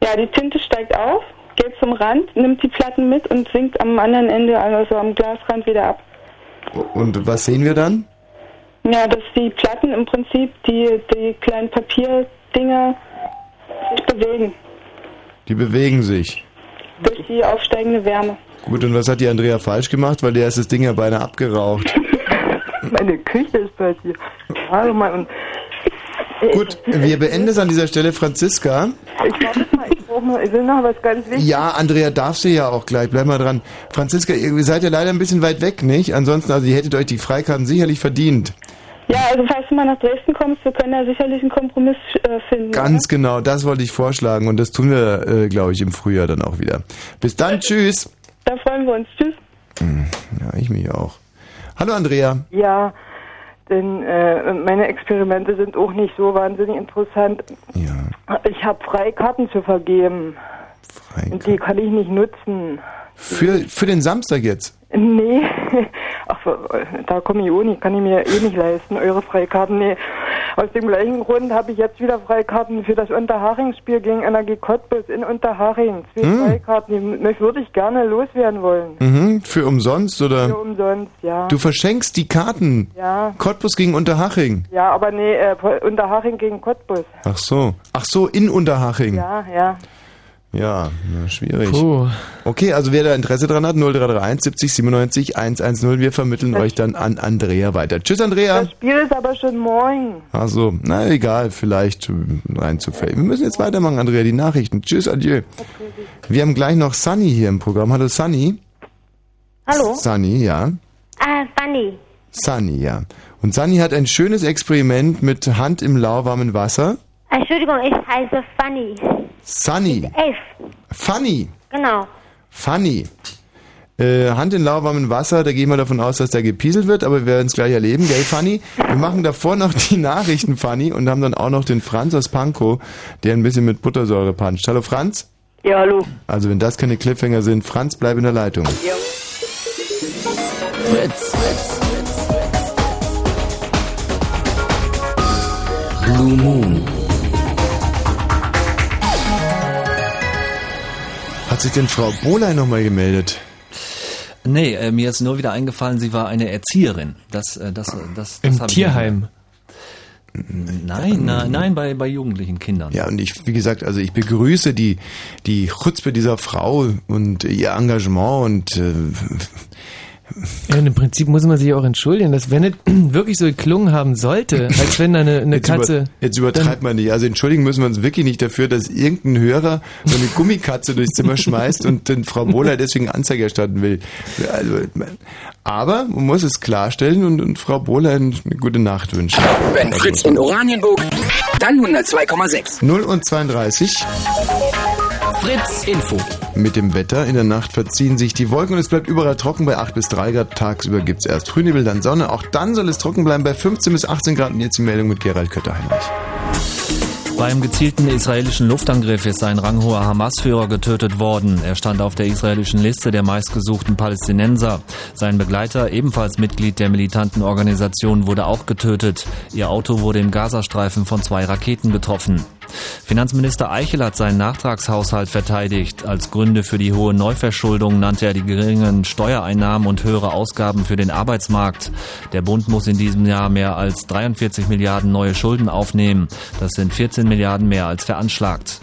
Ja, die Tinte steigt auf, geht zum Rand, nimmt die Platten mit und sinkt am anderen Ende, also am Glasrand wieder ab. Und was sehen wir dann? Ja, dass die Platten im Prinzip, die, die kleinen Papierdinger sich bewegen Die bewegen sich. durch die aufsteigende Wärme. Gut, und was hat die Andrea falsch gemacht? Weil der ist das Ding ja beinahe abgeraucht. Meine Küche ist bei dir. Mal, und Gut, wir beenden es an dieser Stelle. Franziska, ich warte mal, ich brauche brauch noch, ich will noch was ganz Wichtiges. Ja, Andrea darf sie ja auch gleich. Bleib mal dran. Franziska, ihr seid ja leider ein bisschen weit weg, nicht? Ansonsten, also ihr hättet euch die Freikarten sicherlich verdient. Ja, also falls du mal nach Dresden kommst, wir können da sicherlich einen Kompromiss äh, finden. Ganz genau, das wollte ich vorschlagen und das tun wir, äh, glaube ich, im Frühjahr dann auch wieder. Bis dann, tschüss. Da freuen wir uns. Tschüss. Hm, Ja, ich mich auch. Hallo Andrea. Ja, denn äh, meine Experimente sind auch nicht so wahnsinnig interessant. Ja. Ich habe Freikarten zu vergeben. Und die kann ich nicht nutzen. Für, für den Samstag jetzt. Nee, ach, da komme ich auch nicht, kann ich mir eh nicht leisten, eure Freikarten. Nee, aus dem gleichen Grund habe ich jetzt wieder Freikarten für das Unterhaching-Spiel gegen Energie Cottbus in Unterhaching. Zwei Hm. Freikarten, die würde ich gerne loswerden wollen. Mhm, für umsonst oder? Für umsonst, ja. Du verschenkst die Karten. Ja. Cottbus gegen Unterhaching. Ja, aber nee, äh, Unterhaching gegen Cottbus. Ach so. Ach so, in Unterhaching. Ja, ja. Ja, na, schwierig. Puh. Okay, also wer da Interesse dran hat, 0331 70 97 110, wir vermitteln euch dann an Andrea weiter. Tschüss, Andrea. Das Spiel ist aber schon morgen. Ach so, na egal, vielleicht rein zufällig. Wir müssen jetzt weitermachen, Andrea, die Nachrichten. Tschüss, adieu. Wir haben gleich noch Sunny hier im Programm. Hallo, Sunny. Hallo? Sunny, ja. Ah, Fanny. Sunny, ja. Und Sunny hat ein schönes Experiment mit Hand im lauwarmen Wasser. Entschuldigung, ich heiße Fanny. Sunny. F. Funny. Genau. Funny. Äh, Hand in lauwarmem Wasser, da gehen wir davon aus, dass da gepieselt wird, aber wir werden es gleich erleben, gell, Funny? Wir machen davor noch die Nachrichten, Funny, und haben dann auch noch den Franz aus Pankow, der ein bisschen mit Buttersäure puncht. Hallo, Franz? Ja, hallo. Also, wenn das keine Cliffhanger sind, Franz, bleib in der Leitung. Ja. Fritz. Blue Moon. Sich denn Frau Boley nochmal gemeldet? Nee, äh, mir ist nur wieder eingefallen, sie war eine Erzieherin. Das, äh, das, äh, das, das Im Tierheim. Nein, nein, nein, bei, bei jugendlichen Kindern. Ja, und ich, wie gesagt, also ich begrüße die, die Chutzpe dieser Frau und ihr Engagement und äh, Ja, und im Prinzip muss man sich auch entschuldigen, dass wenn es wirklich so geklungen haben sollte, als wenn da eine, eine jetzt, über, Katze... jetzt übertreibt man nicht. Also entschuldigen müssen wir uns wirklich nicht dafür, dass irgendein Hörer so eine Gummikatze durchs Zimmer schmeißt und den Frau Bohler deswegen Anzeige erstatten will. Also, aber man muss es klarstellen und, und Frau Bohler eine gute Nacht wünschen. Wenn Fritz in Oranienburg, dann 102,6. 0 und 32. Fritz Info. Mit dem Wetter in der Nacht verziehen sich die Wolken und es bleibt überall trocken bei 8 bis 3 Grad. Tagsüber gibt's erst Frühnebel, dann Sonne. Auch dann soll es trocken bleiben bei 15 bis 18 Grad. Und jetzt die Meldung mit Gerald Kötter-Heinrich. Beim gezielten israelischen Luftangriff ist ein ranghoher Hamas-Führer getötet worden. Er stand auf der israelischen Liste der meistgesuchten Palästinenser. Sein Begleiter, ebenfalls Mitglied der militanten Organisation, wurde auch getötet. Ihr Auto wurde im Gazastreifen von zwei Raketen getroffen. Finanzminister Eichel hat seinen Nachtragshaushalt verteidigt. Als Gründe für die hohe Neuverschuldung nannte er die geringen Steuereinnahmen und höhere Ausgaben für den Arbeitsmarkt. Der Bund muss in diesem Jahr mehr als 43 Milliarden neue Schulden aufnehmen. Das sind 14 Milliarden mehr als veranschlagt.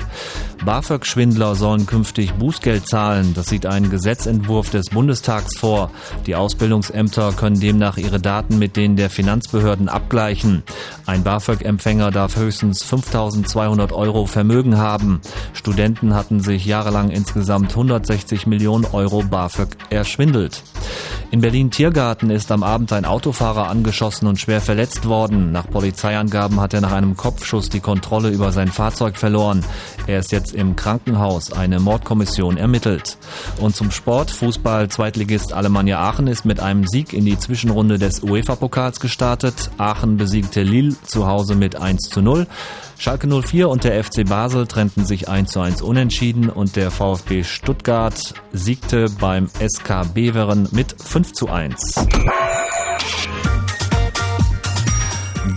BAföG-Schwindler sollen künftig Bußgeld zahlen. Das sieht ein Gesetzentwurf des Bundestags vor. Die Ausbildungsämter können demnach ihre Daten mit denen der Finanzbehörden abgleichen. Ein BAföG-Empfänger darf höchstens 5200 Euro Vermögen haben. Studenten hatten sich jahrelang insgesamt 160 Millionen Euro BAföG erschwindelt. In Berlin-Tiergarten ist am Abend ein Autofahrer angeschossen und schwer verletzt worden. Nach Polizeiangaben hat er nach einem Kopfschuss die Kontrolle über sein Fahrzeug verloren. Er ist jetzt im Krankenhaus. Eine Mordkommission ermittelt. Und zum Sport. Fußball. Zweitligist Alemannia Aachen ist mit einem Sieg in die Zwischenrunde des UEFA-Pokals gestartet. Aachen besiegte Lille zu Hause mit 1 zu 0. Schalke 04 und der FC Basel trennten sich 1 zu 1 unentschieden und der VfB Stuttgart siegte beim SK Beveren mit 5 zu 1.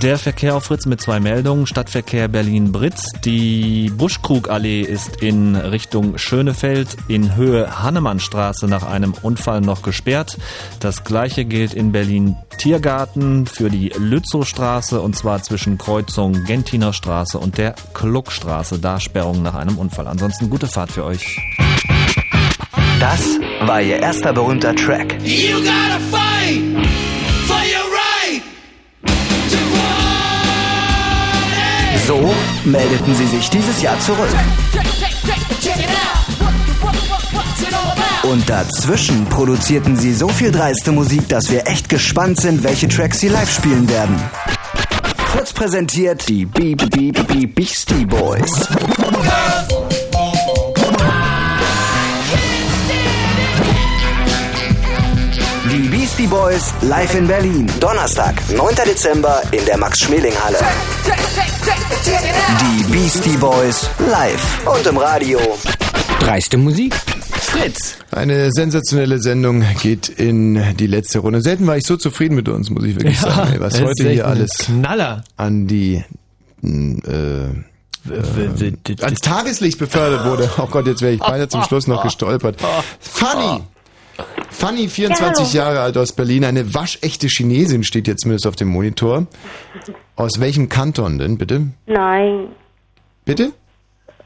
Der Verkehr auf Fritz mit zwei Meldungen. Stadtverkehr Berlin-Britz. Die Buschkrugallee ist in Richtung Schönefeld in Höhe Hannemannstraße nach einem Unfall noch gesperrt. Das gleiche gilt in Berlin-Tiergarten für die Lützowstraße und zwar zwischen Kreuzung Gentiner Straße und der Kluckstraße. Da Sperrung nach einem Unfall. Ansonsten gute Fahrt für euch. Das war ihr erster berühmter Track. So meldeten sie sich dieses Jahr zurück. Und dazwischen produzierten sie so viel dreiste Musik, dass wir echt gespannt sind, welche Tracks sie live spielen werden. Fritz präsentiert die Beep Beep Beep Beastie Boys. Beastie Boys live in Berlin. Donnerstag, 9. Dezember in der Max-Schmeling-Halle. Die Beastie Boys live und im Radio. Dreiste Musik. Fritz. Eine sensationelle Sendung geht in die letzte Runde. Selten war ich so zufrieden mit uns, muss ich wirklich Ja, sagen. ey, Was heute hier alles Knaller. an die äh, äh, ans Tageslicht befördert wurde. Oh Gott, jetzt wäre ich beinahe zum Schluss noch gestolpert. Fanny! Fanny, 24 Ja, Jahre alt aus Berlin, eine waschechte Chinesin steht jetzt zumindest auf dem Monitor. Aus welchem Kanton denn, bitte? Nein. Bitte?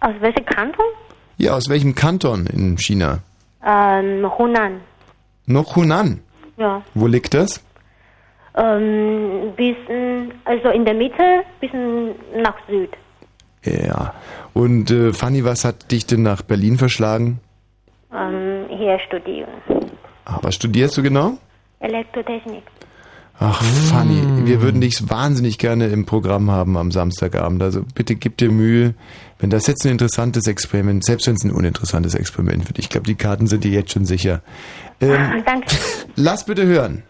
Aus welchem Kanton? Ja, aus welchem Kanton in China? Ähm, Hunan. Noch Hunan. Ja. Wo liegt das? Ähm, bisschen, also in der Mitte, bisschen nach Süd. Ja. Und äh, Fanny, was hat dich denn nach Berlin verschlagen? Ähm, hier studieren. Was studierst du genau? Elektrotechnik. Ach, Fanny, wir würden dich wahnsinnig gerne im Programm haben am Samstagabend. Also bitte gib dir Mühe. Wenn das jetzt ein interessantes Experiment, selbst wenn es ein uninteressantes Experiment wird, ich glaube, die Karten sind dir jetzt schon sicher. Ähm, Danke. lass bitte hören.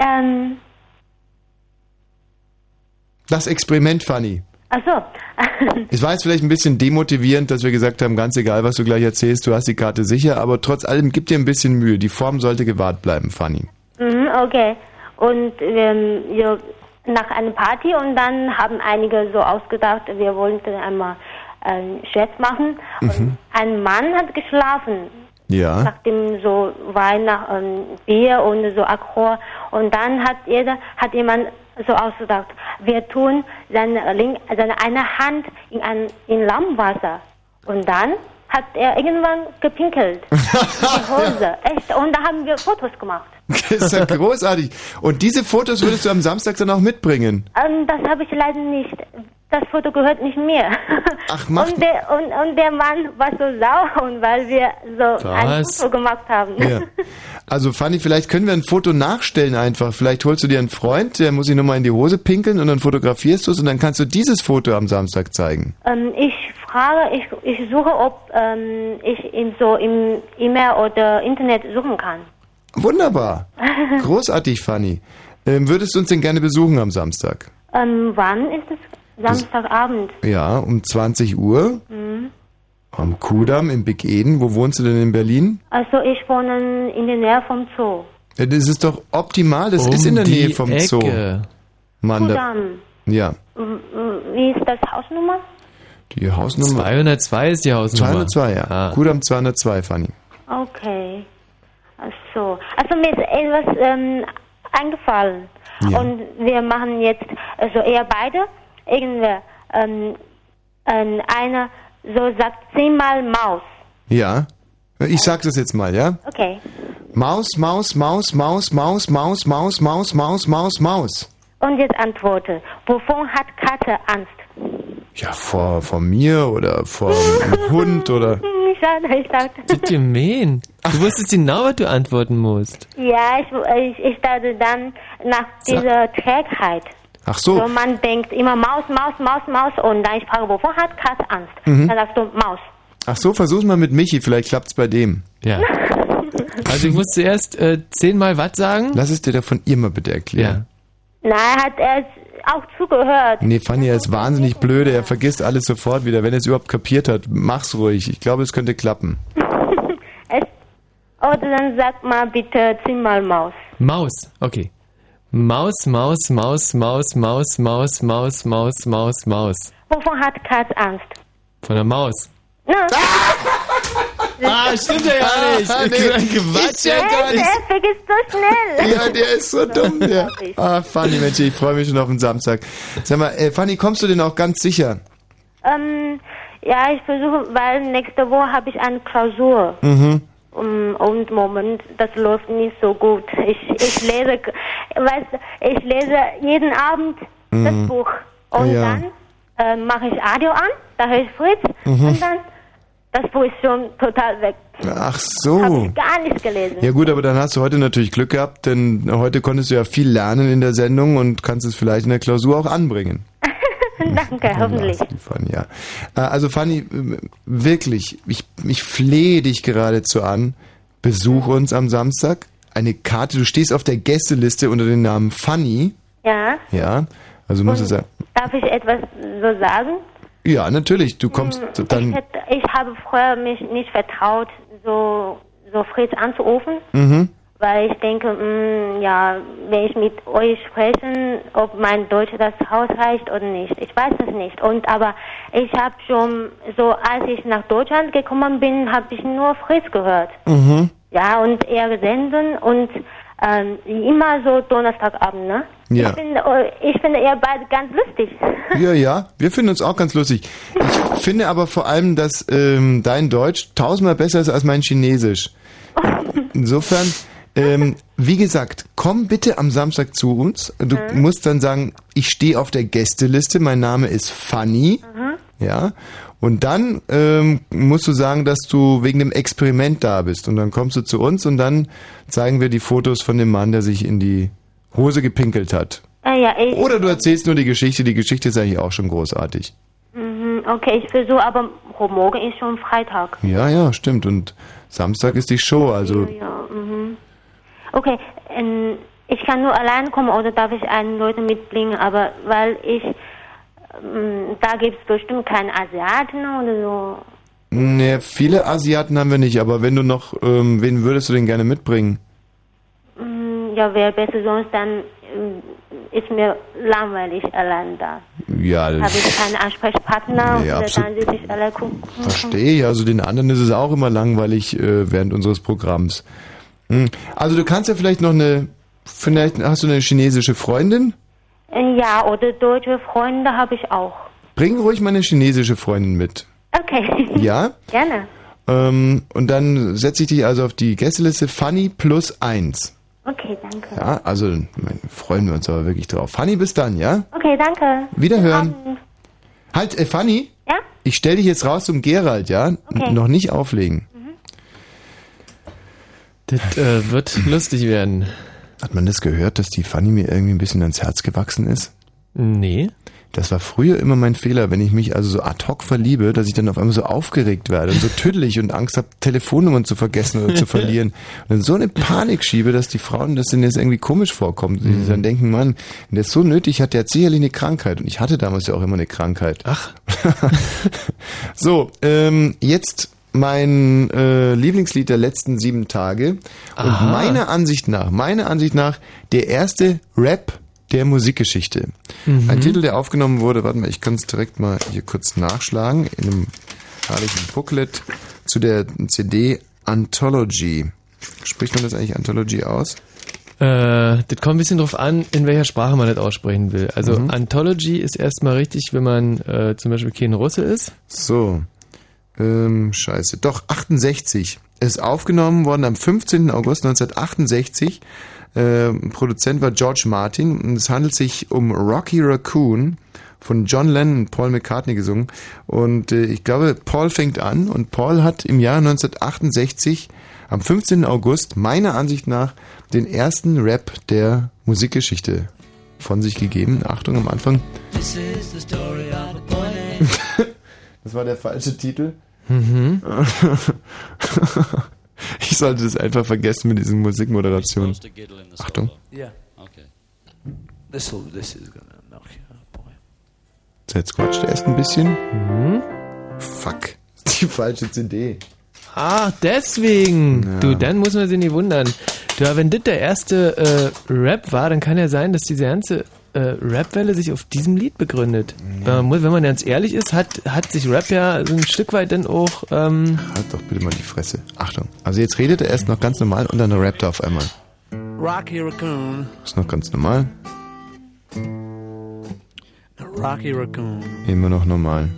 Ähm, Das Experiment, Fanny. Achso. Es war jetzt vielleicht ein bisschen demotivierend, dass wir gesagt haben, ganz egal, was du gleich erzählst, du hast die Karte sicher, aber trotz allem gib dir ein bisschen Mühe. Die Form sollte gewahrt bleiben, Fanny. mhm, okay. Und ähm, wir nach einer Party und dann haben einige so ausgedacht, wir wollten einmal einen Scherz machen. Mhm. Ein Mann hat geschlafen Ja. nachdem so Wein nach ähm, Bier und so Alkohol und dann hat jeder hat jemand so ausgedacht, wir tun seine seine eine Hand in ein in Lammwasser. Und dann hat er irgendwann gepinkelt. Die Hose. Echt? Und da haben wir Fotos gemacht. Das ist ja großartig. Und diese Fotos würdest du am Samstag dann auch mitbringen. ähm, das habe ich leider nicht das Foto gehört nicht mir Ach, mach und der und, und der Mann war so sauer weil wir so ein? Foto gemacht haben Ja. Also Fanny, vielleicht können wir ein Foto nachstellen einfach. Vielleicht holst du dir einen Freund, der muss sich nochmal in die Hose pinkeln und dann fotografierst du es und dann kannst du dieses Foto am Samstag zeigen. Ähm, ich frage, ich, ich suche, ob ähm, ich in so im E-Mail oder Internet suchen kann. Wunderbar. Großartig, Fanny. Ähm, würdest du uns denn gerne besuchen am Samstag? ähm, wann ist es? Samstagabend. Ja, um 20 Uhr Mhm. am Kudamm im Big Eden. Wo wohnst du denn in Berlin? Also ich wohne in der Nähe vom Zoo. Ja, das ist doch optimal. Das Um ist in der Nähe vom Zoo. Ecke. Mann, da, Kudamm. ja. Wie ist das Hausnummer? Die Hausnummer. 202 ist die Hausnummer. 202, ja. Ah. Kudamm 202, Fanny. Okay. Ach so. Also mir ist etwas ähm, eingefallen. Ja. Und wir machen jetzt, also eher beide, irgendwer, ähm, ähm, einer so sagt zehnmal Maus. Ja. Ich sag's es jetzt mal, ja? Okay. Maus, Maus, Maus, Maus, Maus, Maus, Maus, Maus, Maus, Maus, Maus. Und jetzt antworte. Wovon hat Katze Angst? Ja, vor, vor mir oder vor einem Hund oder. Hm, Schade, ich dachte. Bitte Gemein. Du wusstest genau, was du antworten musst. Ja, ich, ich, ich dachte dann nach dieser Trägheit. Ach so. So, man denkt immer Maus, Maus, Maus, Maus und dann ich frage, wovon hat Katze Angst? Mhm. Dann sagst du Maus. Ach so, versuch's mal mit Michi, vielleicht klappt's bei dem. Ja. Also ich muss zuerst äh, zehnmal was sagen. Lass es dir doch von ihr mal bitte erklären. Nein, hat er auch zugehört. Nee, Fanny, er ist wahnsinnig blöde, er vergisst alles sofort wieder. Wenn er es überhaupt kapiert hat, mach's ruhig. Ich glaube, es könnte klappen. es, oder dann sag mal bitte zehnmal Maus. Maus, okay. Maus, Maus, Maus, Maus, Maus, Maus, Maus, Maus, Maus, Maus. Wovon hat Katze Angst? Von der Maus. Na, Ah, stimmt ja gar nicht. Ah, nee, Quatsch, ja gar nicht. er vergisst so schnell. Ja, der ist so dumm, der. Ah, Fanny, Mensch, ich freue mich schon auf den Samstag. Sag mal, äh, Fanny, kommst du denn auch ganz sicher? Ähm, ja, ich versuche, weil nächste Woche habe ich eine Klausur. Mhm. Und Moment, das läuft nicht so gut. Ich, ich lese, weißt, ich lese jeden Abend das Mhm. Buch. Und Ja. dann äh, mache ich Radio an, da höre ich Fritz Mhm. und dann das Buch ist schon total weg. Ach so. Gar nicht gelesen. Ja gut, aber dann hast du heute natürlich Glück gehabt, denn heute konntest du ja viel lernen in der Sendung und kannst es vielleicht in der Klausur auch anbringen. Danke, hoffentlich. Fanny, ja. Äh, Also Fanny, äh, wirklich, ich, ich flehe dich geradezu an. Besuch uns am Samstag. Eine Karte, du stehst auf der Gästeliste unter dem Namen Fanny. Ja, Ja, also musst du sagen. darf ich etwas so sagen? Ja, natürlich, du kommst Hm, Ich, dann. hätte, ich habe früher mich nicht vertraut, so, so Fritz anzurufen, Mhm. Weil ich denke, mh, ja, wenn ich mit euch spreche, ob mein Deutsch das ausreicht oder nicht. Ich weiß es nicht. Und aber ich habe schon, so als ich nach Deutschland gekommen bin, habe ich nur Fritz gehört. Mhm. Ja, und er senden und ähm, immer so Donnerstagabend, ne? Ja. Ich finde, äh, ich finde ihr beide ganz lustig. Ja, ja, wir finden uns auch ganz lustig. Ich finde aber vor allem, dass ähm, dein Deutsch tausendmal besser ist als mein Chinesisch. Insofern, ähm, wie gesagt, komm bitte am Samstag zu uns. Du Mhm. musst dann sagen, ich stehe auf der Gästeliste, mein Name ist Fanny. Mhm. Ja. Und dann ähm, musst du sagen, dass du wegen dem Experiment da bist. Und dann kommst du zu uns und dann zeigen wir die Fotos von dem Mann, der sich in die Hose gepinkelt hat. Äh, ja, ich, Oder du erzählst nur die Geschichte. Die Geschichte ist eigentlich auch schon großartig. Mhm, okay, ich versuche, aber morgen ist schon Freitag. Ja, ja, stimmt. Und Samstag ist die Show, also Ja, mhm. Okay, ähm, ich kann nur allein kommen oder darf ich einen Leute mitbringen, aber weil ich, ähm, da gibt es bestimmt keinen Asiaten oder so. ne, viele Asiaten haben wir nicht, aber wenn du noch, ähm, wen würdest du denn gerne mitbringen? Mm, Ja, wäre besser, sonst dann ähm, ist mir langweilig allein da. Ja, Habe ich keinen Ansprechpartner Nee, absolut. dann sitze ich alle gucken. verstehe ich. Also den anderen ist es auch immer langweilig äh, während unseres Programms. Hm. Also du kannst ja vielleicht noch eine, vielleicht hast du eine chinesische Freundin? Ja, oder deutsche Freunde habe ich auch. Bring ruhig mal eine chinesische Freundin mit. Okay. Ja? Gerne. Ähm, und dann setze ich dich also auf die Gästeliste Funny plus eins. Okay, danke. Ja, also mein, freuen wir uns aber wirklich drauf. Fanny, bis dann, ja? Okay, danke. Wiederhören. Halt, äh, Fanny? Ja? Ich stell dich jetzt raus zum Gerald, ja? Okay. Noch nicht auflegen. Das äh, wird lustig werden. Hat man das gehört, dass die Fanny mir irgendwie ein bisschen ans Herz gewachsen ist? Nee. Das war früher immer mein Fehler, wenn ich mich also so ad hoc verliebe, dass ich dann auf einmal so aufgeregt werde und so tüdelig und Angst habe, Telefonnummern zu vergessen oder zu verlieren. Und dann so eine Panik schiebe, dass die Frauen das denen jetzt irgendwie komisch vorkommt. Die dann denken, Mann, wenn der es so nötig hat, der hat sicherlich eine Krankheit. Und ich hatte damals ja auch immer eine Krankheit. Ach. so, ähm, jetzt mein äh, Lieblingslied der letzten sieben Tage. Und Aha. meiner Ansicht nach, meiner Ansicht nach, der erste Rap der Musikgeschichte. Mhm. Ein Titel, der aufgenommen wurde, warte mal, ich kann es direkt mal hier kurz nachschlagen, in einem herrlichen Booklet zu der CD Anthology. Spricht man das eigentlich Anthology aus? Äh, das kommt ein bisschen drauf an, in welcher Sprache man das aussprechen will. Also Mhm. Anthology ist erstmal richtig, wenn man äh, zum Beispiel kein Russe ist. So. Ähm, scheiße. Doch, 68. Ist aufgenommen worden am 15. August 1968. Ähm, Produzent war George Martin. Und es handelt sich um Rocky Raccoon von John Lennon und Paul McCartney gesungen. Und äh, ich glaube, Paul fängt an und Paul hat im Jahr 1968 am 15. August meiner Ansicht nach den ersten Rap der Musikgeschichte von sich gegeben. Achtung am Anfang. Das war der falsche Titel. Mhm. Ich sollte das einfach vergessen mit diesen Musikmoderationen. Achtung. Yeah. Okay. This will, this is gonna knock you out, boy. So, Jetzt quatscht er erst ein bisschen. Fuck. Die falsche CD. Ah, deswegen. Ja. Du, dann muss man sich nicht wundern. Du, aber wenn das der erste äh, Rap war, dann kann ja sein, dass diese ganze äh, Rap-Welle sich auf diesem Lied begründet. Man muss, wenn man ganz ehrlich ist, hat, hat sich Rap ja so ein Stück weit dann auch... Ähm, Halt doch bitte mal die Fresse. Achtung. Also jetzt redet er erst noch ganz normal und dann rappt er auf einmal. Rocky Raccoon. Ist noch ganz normal. Rocky Raccoon. Immer noch normal.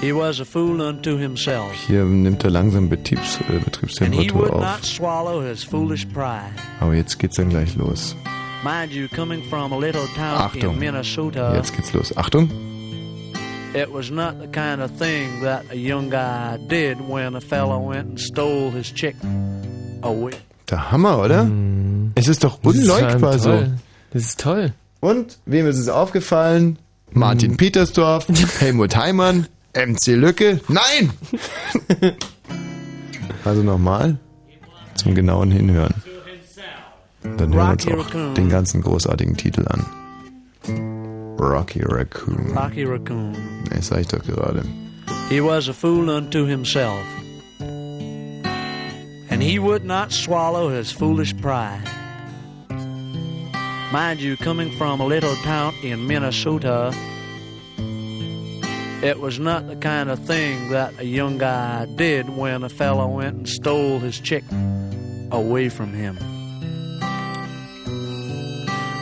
He was a fool unto himself. Hier nimmt er langsam Betriebs, äh, And he Betriebstemperatur would auf. not swallow his foolish pride. Aber jetzt geht's dann gleich los. Mind you, coming from a little town Achtung. in Minnesota. Jetzt geht's los. Achtung. It was not the kind of thing that a young guy did when a fella went and stole his chick away. Der Hammer, oder? Es ist doch unleugbar ist so. toll. Das ist toll. Und wem ist es aufgefallen? Martin Petersdorf, Helmut Heimann, MC Lücke. Nein! also nochmal zum genauen Hinhören. Dann hören wir uns Rocky auch Raccoon. den ganzen großartigen Titel an. Rocky Raccoon. Rocky Raccoon. Nee, sag ich doch gerade. He was a fool unto himself, and he would not swallow his foolish pride. Mind you, coming from a little town in Minnesota, it was not the kind of thing that a young guy did when a fellow went and stole his chick away from him.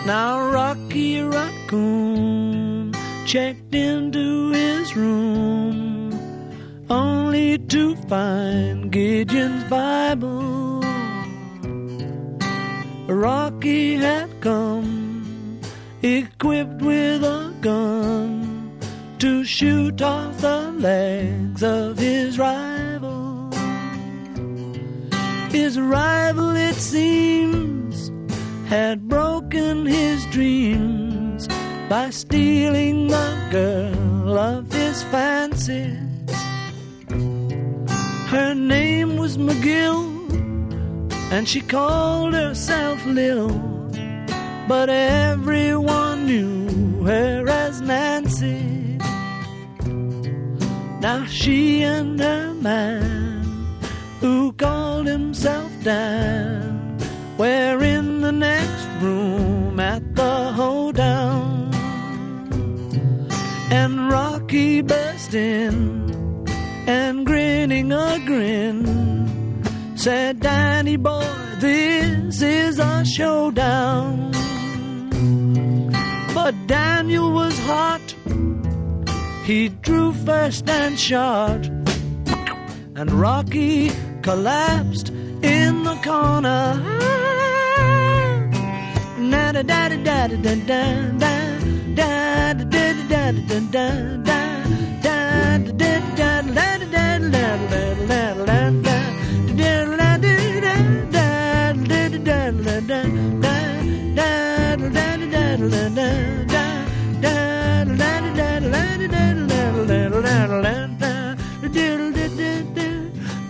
Now Rocky Raccoon checked into his room only to find Gideon's Bible. Rocky had come equipped with a gun to shoot off the legs of his rival. His rival, it seems, had broken his dreams by stealing the girl of his fancy. Her name was McGill, and she called herself Lil, but everyone knew her as Nancy. Now she and her man, who called himself Dan, were in the next room at the hoedown. And Rocky burst in and grinning a grin said, Danny boy, this is a showdown. But Daniel was hot. He drew first and shot. And Rocky collapsed in the corner. Da da da da da da da da da da da da da da da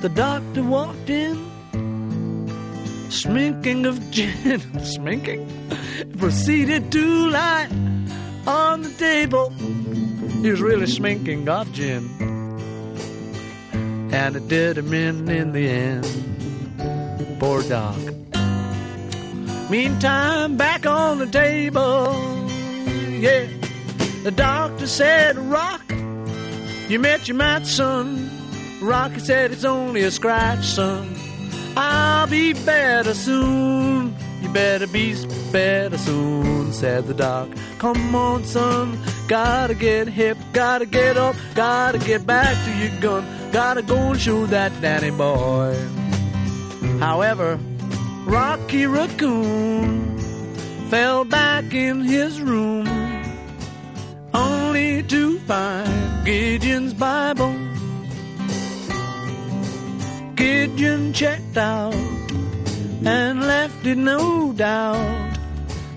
the doctor walked in, sminking of gin, sminking, proceeded to lie on the table. He was really sminking of gin. And it did him in in the end. Poor Doc. Meantime, back on the table, yeah. The doctor said, Rock, you met your match, son. Rocky said, It's only a scratch, son. I'll be better soon. You better be better soon, said the doc. Come on, son. Gotta get hip, gotta get up, gotta get back to your gun. Gotta go and shoot that Danny boy. However, Rocky Raccoon fell back in his room only to find Gideon's Bible. Gideon checked out and left it no doubt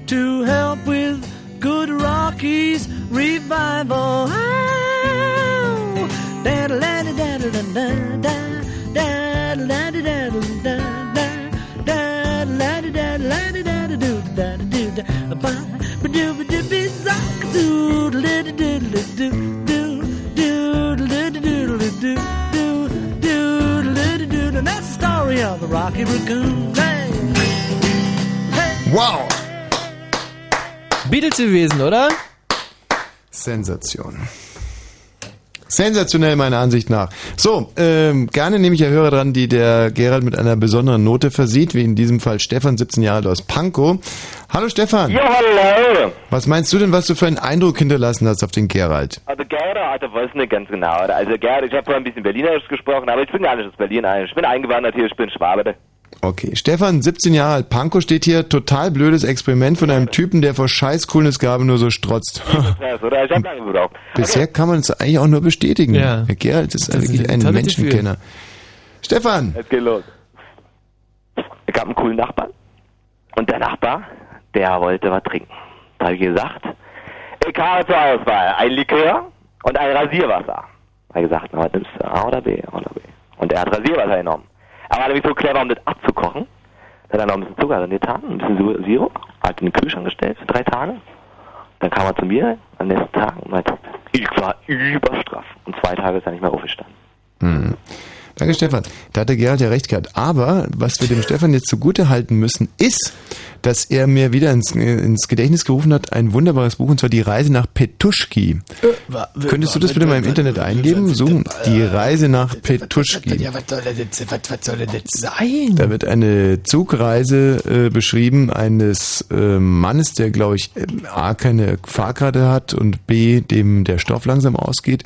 to help with good Rocky's revival. And that's the story of the Rocky Raccoon. Hey! Wow! Beatles gewesen, oder? Sensation. Sensationell meiner Ansicht nach. So, ähm, gerne nehme ich ja Hörer dran, die der Gerald mit einer besonderen Note versieht, wie in diesem Fall Stefan, 17 Jahre alt aus Pankow. Hallo Stefan. Ja, hallo. Was meinst du denn, was du für einen Eindruck hinterlassen hast auf den Gerald? Also Gerhard, also weiß nicht ganz genau. Also Gerhard, ich habe vorhin ein bisschen Berlinerisch gesprochen, aber ich bin gar nicht aus Berlin. Ich bin eingewandert hier, ich bin Schwabe. Okay, Stefan, 17 Jahre alt, Panko steht hier, total blödes Experiment von einem Typen, der vor scheiß Coolnessgabe nur so strotzt. Bisher kann man es eigentlich auch nur bestätigen. Ja. Herr Gerald ist Das ist wirklich ein Menschenkenner. Stefan! Jetzt geht los. Ich habe einen coolen Nachbarn. Und der Nachbar, der wollte was trinken. Da habe ich gesagt, ich habe zur Auswahl ein Likör und ein Rasierwasser. Da habe ich gesagt, na, was nimmst du? A oder B? A oder B? Und er hat Rasierwasser genommen. Aber er war nämlich so clever, um das abzukochen. Hat er noch ein bisschen Zucker drin getan, ein bisschen Sirup, hat in den Kühlschrank gestellt für drei Tage. Dann kam er zu mir am nächsten Tag und meinte, ich war überstraff. Und zwei Tage ist er nicht mehr aufgestanden. Hm. Danke, Stefan. Da hat der Gerald ja recht gehabt. Aber was wir dem Stefan jetzt zugute halten müssen, ist, dass er mir wieder ins, ins Gedächtnis gerufen hat, ein wunderbares Buch, und zwar Die Reise nach Petuschki. Könntest du das bitte mal im Internet eingeben? Suchen. Die Reise nach Petuschki. Ja, was soll das was, soll das sein? Da wird eine Zugreise äh, beschrieben eines äh, Mannes, der, glaube ich, äh, A, keine Fahrkarte hat und B, dem der Stoff langsam ausgeht.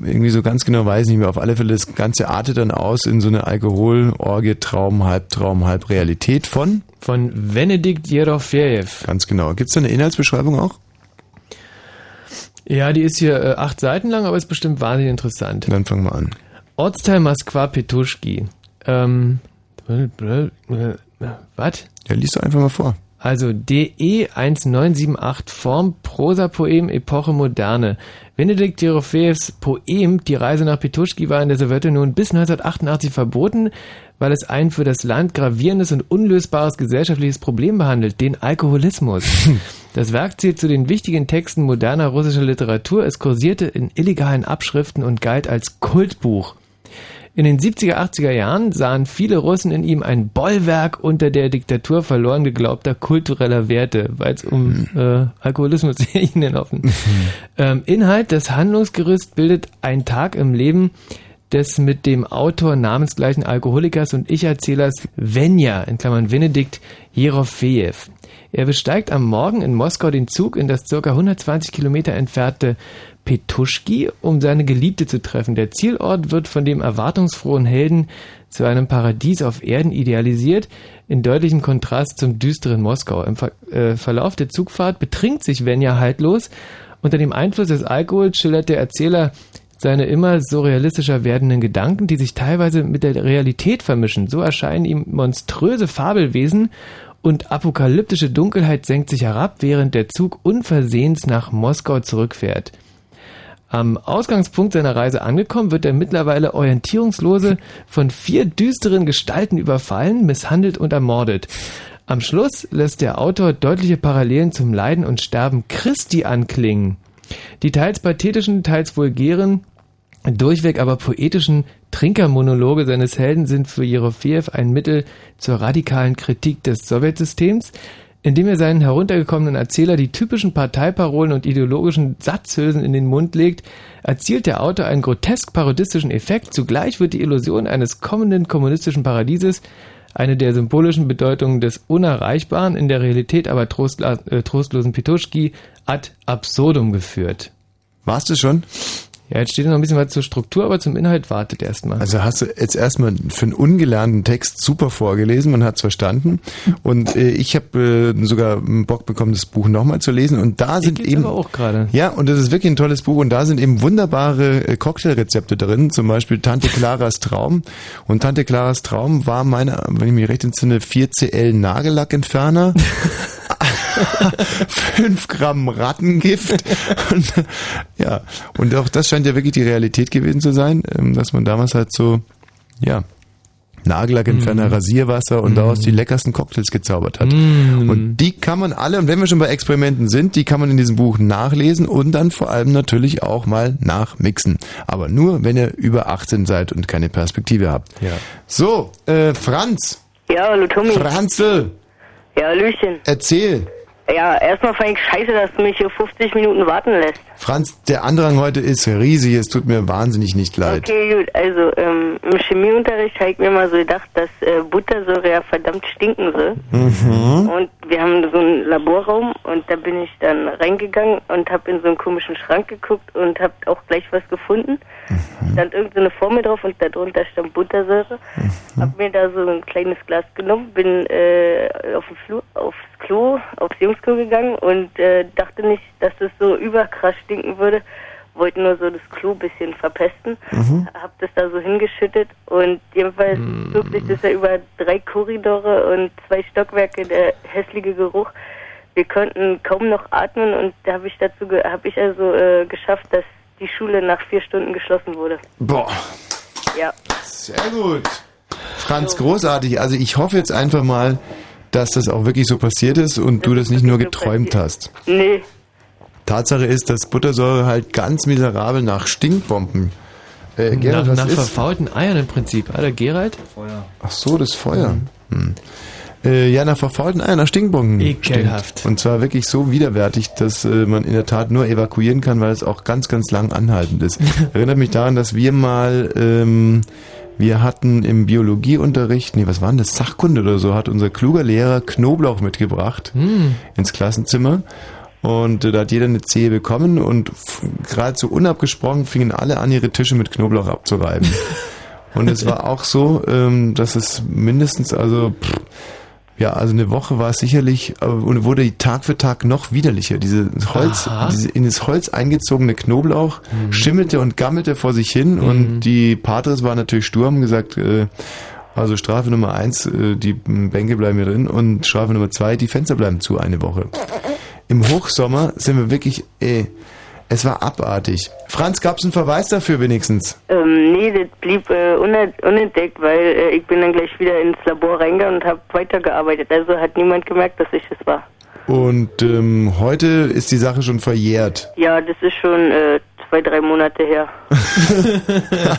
Irgendwie so ganz genau weiß ich nicht mehr. Auf alle Fälle, das Ganze artet dann aus in so eine Alkoholorgie, Traum, Halbtraum, Halbrealität von? Von Benedikt Jerofejew. Ganz genau. Gibt's da eine Inhaltsbeschreibung auch? Ja, die ist hier äh, acht Seiten lang, aber ist bestimmt wahnsinnig interessant. Dann fangen wir an. Ortsteil Moskwa Petuschki. Ähm, äh, äh, was? Ja, liest du einfach mal vor. Also DE 1978 Form Prosa-Poem Epoche Moderne. Benedikt Jerofejews Poem Die Reise nach Petuschki war in der Sowjetunion bis 1988 verboten, weil es ein für das Land gravierendes und unlösbares gesellschaftliches Problem behandelt, den Alkoholismus. Das Werk zählt zu den wichtigen Texten moderner russischer Literatur. Es kursierte in illegalen Abschriften und galt als Kultbuch. In den 70er, 80er Jahren sahen viele Russen in ihm ein Bollwerk unter der Diktatur verloren geglaubter kultureller Werte, weil es um äh, Alkoholismus ging offen. ähm, Inhalt, das Handlungsgerüst bildet ein Tag im Leben des mit dem Autor namensgleichen Alkoholikers und Ich-Erzählers Venja, in Klammern Benedikt Jerofejew. Er besteigt am Morgen in Moskau den Zug in das ca. 120 Kilometer entfernte Petuschki, um seine Geliebte zu treffen. Der Zielort wird von dem erwartungsfrohen Helden zu einem Paradies auf Erden idealisiert, in deutlichem Kontrast zum düsteren Moskau. Im Ver äh, Verlauf der Zugfahrt betrinkt sich Venja haltlos. Unter dem Einfluss des Alkohols schildert der Erzähler seine immer surrealistischer werdenden Gedanken, die sich teilweise mit der Realität vermischen. So erscheinen ihm monströse Fabelwesen und apokalyptische Dunkelheit senkt sich herab, während der Zug unversehens nach Moskau zurückfährt. Am Ausgangspunkt seiner Reise angekommen, wird der mittlerweile orientierungslose von vier düsteren Gestalten überfallen, misshandelt und ermordet. Am Schluss lässt der Autor deutliche Parallelen zum Leiden und Sterben Christi anklingen. Die teils pathetischen, teils vulgären, durchweg aber poetischen Trinkermonologe seines Helden sind für Jerofejew ein Mittel zur radikalen Kritik des Sowjetsystems, indem er seinen heruntergekommenen Erzähler die typischen Parteiparolen und ideologischen Satzhülsen in den Mund legt, erzielt der Autor einen grotesk parodistischen Effekt. Zugleich wird die Illusion eines kommenden kommunistischen Paradieses, eine der symbolischen Bedeutungen des Unerreichbaren, in der Realität aber äh, trostlosen Petuschki ad absurdum geführt. Warst du schon? Ja, jetzt steht noch ein bisschen was zur Struktur, aber zum Inhalt wartet erstmal. Also hast du jetzt erstmal für einen ungelernten Text super vorgelesen, man hat es verstanden. Und äh, ich habe äh, sogar einen Bock bekommen, das Buch nochmal zu lesen. Und da sind eben. auch gerade. Ja, und das ist wirklich ein tolles Buch. Und da sind eben wunderbare äh, Cocktailrezepte drin. Zum Beispiel Tante Claras Traum. Und Tante Claras Traum war meine, wenn ich mich recht entsinne, 4cl Nagellackentferner. 5 Gramm Rattengift. Und, ja, und auch das scheint ja wirklich die Realität gewesen zu sein, ähm, dass man damals halt so, ja, Nagellackentferner, Mhm. Rasierwasser und daraus die leckersten Cocktails gezaubert hat. Mhm. Und die kann man alle, und wenn wir schon bei Experimenten sind, die kann man in diesem Buch nachlesen und dann vor allem natürlich auch mal nachmixen. Aber nur, wenn ihr über 18 seid und keine Perspektive habt. Ja. So, äh, Franz. Ja, hallo Tommy. Franzl, Ja, Hallöchen. erzähl. Ja, erstmal fand ich scheiße, dass du mich hier 50 Minuten warten lässt. Franz, der Andrang heute ist riesig, es tut mir wahnsinnig nicht leid. Okay, gut. Also ähm, im Chemieunterricht habe ich mir mal so gedacht, dass äh, Buttersäure ja verdammt stinken soll. Mhm. Und wir haben so einen Laborraum und da bin ich dann reingegangen und habe in so einen komischen Schrank geguckt und habe auch gleich was gefunden. Stand irgendeine Formel drauf und darunter stand Buttersäure. Hab mir da so ein kleines Glas genommen, bin äh, auf den Flur, aufs Klo, aufs Jungsklo gegangen und äh, dachte nicht, dass es so überkrass stinken würde. Wollte nur so das Klo ein bisschen verpesten. Mhm. Hab das da so hingeschüttet und jedenfalls zog sich das ja über drei Korridore und zwei Stockwerke, der hässliche Geruch. Wir konnten kaum noch atmen und da habe ich dazu, habe ich also äh, geschafft, dass die Schule nach vier Stunden geschlossen wurde. Boah, Ja. sehr gut. Franz, großartig. Also ich hoffe jetzt einfach mal, dass das auch wirklich so passiert ist und du das nicht nur geträumt hast. Nee. Tatsache ist, dass Buttersäure halt ganz miserabel nach Stinkbomben. Äh, Gerald, nach was nach ist? verfaulten Eiern im Prinzip. Alter, Gerald? Feuer. Ach so, das Feuer. Hm. Äh, ja, nach verfaulten Eiern, nach Stinkbomben. Ekelhaft. Stinkt. Und zwar wirklich so widerwärtig, dass äh, man in der Tat nur evakuieren kann, weil es auch ganz, ganz lang anhaltend ist. Erinnert mich daran, dass wir mal, ähm, wir hatten im Biologieunterricht, nee, was war denn das, Sachkunde oder so, hat unser kluger Lehrer Knoblauch mitgebracht Hm. ins Klassenzimmer. Und äh, da hat jeder eine Zehe bekommen und f- gerade so unabgesprochen fingen alle an, ihre Tische mit Knoblauch abzureiben. und es war auch so, ähm, dass es mindestens, also pff, ja, also eine Woche war es sicherlich äh, und wurde Tag für Tag noch widerlicher. Diese Holz, diese in das Holz eingezogene Knoblauch schimmelte und gammelte vor sich hin und die Patres waren natürlich stur, haben gesagt, äh, also Strafe Nummer eins, äh, die Bänke bleiben hier drin und Strafe Nummer zwei, die Fenster bleiben zu eine Woche. Im Hochsommer sind wir wirklich, ey, es war abartig. Franz, gab's einen Verweis dafür wenigstens? Ähm, nee, das blieb äh, unent- unentdeckt, weil äh, ich bin dann gleich wieder ins Labor reingegangen und habe weitergearbeitet. Also hat niemand gemerkt, dass ich es war. Und ähm, heute ist die Sache schon verjährt. Ja, das ist schon äh, zwei, drei Monate her. Ja,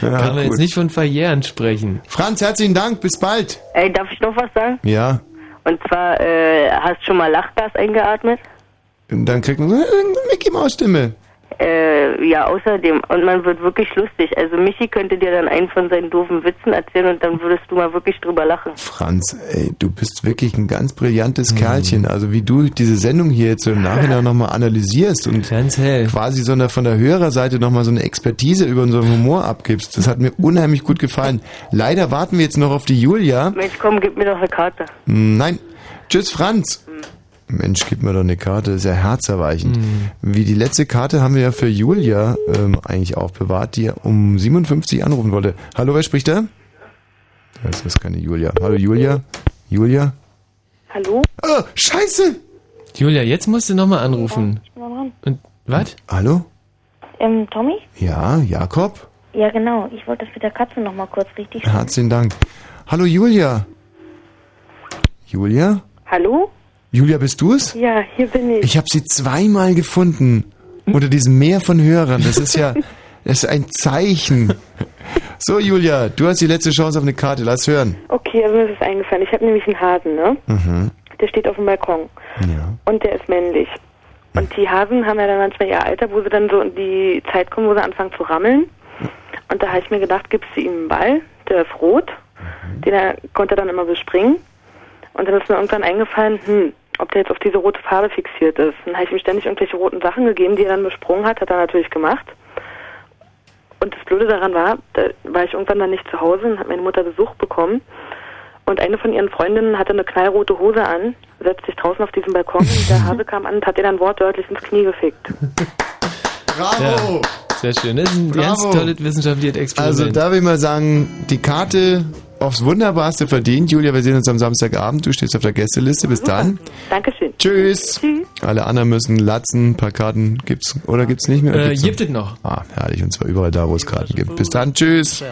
Kann man gut. jetzt nicht von Verjähren sprechen. Franz, herzlichen Dank, bis bald. Ey, darf ich noch was sagen? Ja, Und zwar, äh, hast du schon mal Lachgas eingeatmet? dann kriegt man so eine Mickey Maus Stimme. Äh, ja, außerdem. Und man wird wirklich lustig. Also Michi könnte dir dann einen von seinen doofen Witzen erzählen und dann würdest du mal wirklich drüber lachen. Franz, ey, du bist wirklich ein ganz brillantes Kerlchen. Also wie du diese Sendung hier jetzt so im Nachhinein nochmal analysierst und quasi so eine, von der Hörerseite nochmal so eine Expertise über unseren Humor abgibst. Das hat mir unheimlich gut gefallen. Leider warten wir jetzt noch auf die Julia. Mensch, komm, gib mir doch eine Karte. Hm, Nein. Tschüss, Franz. Mensch, gib mir doch eine Karte, ja herzerweichend. Wie die letzte Karte haben wir ja für Julia ähm, eigentlich aufbewahrt, die um 57 anrufen wollte. Hallo, wer spricht da? Das ist keine Julia. Hallo, Julia? Julia? Hallo? Oh, scheiße! Julia, jetzt musst du nochmal anrufen. Ich bin mal dran. Und, was? Hallo? Ähm, Tommy? Ja, Jakob? Ja, genau. Ich wollte das mit der Katze noch mal kurz richtig. Herzlichen Dank. Hallo, Julia? Julia? Hallo? Julia, bist du es? Ja, hier bin ich. Ich habe sie zweimal gefunden. Unter diesem Meer von Hörern. Das ist ja, das ist ein Zeichen. So, Julia, du hast die letzte Chance auf eine Karte. Lass hören. Okay, also mir ist es eingefallen. Ich habe nämlich einen Hasen, ne? Mhm. Der steht auf dem Balkon. Ja. Und der ist männlich. Und die Hasen haben ja dann manchmal ihr Alter, wo sie dann so in die Zeit kommen, wo sie anfangen zu rammeln. Und da habe ich mir gedacht, gibst du ihm einen Ball, der ist rot, den er konnte er dann immer bespringen. Und dann ist mir irgendwann eingefallen, hm, ob der jetzt auf diese rote Farbe fixiert ist. Dann habe ich ihm ständig irgendwelche roten Sachen gegeben, die er dann besprungen hat, hat er natürlich gemacht. Und das Blöde daran war, da war ich irgendwann dann nicht zu Hause und hat meine Mutter Besuch bekommen. Und eine von ihren Freundinnen hatte eine knallrote Hose an, setzt sich draußen auf diesen Balkon und der Hase kam an und hat ihr dann wortwörtlich ins Knie gefickt. Bravo! Sehr schön. Das ist ein ganz Bravo. tolles wissenschaftliches Experiment. Also da will ich mal sagen, die Karte aufs Wunderbarste verdient. Julia, wir sehen uns am Samstagabend. Du stehst auf der Gästeliste. Bis dann. Dankeschön. Tschüss. Alle anderen müssen latzen. Ein paar Karten gibt's oder gibt's nicht mehr? Äh, gibt's gibt es noch. Ah, herrlich. Und zwar überall da, wo es Karten gibt. Bis dann. Tschüss.